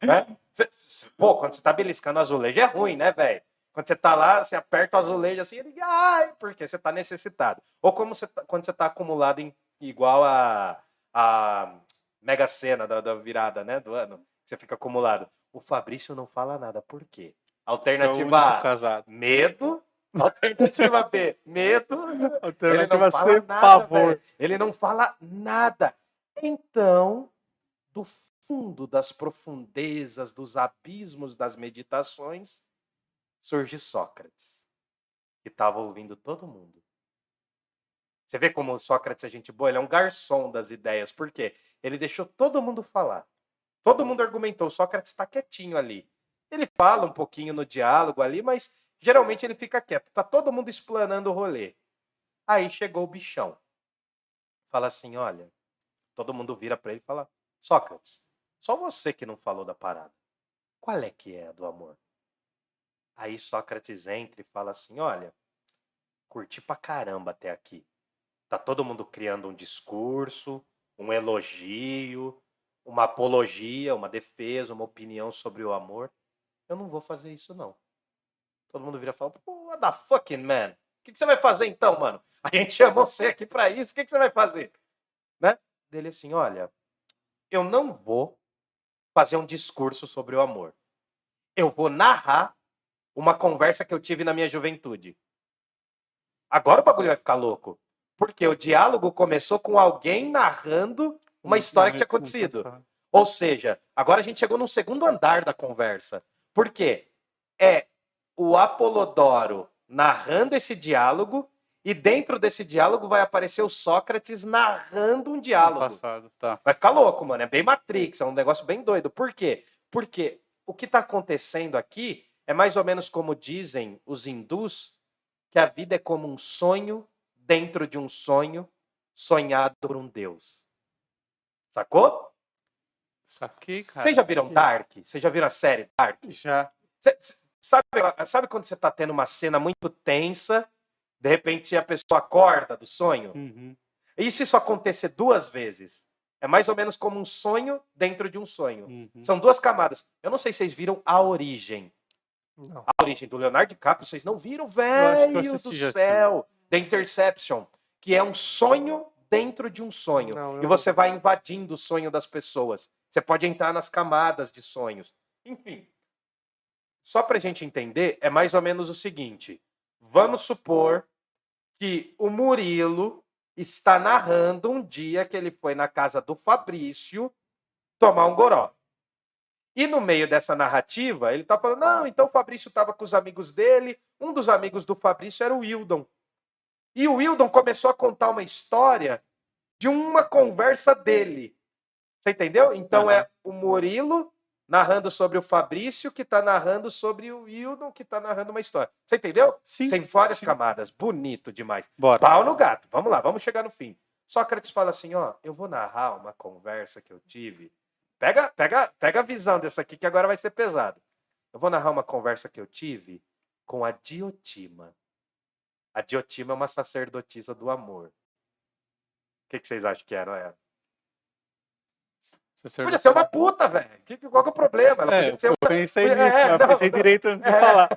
Né? Cê- pô, quando você tá beliscando azulejo é ruim, né, velho? Quando você tá lá, você aperta o azulejo assim, ele ai, porque você tá necessitado. Ou como você tá- quando você tá acumulado em igual a, a Mega Sena da, da virada, né, do ano. Você fica acumulado. O Fabrício não fala nada. Por quê? É Alternativa A, casado. medo. Alternativa B, medo. Ele Alternativa não fala C, nada, pavor. Ele não fala nada. Então, do fundo das profundezas, dos abismos das meditações, surge Sócrates, que estava ouvindo todo mundo. Você vê como Sócrates é gente boa? Ele é um garçom das ideias. Por quê? Ele deixou todo mundo falar. Todo mundo argumentou. Sócrates está quietinho ali. Ele fala um pouquinho no diálogo ali, mas geralmente ele fica quieto. Tá todo mundo explanando o rolê. Aí chegou o bichão. Fala assim: olha, todo mundo vira para ele e fala: Sócrates, só você que não falou da parada. Qual é que é a do amor? Aí Sócrates entra e fala assim: olha, curti pra caramba até aqui. Tá todo mundo criando um discurso, um elogio, uma apologia, uma defesa, uma opinião sobre o amor. Eu não vou fazer isso, não. Todo mundo vira e fala, what the fucking man? O que, que você vai fazer então, mano? A gente chamou você aqui pra isso, o que, que você vai fazer? Né? Dele assim, olha, eu não vou fazer um discurso sobre o amor. Eu vou narrar uma conversa que eu tive na minha juventude. Agora o bagulho vai ficar louco. Porque o diálogo começou com alguém narrando uma história que tinha acontecido. Ou seja, agora a gente chegou num segundo andar da conversa. Por quê? É o Apolodoro narrando esse diálogo e dentro desse diálogo vai aparecer o Sócrates narrando um diálogo. Passado, tá. Vai ficar louco, mano. É bem Matrix, é um negócio bem doido. Por quê? Porque o que está acontecendo aqui é mais ou menos como dizem os hindus, que a vida é como um sonho dentro de um sonho sonhado por um Deus. Sacou? Saquei, cara. Vocês já viram. Dark? Vocês já viram a série Dark? Já. Cê- cê- sabe, sabe quando você tá tendo uma cena muito tensa, de repente a pessoa acorda do sonho? Uhum. E se isso acontecer duas vezes? É mais ou menos como um sonho dentro de um sonho. Uhum. São duas camadas. Eu não sei se vocês viram A Origem. Não. A Origem do Leonardo DiCaprio, vocês não viram? Velho do céu! The Interception. Que é um sonho dentro de um sonho. Não, e você vai invadindo o sonho das pessoas. Você pode entrar nas camadas de sonhos. Enfim. Só para a gente entender, é mais ou menos o seguinte. Vamos supor que o Murilo está narrando um dia que ele foi na casa do Fabrício tomar um goró. E no meio dessa narrativa, ele está falando: não, então o Fabrício estava com os amigos dele. Um dos amigos do Fabrício era o Wildon. E o Wildon começou a contar uma história de uma conversa dele. Você entendeu? Então é o Murilo narrando sobre o Fabrício, que está narrando sobre o Wildon, que está narrando uma história. Você entendeu? Sim. Sem várias sim. camadas. Bonito demais. Bora. Pau no gato. Vamos lá, vamos chegar no fim. Sócrates fala assim, ó, eu vou narrar uma conversa que eu tive. Pega, pega, pega a visão dessa aqui que agora vai ser pesado. Eu vou narrar uma conversa que eu tive com a Diotima. A Diotima é uma sacerdotisa do amor. O que, que vocês acham que era ela? Você Podia ser uma puta, velho. Que- Qual que é o problema? Ela É, podia ser eu uma... pensei É, nisso, eu não. pensei direito antes de É. falar.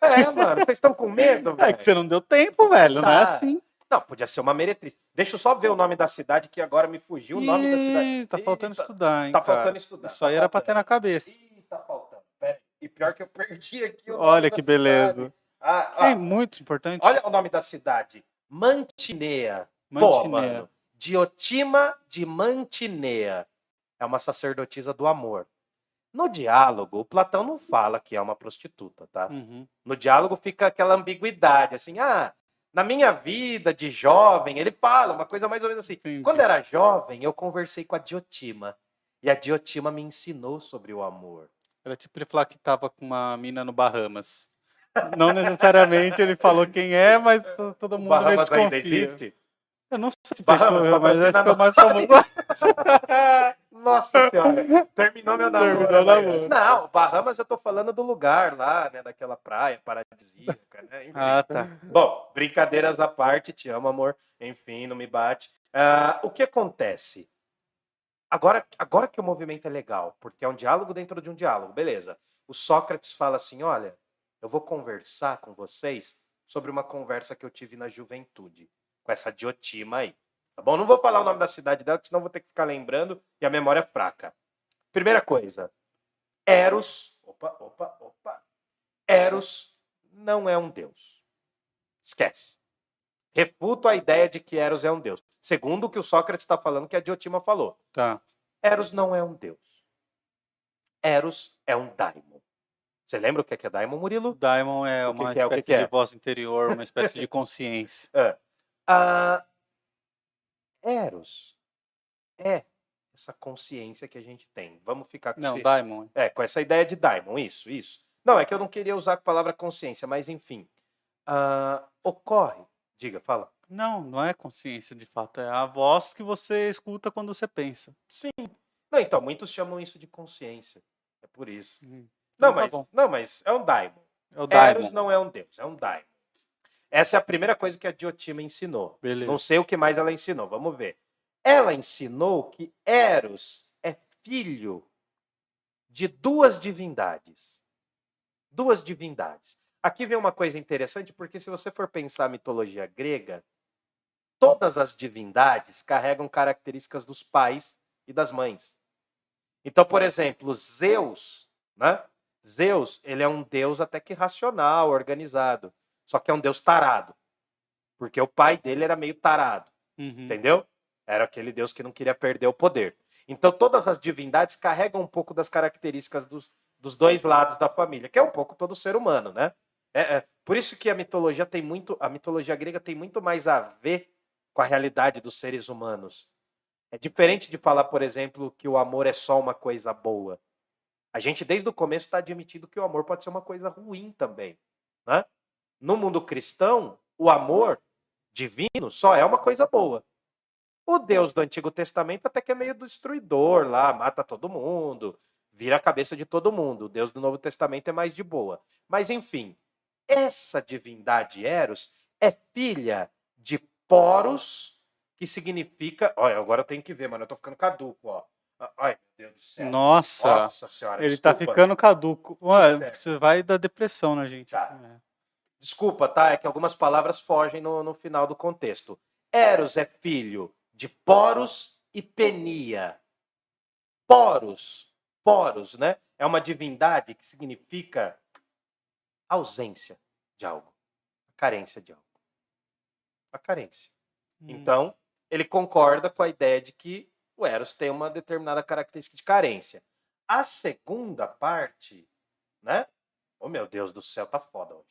É, mano, vocês estão com medo, velho? É que você não deu tempo, velho. Não é Tá. assim. Não, podia ser uma meretriz. Deixa eu só ver o nome da cidade, que agora me fugiu o nome da cidade. Ih, Tá faltando Eita, estudar, hein? Tá cara. faltando estudar. Isso tá aí era pra ter faltando. na cabeça. Ih, tá faltando. Pera. E pior que eu perdi aqui o nome Olha que cidade. Ah, ah, É muito importante. olha o nome da cidade. Mantinea. Pô, Mantinea. mano. Diotima de Mantinea. É uma sacerdotisa do amor. No diálogo, o Platão não fala que é uma prostituta, tá? Uhum. No diálogo fica aquela ambiguidade, assim, ah, na minha vida de jovem, ele fala uma coisa mais ou menos assim. Entendi. Quando era jovem, eu conversei com a Diotima. E a Diotima me ensinou sobre o amor. Era tipo ele falar que tava com uma mina no Bahamas. Não necessariamente ele falou quem é, mas to- todo mundo meio Bahamas ainda desconfia. existe? Eu não sei se Bahamas fechou, mas acho que é mais famoso. Nossa senhora, terminou meu namoro. Terminou velho. namoro. Não, Bahamas eu tô falando do lugar lá, né, daquela praia paradisíaca, né? Enfim. ah, tá. Bom, brincadeiras à parte, te amo, amor. Enfim, não me bate. Ah, o que acontece? Agora, agora que o movimento é legal, porque é um diálogo dentro de um diálogo, beleza. O Sócrates fala assim: olha, eu vou conversar com vocês sobre uma conversa que eu tive na juventude, com essa Diotima aí. Tá bom? Não vou falar o nome da cidade dela, porque senão vou ter que ficar lembrando e a memória é fraca. Primeira coisa: Eros. Opa, opa, opa. Eros não é um deus. Esquece. Refuto a ideia de que Eros é um deus. Segundo o que o Sócrates está falando, que a Diotima falou. Tá. Eros não é um deus. Eros é um daimon. Você lembra o que é, que é daimon, Murilo? Daimon é O uma que é? Espécie que é? de voz interior, uma espécie de consciência. Ah, Eros é essa consciência que a gente tem. Vamos ficar com Não, esse- Daimon. É, com essa ideia de daimon, isso, isso. Não, é que eu não queria usar a palavra consciência, mas enfim. Ah, ocorre. Diga, fala. Não, não é consciência de fato. É a voz que você escuta quando você pensa. Sim. Não, então, muitos chamam isso de consciência. É por isso. Hum. Não, Então tá mas, bom. não, mas é um daimon. É o Daimon. Eros não é um deus, é um daimon. Essa é a primeira coisa que a Diotima ensinou. Beleza. Não sei o que mais ela ensinou, vamos ver. Ela ensinou que Eros é filho de duas divindades. Duas divindades. Aqui vem uma coisa interessante, porque se você for pensar a mitologia grega, todas as divindades carregam características dos pais e das mães. Então, por exemplo, Zeus, né? Zeus, ele é um deus até que racional, organizado. Só que é um deus tarado. Porque o pai dele era meio tarado. Uhum. Entendeu? Era aquele Deus que não queria perder o poder. Então, todas as divindades carregam um pouco das características dos, dos dois lados da família, que é um pouco todo ser humano, né? É, é, por isso que a mitologia tem muito, a mitologia grega tem muito mais a ver com a realidade dos seres humanos. É diferente de falar, por exemplo, que o amor é só uma coisa boa. A gente, desde o começo, está admitindo que o amor pode ser uma coisa ruim também. Né? No mundo cristão, o amor divino só é uma coisa boa. O Deus do Antigo Testamento até que é meio destruidor lá, mata todo mundo, vira a cabeça de todo mundo. O Deus do Novo Testamento é mais de boa. Mas enfim, essa divindade Eros é filha de Poros, que significa. Olha, agora eu tenho que ver, mano. Eu tô ficando caduco, ó. Ai, meu Deus do céu. Nossa, Nossa senhora. ele tá desculpa. ficando caduco. Sério. você vai dar depressão na gente. Tá. É. Desculpa, tá? É que algumas palavras fogem no, no final do contexto. Eros é filho de Poros e Penia. Poros, Poros, né? É uma divindade que significa ausência de algo, a carência de algo. A carência. Hum. Então, ele concorda com a ideia de que o Eros tem uma determinada característica de carência. A segunda parte, né? Oh, meu Deus do céu, tá foda hoje.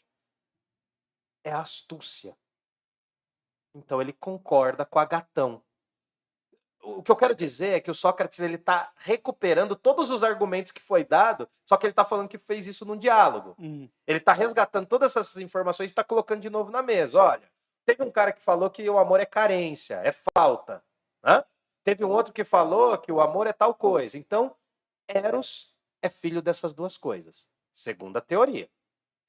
É a astúcia. Então, ele concorda com a gatão. O que eu quero dizer é que o Sócrates ele está recuperando todos os argumentos que foi dado, só que ele está falando que fez isso num diálogo. Hum. Ele está resgatando todas essas informações e está colocando de novo na mesa. Olha, teve um cara que falou que o amor é carência, é falta. né? Teve um outro que falou que o amor é tal coisa. Então, Eros é filho dessas duas coisas. Segunda teoria.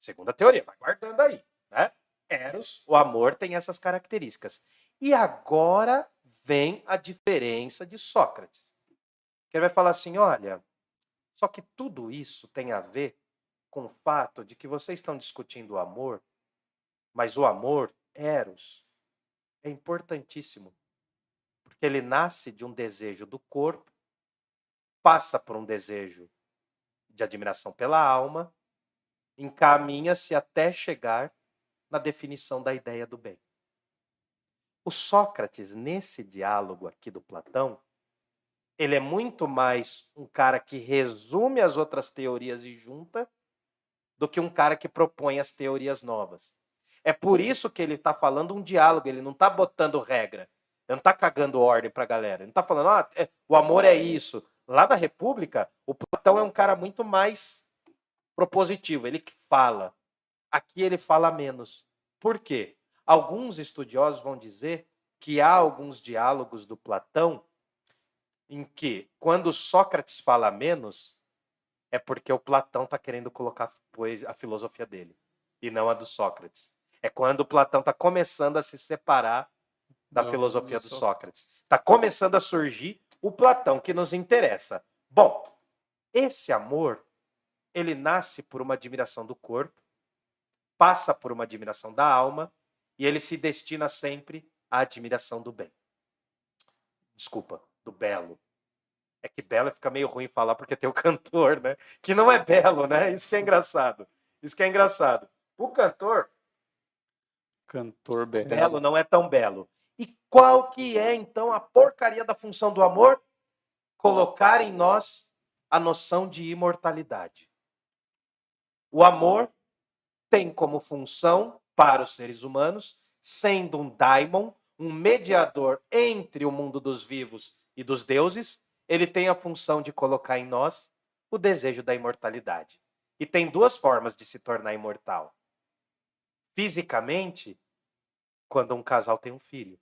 Segunda teoria, vai guardando aí. Né? Eros, o amor tem essas características. E agora vem a diferença de Sócrates. Que ele vai falar assim: olha, só que tudo isso tem a ver com o fato de que vocês estão discutindo o amor, mas o amor, Eros, é importantíssimo. Porque ele nasce de um desejo do corpo, passa por um desejo de admiração pela alma, encaminha-se até chegar na definição da ideia do bem. O Sócrates, nesse diálogo aqui do Platão, ele é muito mais um cara que resume as outras teorias e junta do que um cara que propõe as teorias novas. É por isso que ele está falando um diálogo, ele não está botando regra, ele não está cagando ordem para a galera, ele não está falando, ah, é- o amor é isso. Lá na República, o Platão é um cara muito mais propositivo, ele que fala. Aqui ele fala menos. Por quê? Alguns estudiosos vão dizer que há alguns diálogos do Platão em que, quando Sócrates fala menos, é porque o Platão está querendo colocar a filosofia dele e não a do Sócrates. É quando o Platão está começando a se separar da Do- filosofia do do Sócrates. Está começando a surgir o Platão que nos interessa. Bom, esse amor, ele nasce por uma admiração do corpo, passa por uma admiração da alma e ele se destina sempre à admiração do bem. Desculpa, do belo. É que belo fica meio ruim falar porque tem o cantor, né? Que não é belo, né? Isso que é engraçado. Isso que é engraçado. O cantor, Cantor belo. Belo não é tão belo. Qual que é, então, a porcaria da função do amor? Colocar em nós a noção de imortalidade. O amor tem como função para os seres humanos, sendo um daimon, um mediador entre o mundo dos vivos e dos deuses, ele tem a função de colocar em nós o desejo da imortalidade. E tem duas formas de se tornar imortal. Fisicamente, quando um casal tem um filho.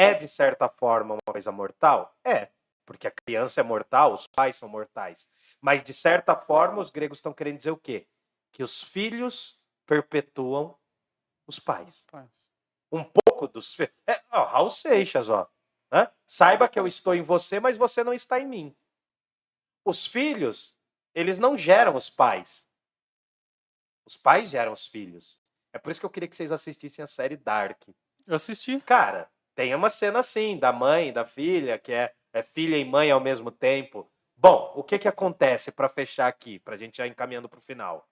É, de certa forma, uma coisa mortal? É, porque a criança é mortal, os pais são mortais. Mas, de certa forma, os gregos estão querendo dizer o quê? Que os filhos perpetuam os pais. Um pouco dos filhos. É, ó, Raul Seixas, ó. Né? Saiba que eu estou em você, mas você não está em mim. Os filhos, eles não geram os pais. Os pais geram os filhos. É por isso que eu queria que vocês assistissem a série Dark. Eu assisti. Cara, tem uma cena assim, da mãe, da filha, que é, é filha e mãe ao mesmo tempo. Bom, o que que acontece para fechar aqui, para a gente já encaminhando para o final?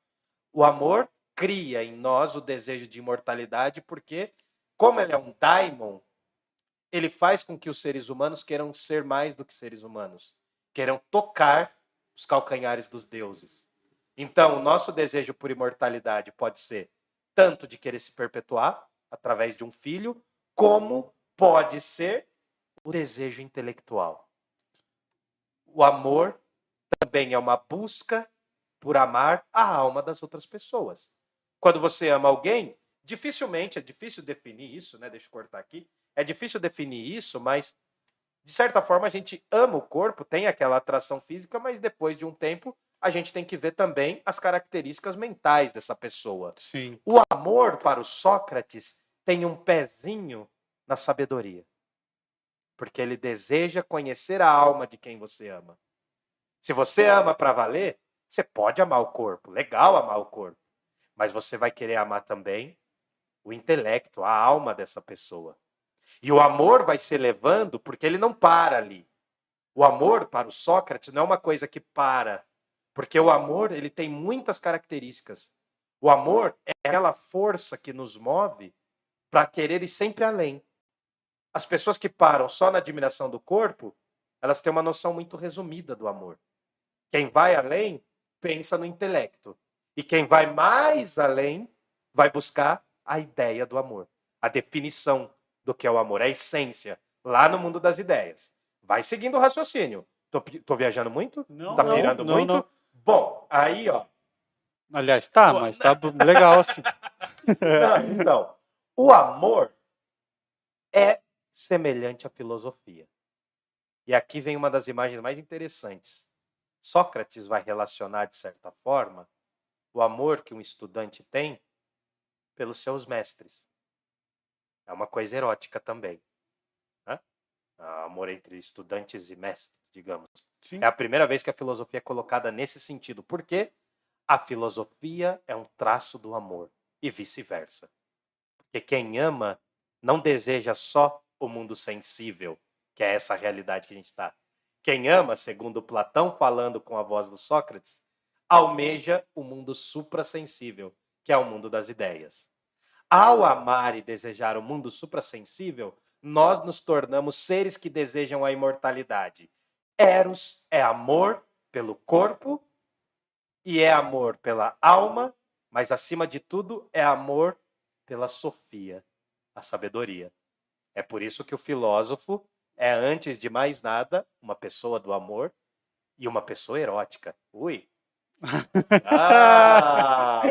O amor cria em nós o desejo de imortalidade, porque, como ele é um daimon, ele faz com que os seres humanos queiram ser mais do que seres humanos, queiram tocar os calcanhares dos deuses. Então, o nosso desejo por imortalidade pode ser tanto de querer se perpetuar através de um filho, como pode ser o desejo intelectual. O amor também é uma busca por amar a alma das outras pessoas. Quando você ama alguém, dificilmente, é difícil definir isso, né? Deixa eu cortar aqui. É difícil definir isso, mas de certa forma a gente ama o corpo, tem aquela atração física, mas depois de um tempo a gente tem que ver também as características mentais dessa pessoa. Sim. O amor para o Sócrates tem um pezinho na sabedoria. Porque ele deseja conhecer a alma de quem você ama. Se você ama para valer, você pode amar o corpo, legal amar o corpo, mas você vai querer amar também o intelecto, a alma dessa pessoa. E o amor vai se levando porque ele não para ali. O amor para o Sócrates não é uma coisa que para, porque o amor ele tem muitas características. O amor é aquela força que nos move para querer ir sempre além. As pessoas que param só na admiração do corpo, elas têm uma noção muito resumida do amor. Quem vai além pensa no intelecto. E quem vai mais além vai buscar a ideia do amor, a definição do que é o amor, a essência, lá no mundo das ideias. Vai seguindo o raciocínio. Tô, tô viajando muito? Não, tá pirando não, muito? não. Bom, aí, ó. Aliás, tá, Pô, mas tá legal assim. Não, então, o amor é semelhante à filosofia. E aqui vem uma das imagens mais interessantes. Sócrates vai relacionar, de certa forma, o amor que um estudante tem pelos seus mestres. É uma coisa erótica também. Né? Amor entre estudantes e mestres, digamos. Sim. É a primeira vez que a filosofia é colocada nesse sentido. Porque a filosofia é um traço do amor e vice-versa. Porque quem ama não deseja só o mundo sensível, que é essa realidade que a gente está. Quem ama, segundo Platão falando com a voz do Sócrates, almeja o mundo suprassensível, que é o mundo das ideias. Ao amar e desejar o mundo suprassensível, nós nos tornamos seres que desejam a imortalidade. Eros é amor pelo corpo e é amor pela alma, mas acima de tudo é amor pela sofia, a sabedoria. É por isso que o filósofo é, antes de mais nada, uma pessoa do amor e uma pessoa erótica. Ui! Ah,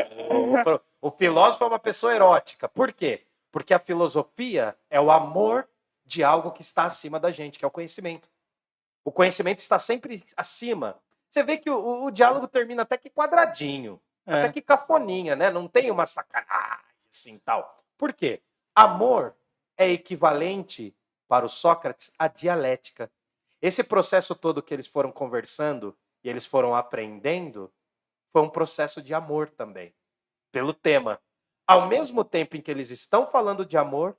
o, o filósofo é uma pessoa erótica. Por quê? Porque a filosofia é o amor de algo que está acima da gente, que é o conhecimento. O conhecimento está sempre acima. Você vê que o, o- diálogo termina até que quadradinho, É. até que cafoninha, né? Não tem uma sacanagem assim tal. Por quê? Amor é equivalente para o Sócrates à dialética. Esse processo todo que eles foram conversando e eles foram aprendendo foi um processo de amor também, pelo tema. Ao mesmo tempo em que eles estão falando de amor,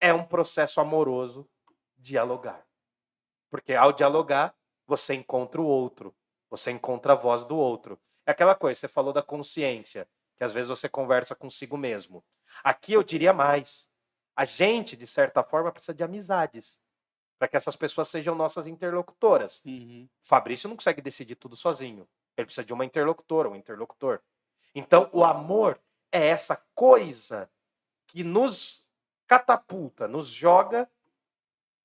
é um processo amoroso dialogar. Porque ao dialogar, você encontra o outro, você encontra a voz do outro. É aquela coisa, você falou da consciência, que às vezes você conversa consigo mesmo. Aqui eu diria mais. A gente, de certa forma, precisa de amizades para que essas pessoas sejam nossas interlocutoras. Uhum. O Fabrício não consegue decidir tudo sozinho. Ele precisa de uma interlocutora, um interlocutor. Então, o amor é essa coisa que nos catapulta, nos joga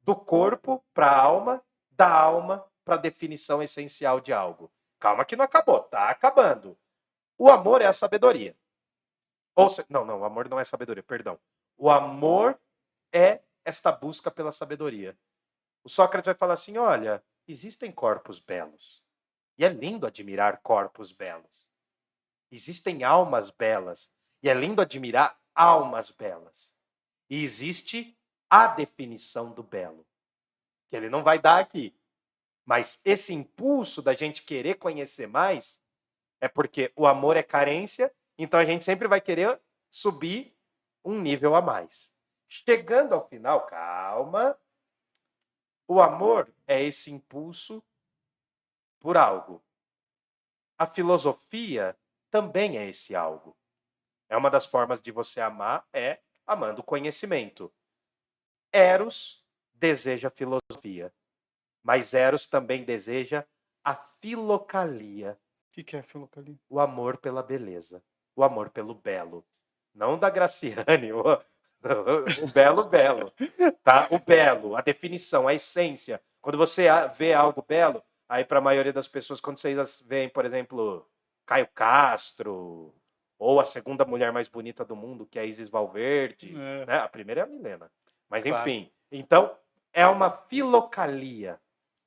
do corpo para a alma, da alma para a definição essencial de algo. Calma que não acabou, tá acabando. O amor é a sabedoria. Ou se... Não, não, o amor não é sabedoria, perdão. O amor é esta busca pela sabedoria. O Sócrates vai falar assim: olha, existem corpos belos. E é lindo admirar corpos belos. Existem almas belas. E é lindo admirar almas belas. E existe a definição do belo, que ele não vai dar aqui. Mas esse impulso da gente querer conhecer mais é porque o amor é carência, então a gente sempre vai querer subir um nível a mais. Chegando ao final, calma. O amor é esse impulso por algo. A filosofia também é esse algo. É uma das formas de você amar é amando o conhecimento. Eros deseja filosofia, mas Eros também deseja a filocalia, O que, que é filocalia? o amor pela beleza, o amor pelo belo. Não da Graciane, o, o belo belo, tá? O belo, a definição, a essência. Quando você vê algo belo, aí para a maioria das pessoas, quando vocês veem, por exemplo, Caio Castro, ou a segunda mulher mais bonita do mundo, que é a Isis Valverde, É. né? A primeira é a Milena. Mas Claro. enfim, então é uma filocalia,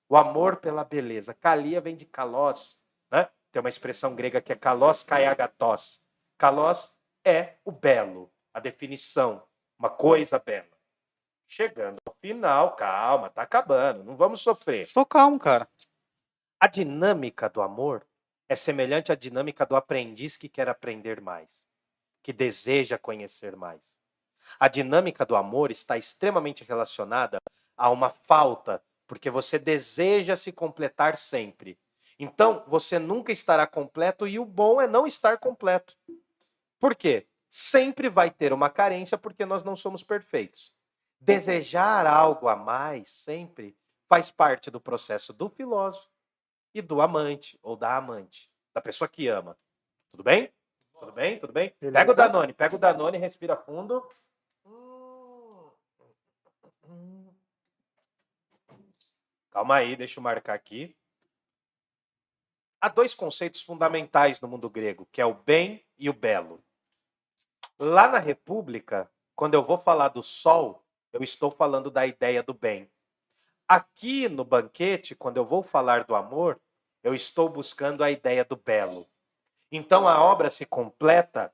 o amor pela beleza. Calia vem de kalos, né? Tem uma expressão grega que é kalos kaiagatos. Kalos é o belo, a definição, uma coisa bela. Chegando ao final, calma, tá acabando, não vamos sofrer. Estou calmo, cara. A dinâmica do amor é semelhante à dinâmica do aprendiz que quer aprender mais, que deseja conhecer mais. A dinâmica do amor está extremamente relacionada a uma falta, porque você deseja se completar sempre. Então, você nunca estará completo e o bom é não estar completo. Por quê? Sempre vai ter uma carência porque nós não somos perfeitos. Desejar algo a mais sempre faz parte do processo do filósofo e do amante ou da amante, da pessoa que ama. Tudo bem? Tudo bem? Tudo bem? Pega o Beleza. Danone, pega o Danone, respira fundo. Calma aí, deixa eu marcar aqui. Há dois conceitos fundamentais no mundo grego, que é o bem e o belo. Lá na República, quando eu vou falar do sol, eu estou falando da ideia do bem. Aqui no banquete, quando eu vou falar do amor, eu estou buscando a ideia do belo. Então a obra se completa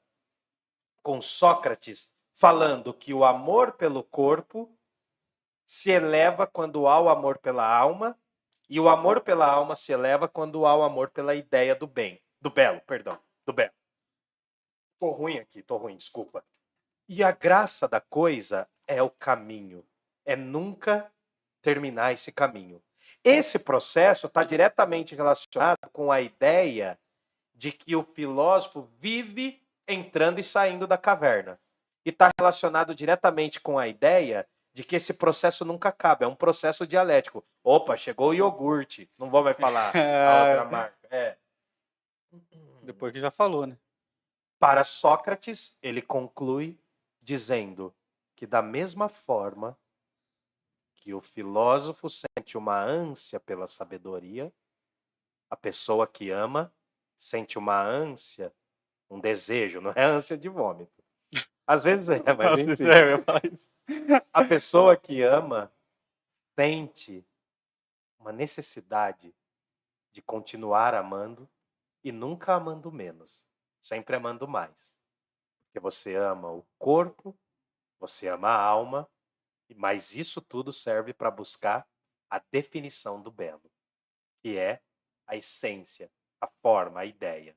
com Sócrates falando que o amor pelo corpo se eleva quando há o amor pela alma, e o amor pela alma se eleva quando há o amor pela ideia do bem, do belo, perdão, do belo. Tô ruim aqui, tô ruim, desculpa. E a graça da coisa é o caminho, é nunca terminar esse caminho. Esse processo está diretamente relacionado com a ideia de que o filósofo vive entrando e saindo da caverna. E está relacionado diretamente com a ideia de que esse processo nunca acaba, é um processo dialético. Opa, chegou o iogurte. Não vou mais falar a outra marca. É. Depois que já falou, né? Para Sócrates, ele conclui dizendo que, da mesma forma que o filósofo sente uma ânsia pela sabedoria, a pessoa que ama sente uma ânsia, um desejo, não é ânsia de vômito. Às vezes é, mas enfim. é. A pessoa que ama sente uma necessidade de continuar amando e nunca amando menos, sempre amando mais. Porque você ama o corpo, você ama a alma, e- mas isso tudo serve para buscar a definição do belo, que é a essência, a forma, a ideia.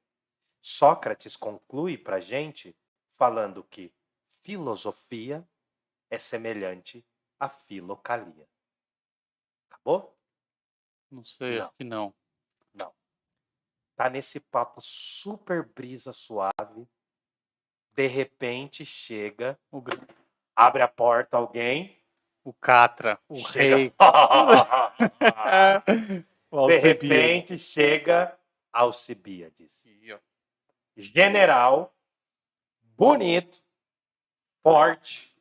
Sócrates conclui para a gente falando que filosofia é semelhante à filocalia. Acabou? Não sei, Não. acho que não. Tá nesse papo super brisa suave, De repente chega, abre a porta alguém. o Catra, o chega- rei. De repente chega Alcibiades. General, bonito, forte,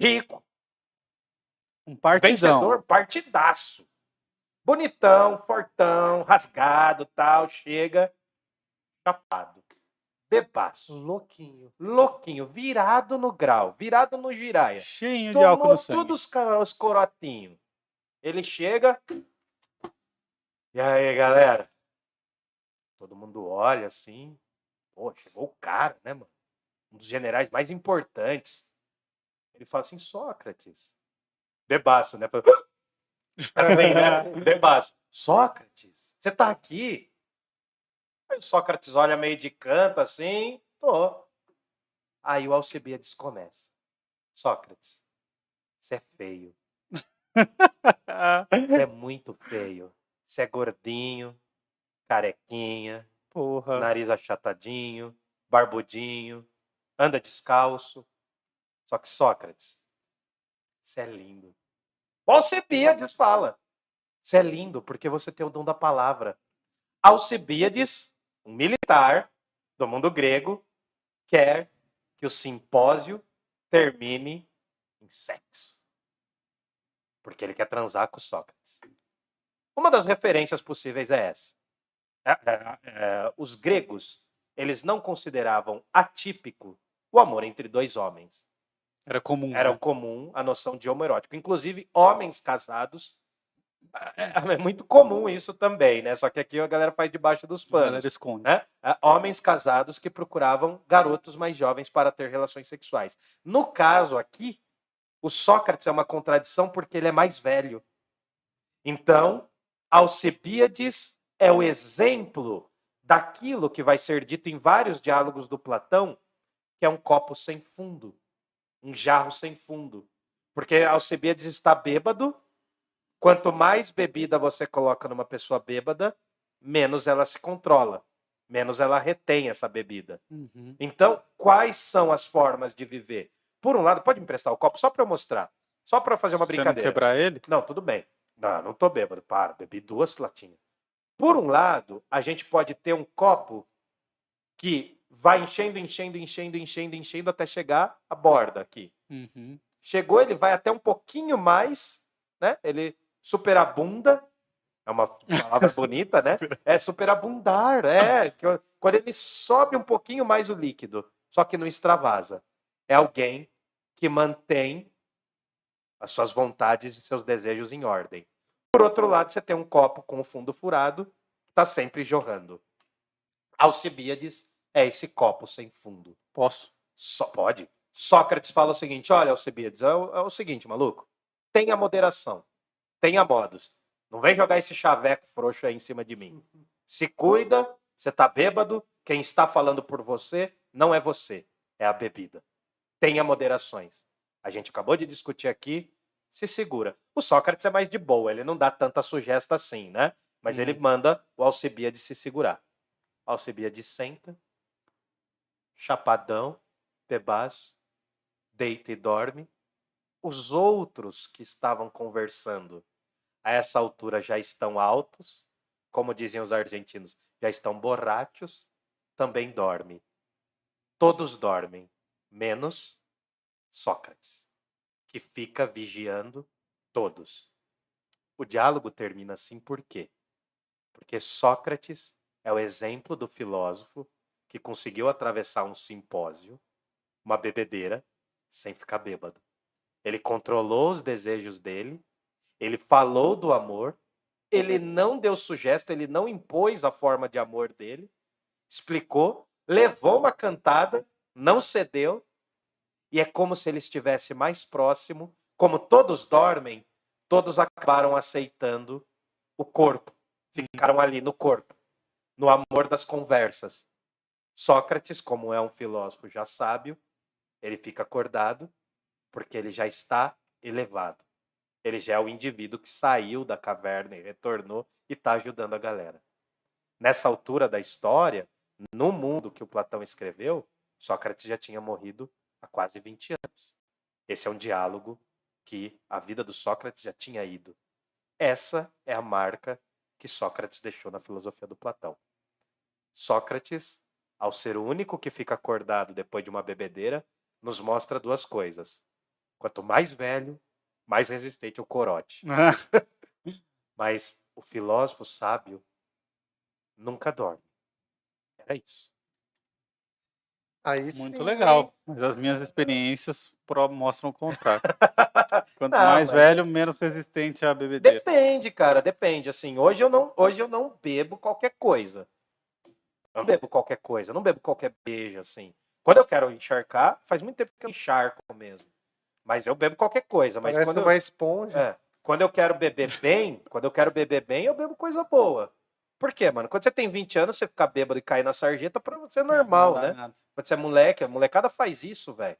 rico, Um partidão. vencedor, partidaço. Bonitão, fortão, rasgado, tal, chega chapado, bebaço, Louquinho. louquinho, virado no grau, virado no giraia. Cheinho de álcool Tomou no sangue. tudo os, ca- os corotinhos. Ele chega. E aí, galera? Todo mundo olha assim. Pô, chegou o cara, né, mano? Um dos generais mais importantes. Ele fala assim, Sócrates. Bebaço, né? Fala, Também, né? Sócrates, você tá aqui? Aí o Sócrates olha meio de canto assim. Tô. Aí o Alcebiades começa. Sócrates, você é feio. Você é muito feio. Você é gordinho, carequinha, Porra. nariz achatadinho, barbudinho, anda descalço. Só que Sócrates, você é lindo. Alcebiades fala. Você é lindo porque você tem o dom da palavra. Alcebiades, um militar do mundo grego, quer que o simpósio termine em sexo. Porque ele quer transar com Sócrates. Uma das referências possíveis é essa. É, é, é, os gregos, eles não consideravam atípico o amor entre dois homens. Era comum. Era né? comum a noção de homoerótico. Inclusive, homens casados. É, é muito comum isso também, né? Só que aqui a galera faz debaixo dos A panos galera esconde. né? Ah, Homens casados que procuravam garotos mais jovens para ter relações sexuais. No caso aqui, o Sócrates é uma contradição porque ele é mais velho. Então, Alcebiades é o exemplo daquilo que vai ser dito em vários diálogos do Platão, que é um copo sem fundo, um jarro sem fundo. Porque Alcebiades está bêbado. Quanto mais bebida você coloca numa pessoa bêbada, menos ela se controla, menos ela retém essa bebida. Uhum. Então, quais são as formas de viver? Por um lado, pode me emprestar o copo só para eu mostrar, só para fazer uma Você não brincadeira. quebrar ele? Não, tudo bem. Não, não tô bêbado, para, bebi duas latinhas. Por um lado, a gente pode ter um copo que vai enchendo, enchendo, enchendo, enchendo, enchendo até chegar à borda aqui. Uhum. Chegou, ele vai até um pouquinho mais, né? Ele superabunda. É uma palavra bonita, né? É superabundar, é. Quando ele sobe um pouquinho mais o líquido, só que não extravasa. É alguém que mantém as suas vontades e seus desejos em ordem. Por outro lado, você tem um copo com o fundo furado, que está sempre jorrando. Alcibiades é esse copo sem fundo. Posso? Só pode. Sócrates fala o seguinte: olha, Alcibiades, é o, é o seguinte, maluco. Tenha moderação. Tenha modos. Não vem jogar esse chaveco frouxo aí em cima de mim. Se cuida, você tá bêbado. Quem está falando por você não é você, é a bebida. Tenha moderações. A gente acabou de discutir aqui. Se segura. O Sócrates é mais de boa, ele não dá tanta sugesta assim, né? Mas ele Uhum. manda o Alcibiades se segurar. Alcibiades senta, chapadão, bebaço, deita e dorme. Os outros que estavam conversando a essa altura já estão altos, como diziam os argentinos, já estão borrachos, também dorme. Todos dormem, menos Sócrates, que fica vigiando todos. O diálogo termina assim por quê? Porque Sócrates é o exemplo do filósofo que conseguiu atravessar um simpósio, uma bebedeira, sem ficar bêbado. Ele controlou os desejos dele, ele falou do amor, ele não deu sugestão, ele não impôs a forma de amor dele, explicou, levou uma cantada, não cedeu, e é como se ele estivesse mais próximo, como todos dormem, todos acabaram aceitando o corpo, ficaram ali no corpo, no amor das conversas. Sócrates, como é um filósofo já sábio, ele fica acordado porque ele já está elevado. Ele já é o indivíduo que saiu da caverna e retornou e está ajudando a galera. Nessa altura da história, no mundo que o Platão escreveu, Sócrates já tinha morrido há quase 20 anos. Esse é um diálogo que a vida do Sócrates já tinha ido. Essa é a marca que Sócrates deixou na filosofia do Platão. Sócrates, ao ser o único que fica acordado depois de uma bebedeira, nos mostra duas coisas. Quanto mais velho, mais resistente o corote. Mas o filósofo sábio nunca dorme. Era isso. Aí sim, Muito hein? legal. Mas as minhas experiências mostram o contrário. Quanto Não, mais mas- velho, menos resistente à bebedeira. Depende, cara, depende. Assim, hoje eu não, hoje eu não bebo qualquer coisa. Eu não bebo qualquer coisa, eu não bebo qualquer beijo, assim. Quando eu quero encharcar, faz muito tempo que eu encharco mesmo. Mas eu bebo qualquer coisa. Mas Parece quando, eu, uma esponja. é, quando eu quero beber bem, quando eu quero beber bem, eu bebo coisa boa. Por quê, mano? Quando você tem 20 anos, você ficar bêbado e cair na sarjeta, pra você é normal, Não dá né? nada. Quando você é moleque, a molecada faz isso, velho.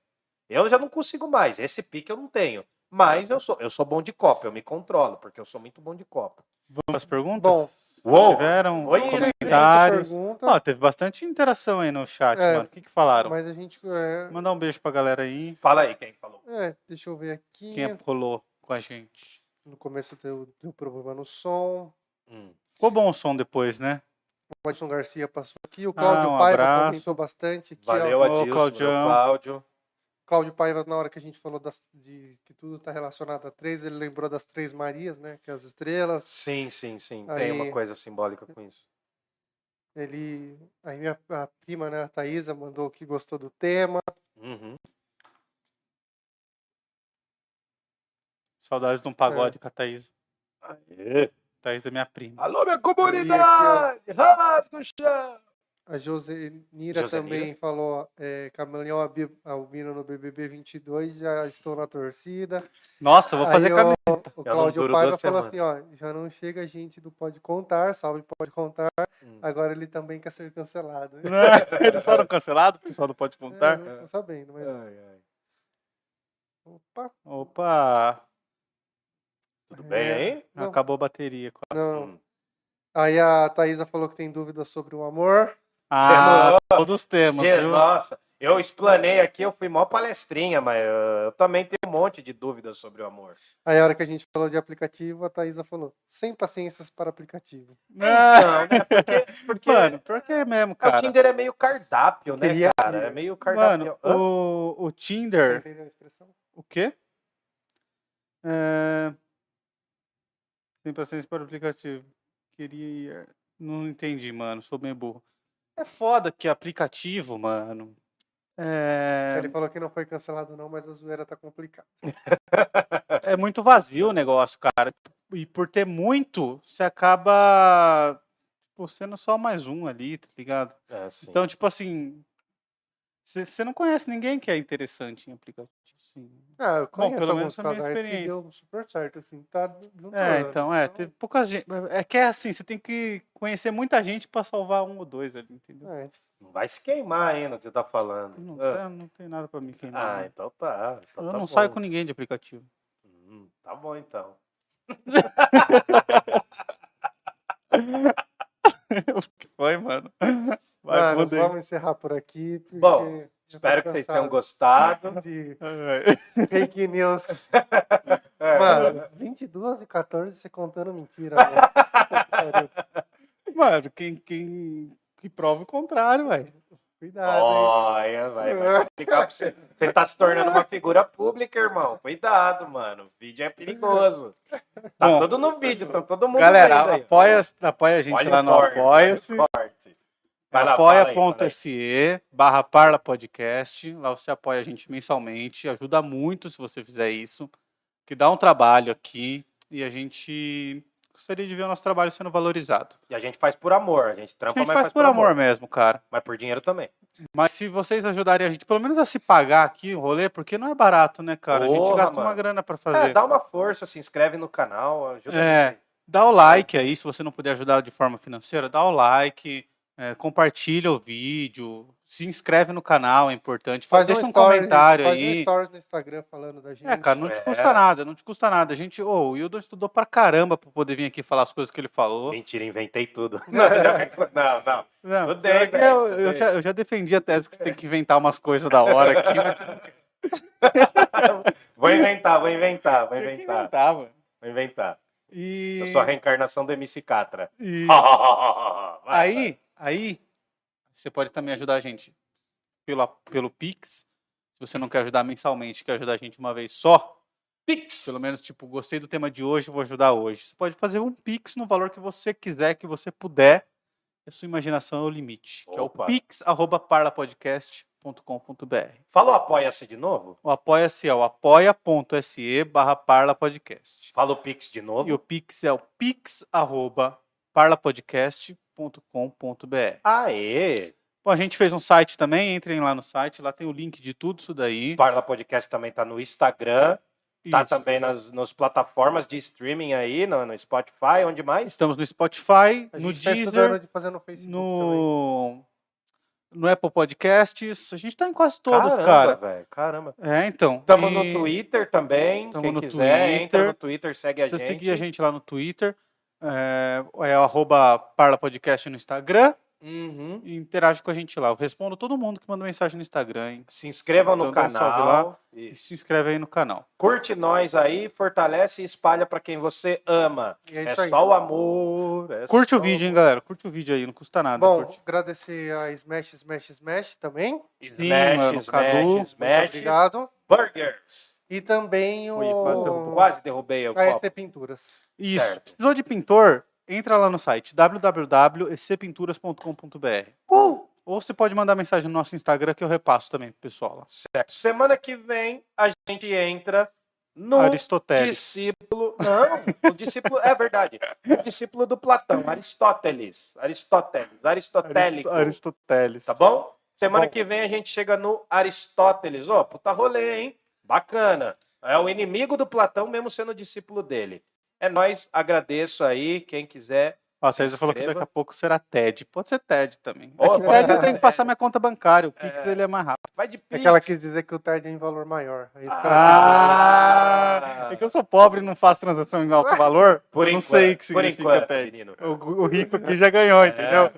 Eu já não consigo mais. Esse pique eu não tenho. Mas eu sou, eu sou bom de copo, eu me controlo, porque eu sou muito bom de copo. Vamos às perguntas? Bom, Uou! Tiveram Oi, comentários? Ó, teve bastante interação aí no chat, É, mano. O que, que falaram? mas a gente. É, Mandar um beijo pra galera aí. Fala aí quem falou. é, deixa eu ver aqui. Quem rolou com a gente. No começo deu, deu problema no som. Hum. Ficou bom o som depois, né? O Edson Garcia passou aqui. O Cláudio um Paiva comentou bastante. Aqui, Valeu, ó, Ô, Adilson. Cláudio. Cláudio Paiva, na hora que a gente falou das, de que tudo está relacionado a três, ele lembrou das três Marias, né? Que é as estrelas. Sim, sim, sim. Aí- Tem uma coisa simbólica com isso. Ele. Aí minha a prima, né, a Thaisa, mandou que gostou do tema. Uhum. Saudades de um pagode com a Thaís. Aê. Thaís é minha prima. Alô, minha comunidade! Rasga o chão! A Josenira Josenira? também falou: é, Abi- Albino no BBB 22, já estou na torcida. Nossa, vou fazer Aí, caminho. o, não Cláudio Paiva falou assim: ó, já não chega gente do Pode Contar, salve Pode Contar. Hum. Agora ele também quer ser cancelado. Eles foram cancelados, o pessoal não pode É, contar. não tô sabendo, mas. Ai, ai. Opa! Opa, Tudo bem É, aí? Não. acabou a bateria. Não. Hum. Aí a Thaisa falou que tem dúvidas sobre o amor. Ah, todos temos, Que- viu? Nossa, eu explanei aqui, eu fui mó palestrinha, mas eu também tenho um monte de dúvidas sobre o amor. Aí a hora que a gente falou de aplicativo, a Thaisa falou: sem paciências para aplicativo. Ah, Não, né? Porque, porque mano, pior que é mesmo, o cara. Tinder é meio cardápio, né, Queria- cara? É meio cardápio. Mano, o, o Você Tinder. entendeu a expressão? O quê? É... Tem paciência para o aplicativo. Queria ir. Não entendi, mano. Sou bem burro. É foda que aplicativo, mano. É, Ele falou que não foi cancelado, não, mas a zoeira tá complicada. é muito vazio o negócio, cara. E por ter muito, você acaba tipo, sendo só mais um ali, tá ligado? É, sim. Então, tipo assim. Você você não conhece ninguém que é interessante em aplicativo. Assim. Ah, eu conheço pelo alguns menos a minha casais que deu super certo, assim, tá juntando. É, então, é, então- teve poucas gente. É que é assim, você tem que conhecer muita gente pra salvar um ou dois ali, entendeu? É, Não vai se queimar ainda o que você tá falando. Não, Ah, tá- não tem nada pra me queimar. Ah, né? então tá. então eu tá não bom. saio com ninguém de aplicativo. Hum, tá bom, então. o que foi, mano? Vai, Mano, aí. vamos encerrar por aqui. porque Bom, Espero que vocês tenham gostado. De fake news. É. Mano, 22 e 14 você contando mentira. pariu. Mano, quem, quem que prova o contrário, velho. Cuidado, hein? Olha, vai, vai pra você. Você tá se tornando uma figura pública, irmão. Cuidado, mano. O vídeo é perigoso. Tá Bom, tudo no vídeo, tá todo mundo Galera, apoia, apoia a gente Olha lá no Apoia-se. apoia.se barra Parla Podcast. Lá você apoia a gente mensalmente. Ajuda muito se você fizer isso. Que dá um trabalho aqui. E a gente gostaria de ver o nosso trabalho sendo valorizado. E a gente faz por amor. A gente A trampa, gente mas faz por amor mesmo, cara. Mas por dinheiro também. Mas se vocês ajudarem a gente, pelo menos a se pagar aqui o rolê, porque não é barato, né, cara? a gente Porra, gasta uma mano. grana pra É, fazer. dá uma força, se inscreve no canal, ajuda É. a gente. Dá o like aí, se você não puder ajudar de forma financeira, dá o like, é, compartilha o vídeo, se inscreve no canal, é importante. Faz deixa um, um stories, comentário faz um aí. stories no Instagram falando da gente. É, cara, não te É. custa nada, não te custa nada. A gente, ô, o Wildon estudou pra caramba pra poder vir aqui falar as coisas que ele falou. Mentira, inventei tudo. Não, não, não. Não, Estudei, velho, eu, eu estudei. já, eu já defendi a tese que você tem que inventar umas coisas da hora aqui, mas Vou inventar, vou inventar, vou inventar. inventar, mano. Vou inventar. E... Eu sou a reencarnação do MC Catra. e- Vai, Aí, aí, você pode também ajudar a gente pelo, pelo Pix. Se você não quer ajudar mensalmente, quer ajudar a gente uma vez só, Pix. pelo menos, tipo, gostei do tema de hoje, vou ajudar hoje. Você pode fazer um Pix no valor que você quiser, que você puder. A sua imaginação é o limite. Que é o Opa. pix.parlapodcast.com.br. Fala o apoia-se de novo. O apoia-se é o apoia.se barra parlapodcast. Fala o Pix de novo. E o Pix é o pix.parlapodcast.com.br. Aê! Bom, a gente fez um site também, entrem lá no site, lá tem o link de tudo isso daí. Parla Podcast também tá no Instagram, tá Isso. também nas, nas plataformas de streaming aí, no, no Spotify, onde mais? Estamos no Spotify, A no tá Deezer, de fazer no Facebook no, no Apple Podcasts. A gente tá em quase todas, Caramba, cara. velho, caramba. É, então. Tamo e no Twitter também, Tamo quem quiser, entra Twitter. no Twitter, segue a você gente. seguir a gente lá no Twitter, é, é o arroba Parla Podcast no Instagram Uhum. e interage com a gente lá. Eu respondo todo mundo que manda mensagem no Instagram, hein? Se inscrevam no dá um canal. E se inscreve aí no canal. Curte nós aí, fortalece e espalha pra quem você ama. E é É só o amor. é Curte só o vídeo, hein, galera? Curte o vídeo aí, não custa nada. Bom, curte. agradecer a Smash, Smash, Smash também. Sim, Smash, mano, smash, Cadu. Muito smash, obrigado. burgers. E também o... Ui, quase derrubou. Quase derrubei o a copo. ST Pinturas. Isso. Certo. Precisou de pintor? Entra lá no site www.ecpinturas.com.br. Uh! Ou você pode mandar mensagem no nosso Instagram que eu repasso também pro pessoal lá. Certo. Semana que vem a gente entra no Aristoteles. discípulo. Não, o discípulo. É verdade. O discípulo do Platão, Aristóteles. Aristóteles. Aristotélico. Aristo- Aristoteles. Tá bom? Semana Bom. que vem a gente chega no Aristóteles. Ó, puta rolê, hein? Bacana. É o inimigo do Platão, mesmo sendo discípulo dele. É nós, agradeço aí. Quem quiser. Ó, César falou que daqui a pouco será TED. Pode ser TED também. Ó, É que TED eu tenho que passar minha conta bancária. O Pix É. ele é mais rápido. Vai de É Pix. que ela quis dizer que o TED é em valor maior. É isso que ela Ah! É que eu sou pobre e não faço transação em alto valor. Por eu não enquanto, sei o que significa enquanto, TED. O, o rico aqui já ganhou, entendeu?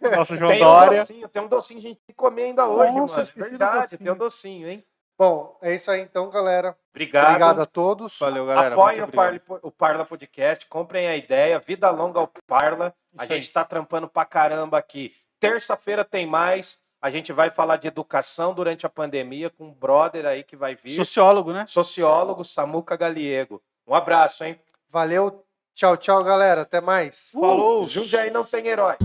É. Nosso João Tem um Dória. docinho, tem um docinho que a gente tem que comer ainda hoje, Nossa, mano. Verdade, tem um docinho, hein? Bom, é isso aí então, galera. Obrigado. Obrigado a todos. Valeu, galera. Apoiem o. Parla, o Parla Podcast, comprem a ideia, vida longa ao Parla. a Isso aí. gente tá trampando pra caramba aqui. Terça-feira tem mais. A gente vai falar de educação durante a pandemia com um brother aí que vai vir. Sociólogo, né? Sociólogo Samuca Galiego. Um abraço, hein? Valeu. Tchau, tchau, galera. Até mais. Falou. Jundiaí não tem herói.